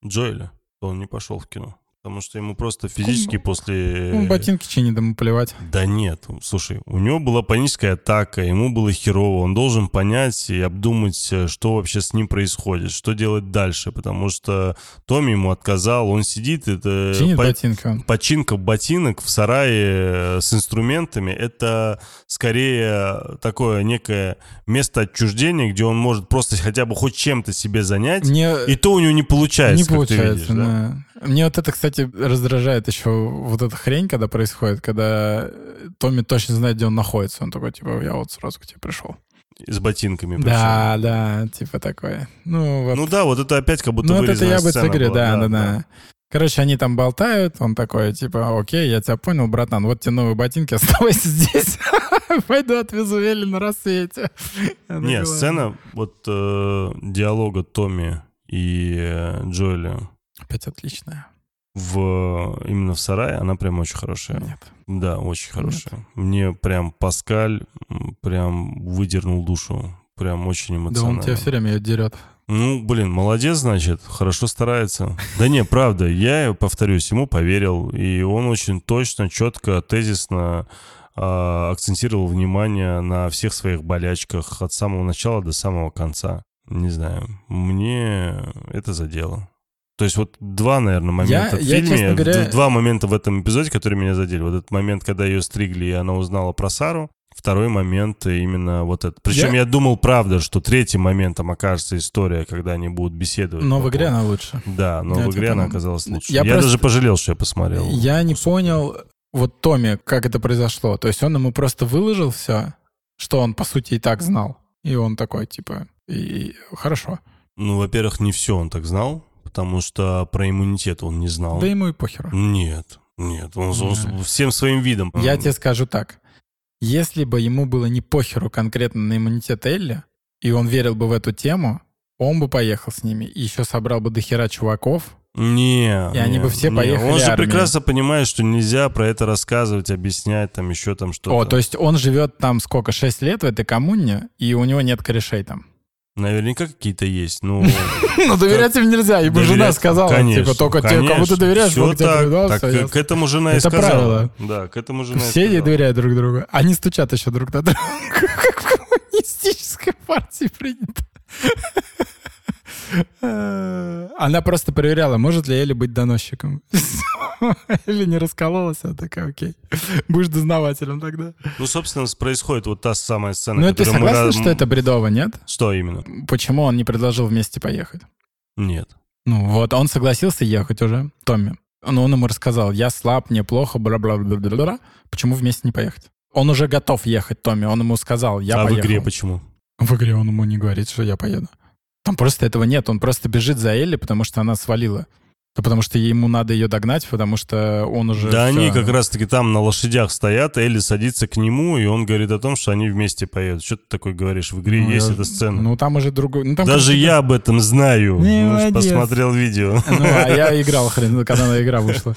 Джоэля он не пошел в кино. Потому что ему просто физически после... Ну, ботинки чинит, да плевать. Да нет, слушай, у него была паническая атака, ему было херово, он должен понять и обдумать, э, что вообще с ним происходит, что делать дальше, потому что Томми ему отказал, он сидит, это... Чинит по... ботинка. Починка ботинок в сарае э, с инструментами, это скорее такое некое место отчуждения, где он может просто хотя бы хоть чем-то себе занять, Мне... и то у него не получается, Не получается, видишь, да? Мне вот это, кстати, раздражает еще вот эта хрень, когда происходит, когда Томми точно знает, где он находится. Он такой, типа, я вот сразу к тебе пришел. С ботинками пришел. Да, да, типа такое. Ну, вот. ну да, вот это опять как будто Ну вот это я бы говорю, да, да, да, да. Короче, они там болтают, он такой, типа, окей, я тебя понял, братан, вот тебе новые ботинки, оставайся здесь. Пойду отвезу Элли на рассвете. Нет, сцена вот э, диалога Томми и э, Джоэля Опять отличная. В, именно в сарае она прям очень хорошая. Нет. Да, очень хорошая. Нет. Мне прям Паскаль прям выдернул душу. Прям очень эмоционально. Да он тебя все время ее дерет. Ну, блин, молодец, значит, хорошо старается. Да не, правда, я, повторюсь, ему поверил, и он очень точно, четко, тезисно э, акцентировал внимание на всех своих болячках от самого начала до самого конца. Не знаю, мне это задело. То есть вот два, наверное, момента я, в фильме, я, говоря... два момента в этом эпизоде, которые меня задели. Вот этот момент, когда ее стригли, и она узнала про Сару. Второй момент именно вот этот. Причем я... я думал, правда, что третьим моментом окажется история, когда они будут беседовать. Но в игре она лучше. Да, но я в игре она оказалась лучше. Я, я просто... даже пожалел, что я посмотрел. Я не понял, вот Томми, как это произошло. То есть он ему просто выложил все, что он, по сути, и так знал. И он такой, типа, и, и хорошо. Ну, во-первых, не все он так знал потому что про иммунитет он не знал. Да ему и похеру. Нет, нет, он, он всем своим видом. Я тебе скажу так. Если бы ему было не похеру конкретно на иммунитет Элли, и он верил бы в эту тему, он бы поехал с ними и еще собрал бы дохера чуваков, не, и они бы все не. поехали. Он же армией. прекрасно понимает, что нельзя про это рассказывать, объяснять, там еще там что-то. О, то есть он живет там сколько, 6 лет в этой коммуне, и у него нет корешей там. Наверняка какие-то есть, но... Ну, доверять им нельзя, ибо жена сказала, типа, только тебе, кому ты доверяешь, тебе так, так к этому жена и сказала. Это правило. Да, к этому жена Все ей доверяют друг другу. Они стучат еще друг на друга, как в коммунистической партии принято. Она просто проверяла, может ли Элли быть доносчиком. Или не раскололась, а такая, окей. Будешь дознавателем тогда. Ну, собственно, происходит вот та самая сцена, Ну, ты согласен, мы... что это бредово, нет? Что именно? Почему он не предложил вместе поехать? Нет. Ну, вот, он согласился ехать уже, Томми. Но он ему рассказал, я слаб, мне плохо, бла-бла-бла-бла-бла. Почему вместе не поехать? Он уже готов ехать, Томми. Он ему сказал, я а поехал. А в игре почему? В игре он ему не говорит, что я поеду. Там просто этого нет. Он просто бежит за Элли, потому что она свалила. Да потому что ему надо ее догнать, потому что он уже... Да все... они как раз-таки там на лошадях стоят, Элли садится к нему, и он говорит о том, что они вместе поедут. Что ты такой говоришь? В игре ну, есть я... эта сцена. Ну там уже другой... Ну, там Даже я об этом знаю. Не, посмотрел видео. Ну, а я играл, хрен, когда на игра вышла.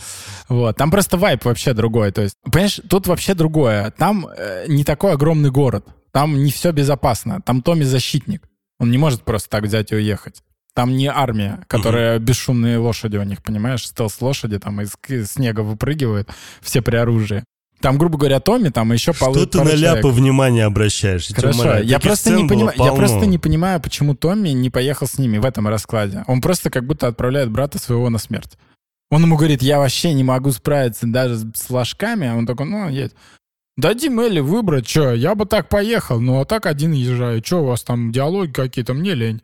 Вот. Там просто вайп вообще другой. То есть, понимаешь, тут вообще другое. Там э, не такой огромный город. Там не все безопасно. Там Томми защитник. Он не может просто так взять и уехать. Там не армия, которая угу. бесшумные лошади у них, понимаешь? Стелс-лошади там из снега выпрыгивают, все при оружии. Там, грубо говоря, Томми, там еще Что полы, ты на ляпы внимание обращаешь? Хорошо, я просто, не понимаю, я просто не понимаю, почему Томми не поехал с ними в этом раскладе. Он просто как будто отправляет брата своего на смерть. Он ему говорит, я вообще не могу справиться даже с ложками, а он такой, ну, едь. Дадим Элли выбрать, что, я бы так поехал, ну а так один езжаю. Что у вас там диалоги какие-то, мне лень.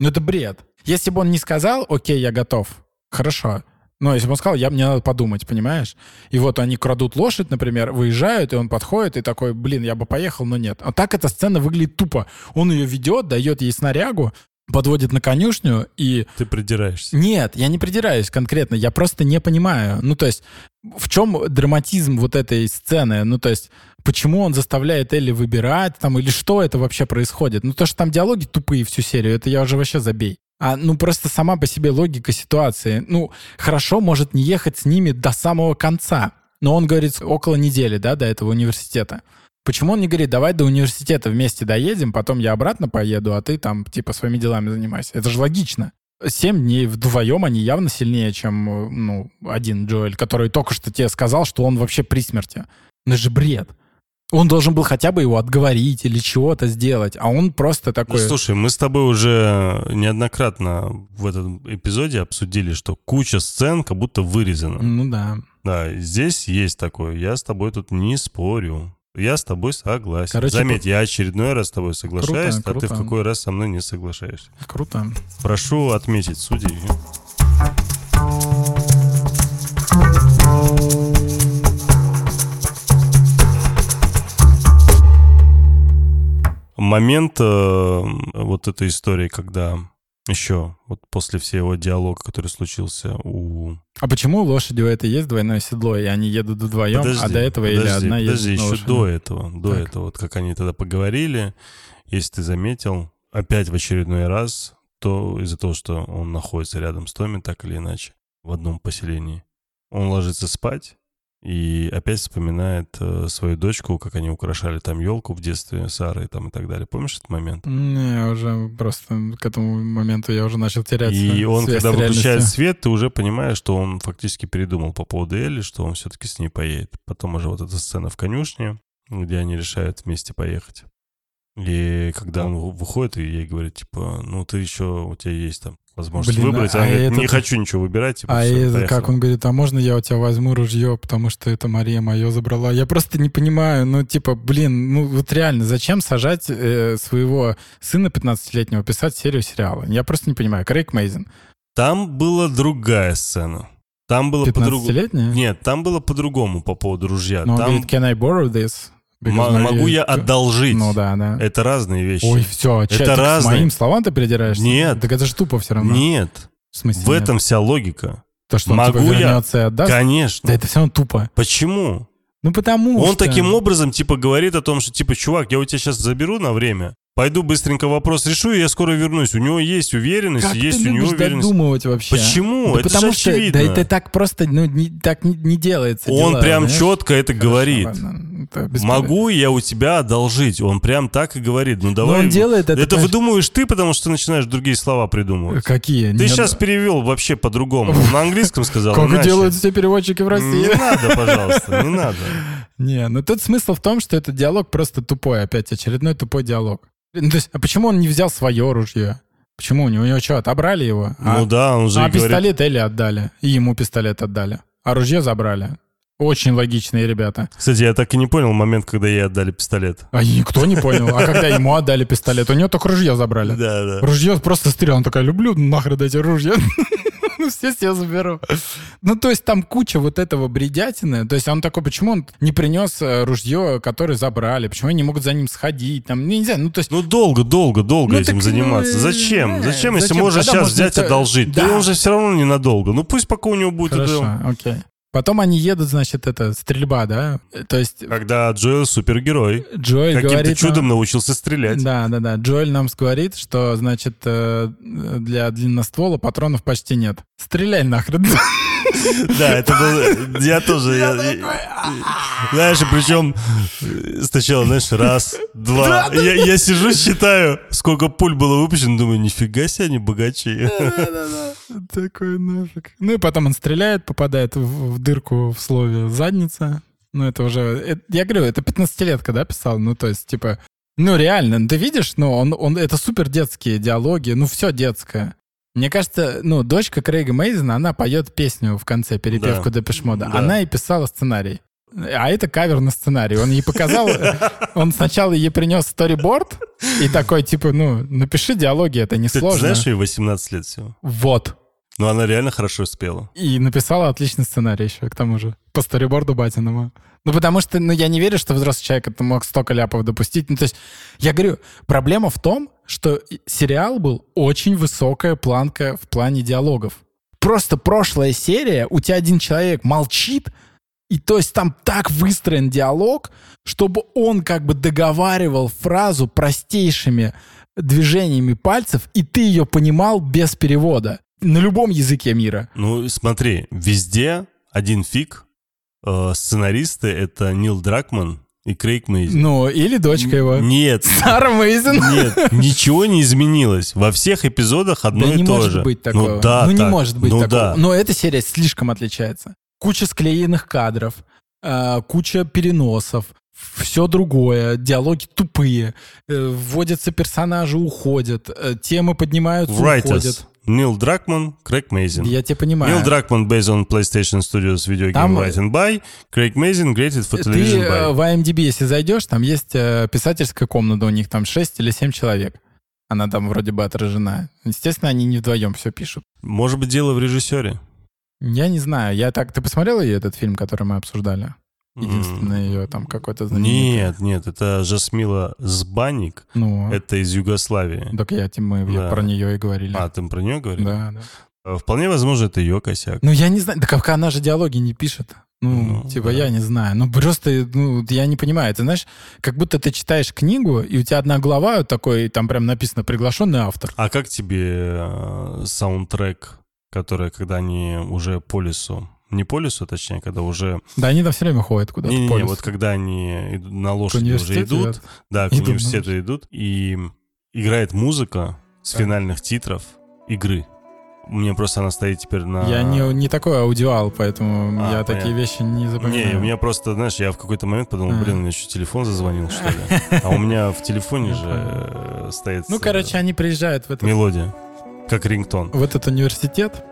Ну это бред. Если бы он не сказал, окей, я готов, хорошо. Но если бы он сказал, я, мне надо подумать, понимаешь? И вот они крадут лошадь, например, выезжают, и он подходит и такой, блин, я бы поехал, но нет. А так эта сцена выглядит тупо. Он ее ведет, дает ей снарягу, подводит на конюшню и... Ты придираешься. Нет, я не придираюсь конкретно, я просто не понимаю. Ну, то есть, в чем драматизм вот этой сцены? Ну, то есть, почему он заставляет Элли выбирать там, или что это вообще происходит? Ну, то, что там диалоги тупые всю серию, это я уже вообще забей. А, ну, просто сама по себе логика ситуации. Ну, хорошо, может не ехать с ними до самого конца. Но он говорит около недели, да, до этого университета. Почему он не говорит, давай до университета вместе доедем, потом я обратно поеду, а ты там типа своими делами занимайся? Это же логично. Семь дней вдвоем они явно сильнее, чем ну, один Джоэль, который только что тебе сказал, что он вообще при смерти. Ну, же бред. Он должен был хотя бы его отговорить или чего-то сделать, а он просто такой... Ну, слушай, мы с тобой уже неоднократно в этом эпизоде обсудили, что куча сцен как будто вырезана. Ну да. Да, здесь есть такое. Я с тобой тут не спорю. Я с тобой согласен. Короче, Заметь, я очередной раз с тобой соглашаюсь, круто, а круто. ты в какой раз со мной не соглашаешься. Круто. Прошу отметить судей. Момент э, вот этой истории, когда еще вот после всего диалога, который случился у... А почему у лошади у этой есть двойное седло, и они едут вдвоем, подожди, а до этого подожди, или одна подожди, едет еще до этого, до так. этого, вот как они тогда поговорили, если ты заметил, опять в очередной раз, то из-за того, что он находится рядом с Томи, так или иначе, в одном поселении, он ложится спать, и опять вспоминает э, свою дочку, как они украшали там елку в детстве Сары там и так далее. Помнишь этот момент? Не, уже просто к этому моменту я уже начал теряться. И он, когда выключает свет, ты уже понимаешь, что он фактически передумал по поводу Элли, что он все-таки с ней поедет. Потом уже вот эта сцена в конюшне, где они решают вместе поехать. И когда он выходит, и ей говорит, типа, ну ты еще, у тебя есть там возможность Блин, выбрать. А, а говорит, этот... не хочу ничего выбирать. Типа, а все, это, как он говорит, а можно я у тебя возьму ружье, потому что это Мария мое забрала? Я просто не понимаю, ну типа, блин, ну вот реально, зачем сажать э, своего сына 15-летнего писать серию сериала? Я просто не понимаю. Крейг Мейзен. Там была другая сцена. Там было по-другому. Нет, там было по-другому по поводу ружья. Но там... он говорит, can I borrow this? М- могу я одолжить. Ну да, да. Это разные вещи. Ой, все, это чатик, разные. с моим словам ты придираешься? Нет. Так это же тупо все равно. Нет. В смысле В нет? этом вся логика. То, что могу он, типа, я... и отдаст? Конечно. Да это все равно тупо. Почему? Ну потому Он что... таким образом, типа, говорит о том, что, типа, чувак, я у тебя сейчас заберу на время, Пойду быстренько вопрос решу, и я скоро вернусь. У него есть уверенность, как есть ты у него уверенность. додумывать вообще? Почему? Да это потому что, очевидно. Да это так просто, ну, не, так не, не делается. Он дела, прям знаешь? четко это Хорошо, говорит. Ладно, это Могу я у тебя одолжить? Он прям так и говорит. Ну давай. Но он делает это. Это конечно... выдумываешь ты, потому что ты начинаешь другие слова придумывать. Какие? Ты Нет. сейчас перевел вообще по-другому. На английском сказал. Как иначе. делают все переводчики в России? Не надо, пожалуйста, не надо. Не, ну тут смысл в том, что этот диалог просто тупой, опять очередной тупой диалог. Ну, то есть, а почему он не взял свое ружье? Почему у него, у него что, отобрали его? Ну а, да, он же А говорит... пистолет Элли отдали, и ему пистолет отдали. А ружье забрали. Очень логичные ребята. Кстати, я так и не понял момент, когда ей отдали пистолет. А никто не понял. А когда ему отдали пистолет, у него только ружье забрали. Да, да. Ружье просто стрелял. Он такая, люблю нахрен эти ружья. Ну, все себе заберу. Ну, то есть там куча вот этого бредятины. То есть он такой, почему он не принес э, ружье, которое забрали? Почему они не могут за ним сходить? Там, ну, нельзя, ну, то есть... Ну, долго, долго, долго ну, этим так, заниматься. Ну, зачем? Э, зачем, если можно сейчас взять это... одолжить? Да. он же все равно ненадолго. Ну, пусть пока у него будет... Хорошо, окей. Потом они едут, значит, это стрельба, да? То есть... Когда Джоэл супергерой. Джоэль Каким-то говорит... чудом нам... научился стрелять. Да, да, да. Джоэль нам говорит, что, значит, э, для длинноствола патронов почти нет. Стреляй нахрен. Да, это был... Я тоже... Знаешь, причем сначала, знаешь, раз, два. Я сижу, считаю, сколько пуль было выпущено, думаю, нифига себе, они богачи. Такой нафиг. Ну и потом он стреляет, попадает в дырку в слове «задница». Ну это уже... Я говорю, это 15-летка, да, писал? Ну то есть, типа... Ну реально, ты видишь, ну он, он, это супер детские диалоги, ну все детское. Мне кажется, ну, дочка Крейга Мейзена, она поет песню в конце, перепевку да. Депешмода. Да. Она и писала сценарий. А это кавер на сценарий. Он ей показал, он сначала ей принес сториборд и такой, типа, ну, напиши диалоги, это не сложно. Ты знаешь, ей 18 лет всего. Вот. Ну, она реально хорошо спела. И написала отличный сценарий еще, к тому же. По сториборду Батиному. Ну, потому что, ну, я не верю, что взрослый человек это мог столько ляпов допустить. Ну, то есть, я говорю, проблема в том, что сериал был очень высокая планка в плане диалогов. Просто прошлая серия, у тебя один человек молчит, и то есть там так выстроен диалог, чтобы он как бы договаривал фразу простейшими движениями пальцев, и ты ее понимал без перевода на любом языке мира. Ну, смотри, везде один фиг. Э, сценаристы — это Нил Дракман и Крейг Мейзен. Ну, или дочка его. Нет. Сара Мейзен. Нет, ничего не изменилось. Во всех эпизодах одно да и не то может же. быть такого. Ну, да, ну так. не может быть ну, такого. Да. Но эта серия слишком отличается. Куча склеенных кадров, э, куча переносов, все другое, диалоги тупые, э, вводятся персонажи, уходят, э, темы поднимаются, Writers. уходят. Нил Дракман, Крейг Мейзин. Я тебя понимаю. Нил Дракман based on PlayStation Studios video game там... written by. Крейг Мейзин created for television Ты by. в IMDb, если зайдешь, там есть писательская комната, у них там 6 или 7 человек. Она там вроде бы отражена. Естественно, они не вдвоем все пишут. Может быть, дело в режиссере? Я не знаю. Я так... Ты посмотрел ее, этот фильм, который мы обсуждали? Единственное ее там какой-то знаменитый. Нет, нет, это Жасмила Сбанник. Ну. Это из Югославии. Так я, мы да. про нее и говорили. А, ты про нее говорил? Да, да. Э, вполне возможно, это ее косяк. Ну, я не знаю. Так как она же диалоги не пишет. Ну, ну типа, да. я не знаю. Ну, просто, ну, я не понимаю. Ты знаешь, как будто ты читаешь книгу, и у тебя одна глава такой, там прям написано «приглашенный автор». А как тебе э, саундтрек, который, когда они уже по лесу не по лесу, точнее, когда уже... Да, они там все время ходят куда-то не, не, не, вот когда они на лошади уже идут, идут, да, к идут, университету может. идут, и играет музыка с да. финальных титров игры. Меня просто она стоит теперь на... Я не, не такой аудиал, поэтому а, я понятно. такие вещи не запоминаю. Не, у меня просто, знаешь, я в какой-то момент подумал, а. блин, у меня еще телефон зазвонил, что ли. А у меня в телефоне же э, стоит... Ну, короче, они приезжают в этот... Мелодия, как рингтон. В этот университет,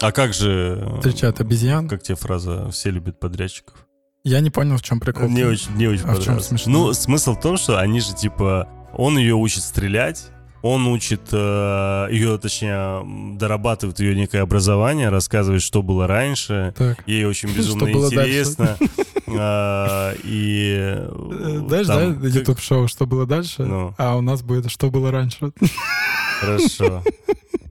а как же... Встречают обезьян. Как тебе фраза «все любят подрядчиков»? Я не понял, в чем прикол. Не очень, не очень а в чем смешно? Ну, смысл в том, что они же, типа, он ее учит стрелять, он учит э, ее, точнее, дорабатывает ее некое образование, рассказывает, что было раньше. Так. Ей очень безумно интересно. А, и э, Знаешь, да, YouTube-шоу «Что было дальше?» ну. А у нас будет «Что было раньше?» Хорошо.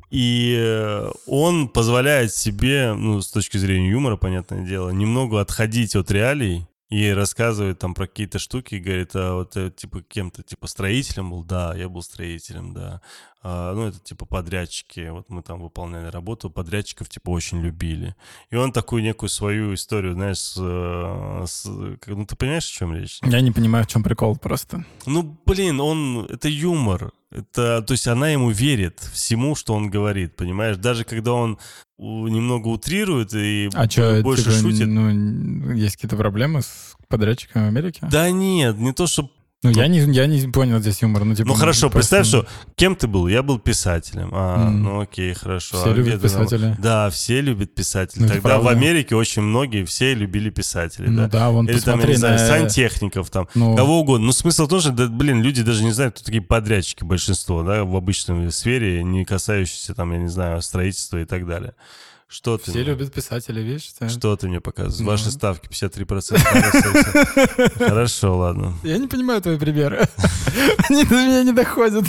И э, он позволяет себе, ну, с точки зрения юмора, понятное дело, немного отходить от реалий и рассказывает там про какие-то штуки, говорит, а вот э, типа кем-то, типа строителем был, да, я был строителем, да. А, ну, это типа подрядчики, вот мы там выполняли работу, подрядчиков типа очень любили. И он такую некую свою историю, знаешь, с, э, с, ну ты понимаешь, о чем речь? Я не понимаю, в чем прикол просто. Ну, блин, он, это юмор. Это, то есть она ему верит всему, что он говорит, понимаешь? Даже когда он немного утрирует и а чё, больше типа, шутит. Ну, есть какие-то проблемы с подрядчиками в Америке? Да нет, не то, что ну, я не, я не понял здесь юмор. Ну, типа, ну хорошо, просто... представь, что кем ты был? Я был писателем. А, mm. ну окей, хорошо. Все а любят писателей. Да, все любят писателей. Ну, Тогда в Америке очень многие, все любили писателей. Ну да, да вон Или там, я не знаю, сантехников, там, ну... кого угодно. Ну смысл тоже, да, блин, люди даже не знают, кто такие подрядчики, большинство, да, в обычной сфере, не касающиеся, там, я не знаю, строительства и так далее Что ты? Все мне? любят писателей, видишь? Да. Что ты мне показываешь? Ну. Ваши ставки 53%. Хорошо, ладно. Я не понимаю твои примеры. Они до меня не доходят.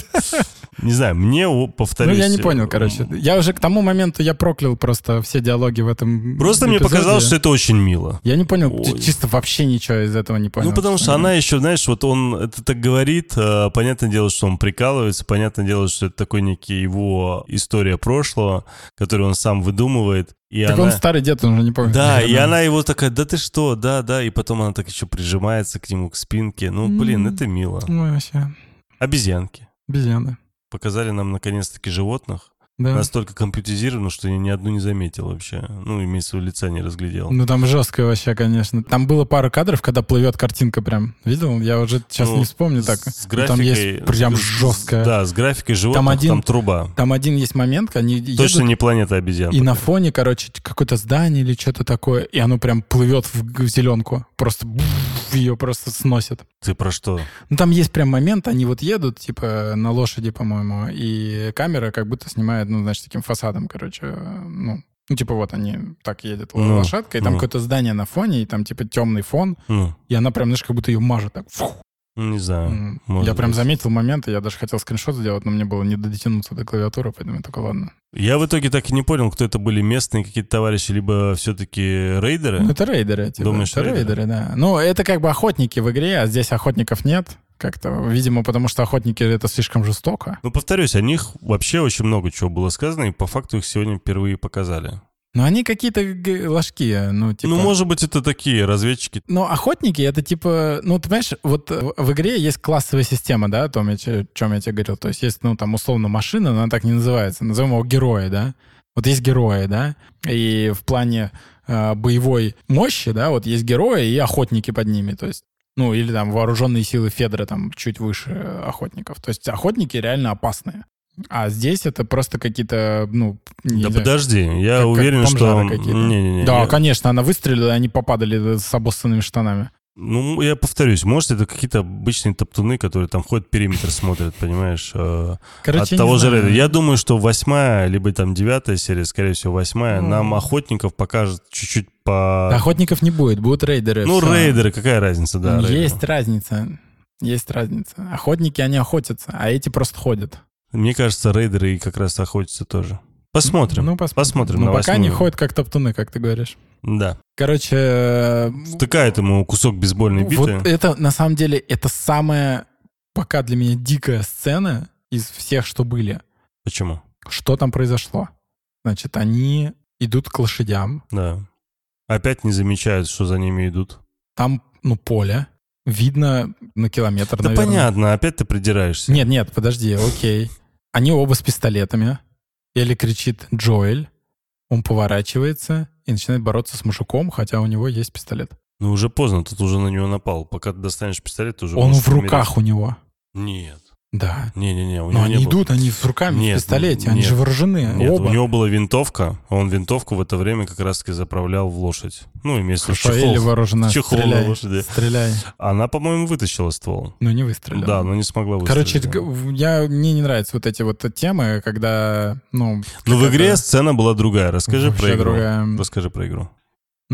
Не знаю, мне, повторюсь... Ну, я не понял, короче. Я уже к тому моменту, я проклял просто все диалоги в этом Просто мне показалось, что это очень мило. Я не понял, чисто вообще ничего из этого не понял. Ну, потому что она еще, знаешь, вот он это так говорит, э, понятное дело, что он прикалывается, понятное дело, что это такой некий его история прошлого, которую он сам выдумывает. И так она... он старый дед, он уже не помнит. Да, и она его такая, да ты что, да, да, и потом она так еще прижимается к нему, к спинке. Ну, блин, это мило. Ну, вообще. Обезьянки. Обезьяны показали нам наконец-таки животных. Да. Настолько компьютеризировано, что я ни одну не заметил вообще. Ну, имеется в виду лица не разглядел. Ну, там жестко вообще, конечно. Там было пара кадров, когда плывет картинка прям. Видел? Я уже сейчас ну, не вспомню так. С графикой, там есть прям жесткая. Да, с графикой животных там, один, там труба. Там один есть момент, они Точно едут, не планета обезьян. И на фоне, короче, какое-то здание или что-то такое, и оно прям плывет в, в зеленку. Просто ее просто сносит. Ты про что? Ну, там есть прям момент, они вот едут, типа, на лошади, по-моему, и камера как будто снимает, ну, значит, таким фасадом, короче, ну, ну, типа, вот они так едет ну, лошадка, и там ну. какое-то здание на фоне, и там, типа, темный фон, ну. и она прям, знаешь, как будто ее мажет так. Фух. Не знаю. Я прям быть. заметил момент, я даже хотел скриншот сделать, но мне было не дотянуться до клавиатуры, поэтому я такой, ладно. Я в итоге так и не понял, кто это были местные какие-то товарищи, либо все-таки рейдеры. Ну, это рейдеры. Типа. Думаешь, это рейдеры? рейдеры, да. Ну, это как бы охотники в игре, а здесь охотников нет. Как-то, видимо, потому что охотники это слишком жестоко. Ну, повторюсь, о них вообще очень много чего было сказано, и по факту их сегодня впервые показали. Ну, они какие-то ложки, ну, типа... Ну, может быть, это такие разведчики. Ну, охотники — это типа... Ну, ты понимаешь, вот в игре есть классовая система, да, о том, о чем я тебе говорил. То есть есть, ну, там, условно, машина, но она так не называется. Назовем его герои, да. Вот есть герои, да, и в плане э, боевой мощи, да, вот есть герои и охотники под ними. То есть ну, или там вооруженные силы Федора там чуть выше охотников. То есть охотники реально опасные. А здесь это просто какие-то, ну... Да знаю, подожди, я как, уверен, как что... Не, не, не, да, я... конечно, она выстрелила, и они попадали с обоссанными штанами. Ну, я повторюсь, может, это какие-то обычные топтуны, которые там ходят, периметр смотрят, понимаешь? Э, Короче, от того же Рейда. Я думаю, что восьмая, либо там девятая серия, скорее всего, восьмая, ну... нам охотников покажет чуть-чуть по... Охотников не будет, будут рейдеры. Ну, все. рейдеры, какая разница, да. Есть рейдеры. разница. Есть разница. Охотники, они охотятся, а эти просто ходят. Мне кажется, рейдеры и как раз охотятся тоже. Посмотрим. Ну, посмотрим. посмотрим Но пока не ходят как топтуны, как ты говоришь. Да. Короче... Э, Втыкает ему кусок бейсбольной биты. Вот это, на самом деле, это самая пока для меня дикая сцена из всех, что были. Почему? Что там произошло? Значит, они идут к лошадям. Да. Опять не замечают, что за ними идут. Там, ну, поле. Видно на километр, Да наверное. понятно, опять ты придираешься. Нет, нет, подожди, окей. Они оба с пистолетами. Элли кричит «Джоэль». Он поворачивается и начинает бороться с мужиком, хотя у него есть пистолет. Ну, уже поздно, тут уже на него напал. Пока ты достанешь пистолет, ты уже Он в руках умереть. у него. Нет. Да. Не-не-не, у него Но они не идут, было... они с руками нет, в пистолете, нет, они же вооружены, нет, оба. у него была винтовка, он винтовку в это время как раз-таки заправлял в лошадь. Ну, имеется в чехол. Или вооружена, чехол стреляй, на лошади. Стреляй. Она, по-моему, вытащила ствол. Ну, не выстрелила. Да, но не смогла выстрелить. Короче, я, мне не нравятся вот эти вот темы, когда, ну... Ну, в игре сцена была другая. Расскажи про игру. Другая. Расскажи про игру.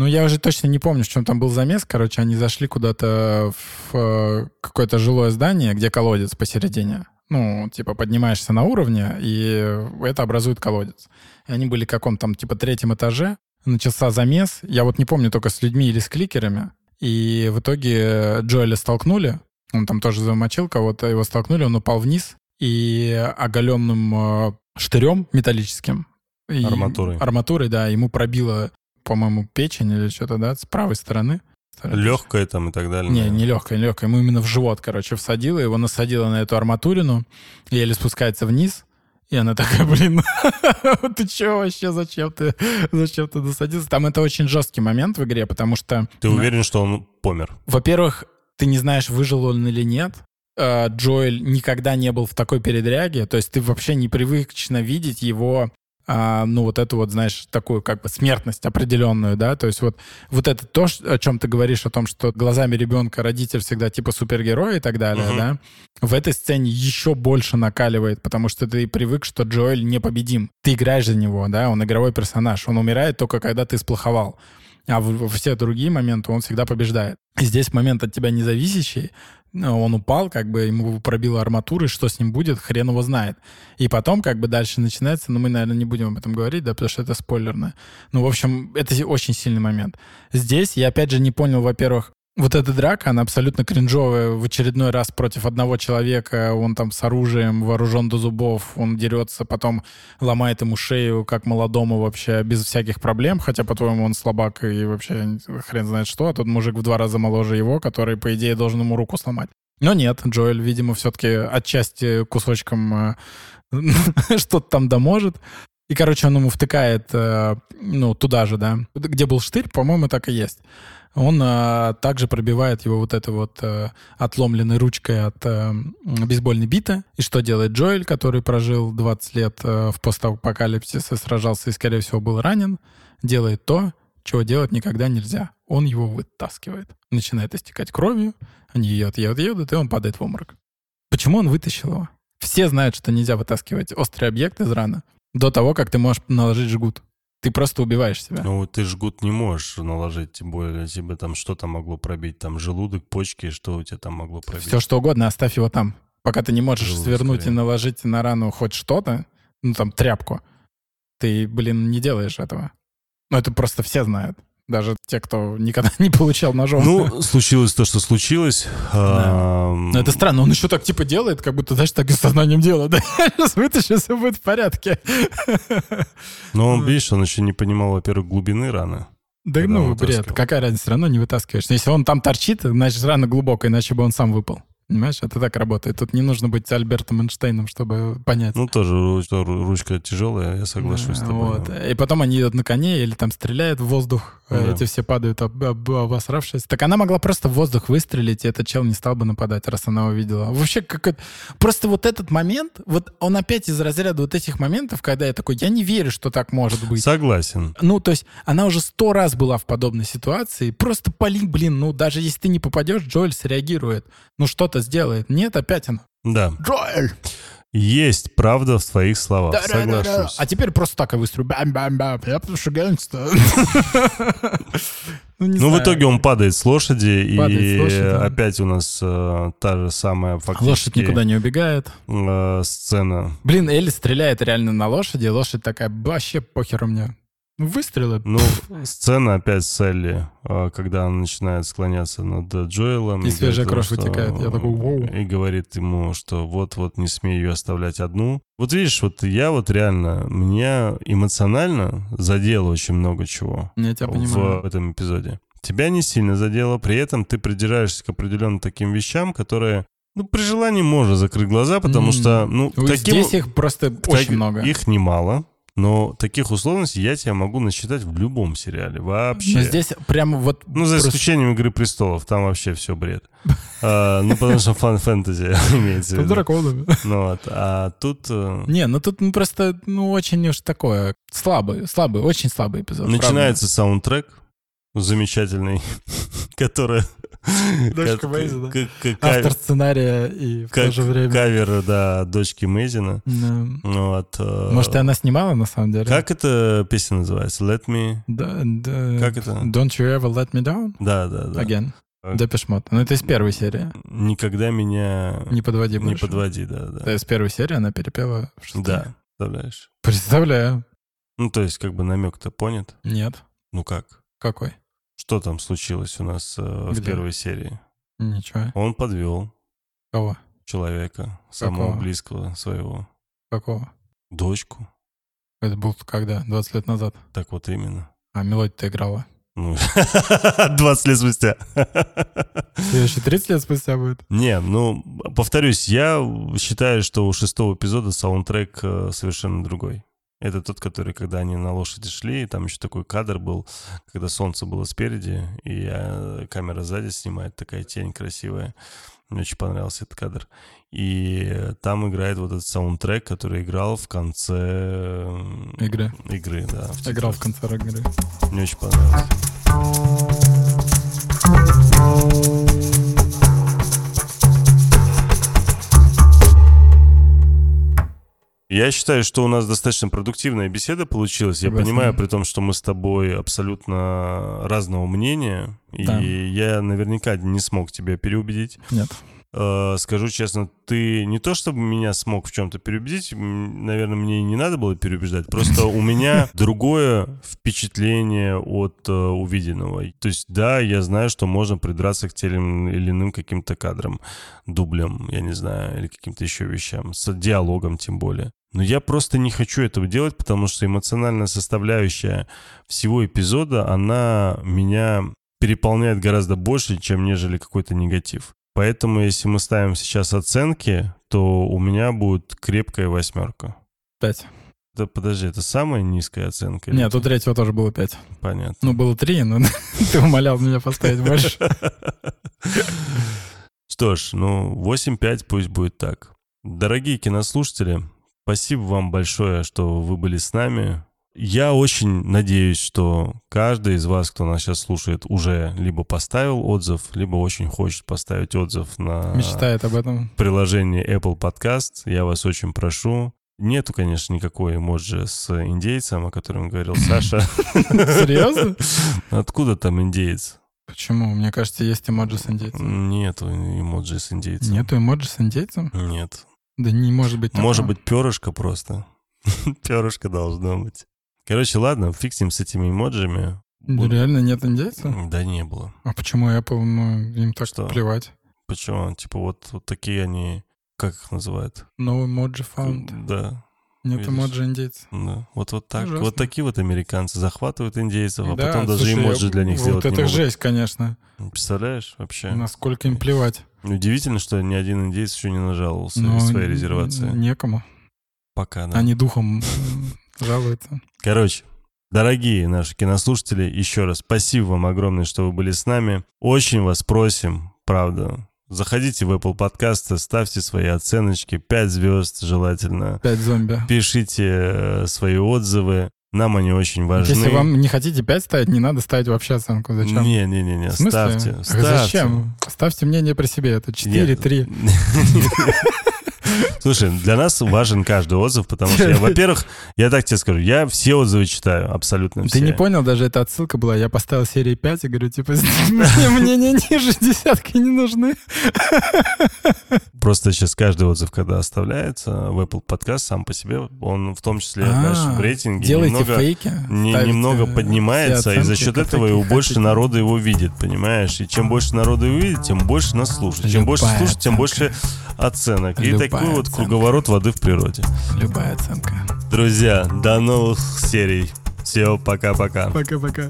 Ну, я уже точно не помню, в чем там был замес. Короче, они зашли куда-то в э, какое-то жилое здание, где колодец посередине ну, типа, поднимаешься на уровне, и это образует колодец. И они были в каком-то там, типа, третьем этаже, начался замес, я вот не помню, только с людьми или с кликерами, и в итоге Джоэля столкнули, он там тоже замочил кого-то, его столкнули, он упал вниз, и оголенным э, штырем металлическим, арматурой. Арматурой, да, ему пробило, по-моему, печень или что-то, да, с правой стороны. Легкое там и так далее. Не, не легкое, не легкое. Ему именно в живот, короче, всадила, его насадила на эту арматурину, еле спускается вниз, и она такая, блин, ты че вообще, зачем ты, зачем ты насадился? Там это очень жесткий момент в игре, потому что... Ты уверен, что он помер? Во-первых, ты не знаешь, выжил он или нет. А, Джоэль никогда не был в такой передряге, то есть ты вообще не привычно видеть его а, ну, вот эту вот, знаешь, такую как бы смертность определенную, да, то есть вот, вот это то, о чем ты говоришь, о том, что глазами ребенка родитель всегда типа супергерой и так далее, uh-huh. да, в этой сцене еще больше накаливает, потому что ты привык, что Джоэль непобедим. Ты играешь за него, да, он игровой персонаж, он умирает только когда ты сплоховал. А в, в все другие моменты он всегда побеждает. И здесь момент от тебя независящий, он упал, как бы ему пробило арматуры, что с ним будет, хрен его знает. И потом как бы дальше начинается, но мы, наверное, не будем об этом говорить, да, потому что это спойлерно. Ну, в общем, это очень сильный момент. Здесь я, опять же, не понял, во-первых, вот эта драка, она абсолютно кринжовая. В очередной раз против одного человека, он там с оружием, вооружен до зубов, он дерется, потом ломает ему шею, как молодому вообще, без всяких проблем, хотя, по-твоему, он слабак и вообще хрен знает что, а тут мужик в два раза моложе его, который, по идее, должен ему руку сломать. Но нет, Джоэль, видимо, все-таки отчасти кусочком э, что-то там доможет. И, короче, он ему втыкает, э, ну, туда же, да. Где был штырь, по-моему, так и есть он а, также пробивает его вот этой вот а, отломленной ручкой от а, бейсбольной биты. И что делает Джоэль, который прожил 20 лет а, в постапокалипсисе, сражался и, скорее всего, был ранен? Делает то, чего делать никогда нельзя. Он его вытаскивает. Начинает истекать кровью, они едут, едут, едут, и он падает в обморок. Почему он вытащил его? Все знают, что нельзя вытаскивать острый объект из раны до того, как ты можешь наложить жгут. Ты просто убиваешь себя. Ну, ты жгут не можешь наложить, тем более тебе там что-то могло пробить, там желудок, почки, что у тебя там могло пробить. Все что угодно, оставь его там. Пока ты не можешь Желудок, свернуть скорее. и наложить на рану хоть что-то, ну там тряпку, ты, блин, не делаешь этого. Ну, это просто все знают даже те, кто никогда не получал ножом. Ну, случилось то, что случилось. Да. Но это странно, он еще так типа делает, как будто, знаешь, так и сознанием дела. Да, сейчас вытащу, все будет в порядке. Но он, видишь, он еще не понимал, во-первых, глубины раны. Да ну, бред, какая разница, все равно не вытаскиваешь. Если он там торчит, значит, рана глубокая, иначе бы он сам выпал. Понимаешь, это так работает. Тут не нужно быть Альбертом Эйнштейном, чтобы понять. Ну, тоже что ручка тяжелая, я соглашусь с тобой. Вот. И потом они идут на коне или там стреляют в воздух, да. эти все падают, об, об, обосравшись. Так она могла просто в воздух выстрелить, и этот чел не стал бы нападать, раз она увидела. Вообще, как. Просто вот этот момент, вот он опять из разряда вот этих моментов, когда я такой, я не верю, что так может быть. Согласен. Ну, то есть она уже сто раз была в подобной ситуации. Просто пали, блин, ну, даже если ты не попадешь, Джоэль среагирует. Ну, что-то сделает. Нет, опять она. Да. Джоэль! Есть правда в твоих словах, да, соглашусь. Да, да, да. А теперь просто так и выстрелю. Бам-бам-бам. Я потому что гангста. Ну, ну в итоге он падает с лошади, и опять у нас э, та же самая фактически... Лошадь никуда не убегает. Э, сцена. Блин, Элли стреляет реально на лошади, лошадь такая, вообще похер у меня. Выстрелы. Ну, сцена опять с Элли, а, когда она начинает склоняться над Джоэлом. И, и свежая кровь что... вытекает. Я такой, воу. И говорит ему, что вот-вот не смей ее оставлять одну. Вот видишь, вот я вот реально, меня эмоционально задело очень много чего я тебя в понимаю. этом эпизоде. Тебя не сильно задело, при этом ты придираешься к определенным таким вещам, которые ну, при желании можно закрыть глаза, потому mm. что, ну, таким... Здесь их просто очень так, много. Их немало. Но таких условностей я тебе могу насчитать в любом сериале. Вообще. Но здесь прямо вот... Ну, за исключением «Игры престолов». Там вообще все бред. А, ну, потому что фан-фэнтези имеется в виду. драконы. Ну, вот. А тут... Э, Не, ну тут ну, просто, ну, очень уж такое... Слабый, слабый, очень слабый эпизод. Начинается саундтрек замечательный, который Дочка Мейзина. Автор сценария и в то же время... Кавер, да, дочки Мейзина. Вот. Э, Может, и она снимала, на самом деле? Как эта песня называется? Let me... Как это? Don't you ever let me down? Да, да, да. Again. Depeche Mode. Ну, это из первой серии. Никогда меня... Не подводи больше. Не подводи, да, да. Это из первой серии она перепела в шестой. Да, представляешь? Представляю. Ну, то есть, как бы намек-то понят? Нет. Ну как? Какой? Что там случилось у нас э, в первой серии? Ничего. Он подвел. Кого? Человека, самого Какого? близкого своего. Какого? Дочку. Это был когда? 20 лет назад? Так вот именно. А мелодия-то играла? Ну, 20 лет спустя. Еще 30 лет спустя будет? Не, ну, повторюсь, я считаю, что у шестого эпизода саундтрек э, совершенно другой. Это тот, который, когда они на лошади шли, там еще такой кадр был, когда солнце было спереди, и э, камера сзади снимает, такая тень красивая. Мне очень понравился этот кадр. И там играет вот этот саундтрек, который играл в конце... Игры. Игры, да. В играл в конце игры. Мне очень понравилось. Я считаю, что у нас достаточно продуктивная беседа получилась. Я понимаю, при том, что мы с тобой абсолютно разного мнения, да. и я наверняка не смог тебя переубедить. Нет. Э, скажу честно, ты не то чтобы меня смог в чем-то переубедить, наверное, мне и не надо было переубеждать, просто у меня другое впечатление от э, увиденного. То есть, да, я знаю, что можно придраться к тем или иным каким-то кадрам, дублям, я не знаю, или каким-то еще вещам, с диалогом тем более. Но я просто не хочу этого делать, потому что эмоциональная составляющая всего эпизода, она меня переполняет гораздо больше, чем нежели какой-то негатив. Поэтому, если мы ставим сейчас оценки, то у меня будет крепкая восьмерка. Пять. Да подожди, это самая низкая оценка? Нет, у третьего тоже было пять. Понятно. Ну, было три, но ты умолял меня поставить больше. Что ж, ну, 8-5 пусть будет так. Дорогие кинослушатели, спасибо вам большое, что вы были с нами. Я очень надеюсь, что каждый из вас, кто нас сейчас слушает, уже либо поставил отзыв, либо очень хочет поставить отзыв на Мечтает об этом. приложение Apple Podcast. Я вас очень прошу. Нету, конечно, никакой эмоджи с индейцем, о котором говорил Саша. Серьезно? Откуда там индейец? Почему? Мне кажется, есть эмоджи с индейцем. Нету эмоджи с индейцем. Нету эмоджи с индейцем? Нет. Да не может быть. Может быть, перышко просто. перышко должно быть. Короче, ладно, фиг с этими эмоджами. Да реально нет индейца? Да не было. А почему Apple, ну, им так Что? плевать? Почему? Типа вот, вот такие они, как их называют? No emoji found. Да. Нет Видишь? эмоджи индейцев. Да. Вот, вот так. Ужасно. Вот такие вот американцы захватывают индейцев, а да, потом даже слушай, эмоджи для них вот сделать это не могут. жесть, конечно. Представляешь вообще? Насколько им плевать. Удивительно, что ни один индейец еще не нажаловался Но из своей резервации. Некому. Пока, да. Они духом жалуются. Короче, Дорогие наши кинослушатели, еще раз спасибо вам огромное, что вы были с нами. Очень вас просим, правда, заходите в Apple подкасты, ставьте свои оценочки, 5 звезд желательно. 5 зомби. Пишите э, свои отзывы. Нам они очень важны. Если вам не хотите 5 ставить, не надо ставить вообще оценку. Зачем? Не-не-не, ставьте. ставьте. Зачем? Ставьте мнение при себе. Это 4, 3. Слушай, для нас важен каждый отзыв, потому что, во-первых, я так тебе скажу, я все отзывы читаю, абсолютно все. Ты не понял, даже эта отсылка была, я поставил серии 5 и говорю, типа, мне не ниже десятки не нужны. Просто сейчас каждый отзыв, когда оставляется в Apple Podcast сам по себе, он в том числе, знаешь, в а, рейтинге немного, немного поднимается, и за счет этого его больше народа его видит, понимаешь? И чем больше народа его видит, тем больше нас слушает. Чем больше слушает, тем больше оценок. И такой вот круговорот воды в природе. Любая оценка. Друзья, до новых серий. Все, пока-пока. Пока-пока.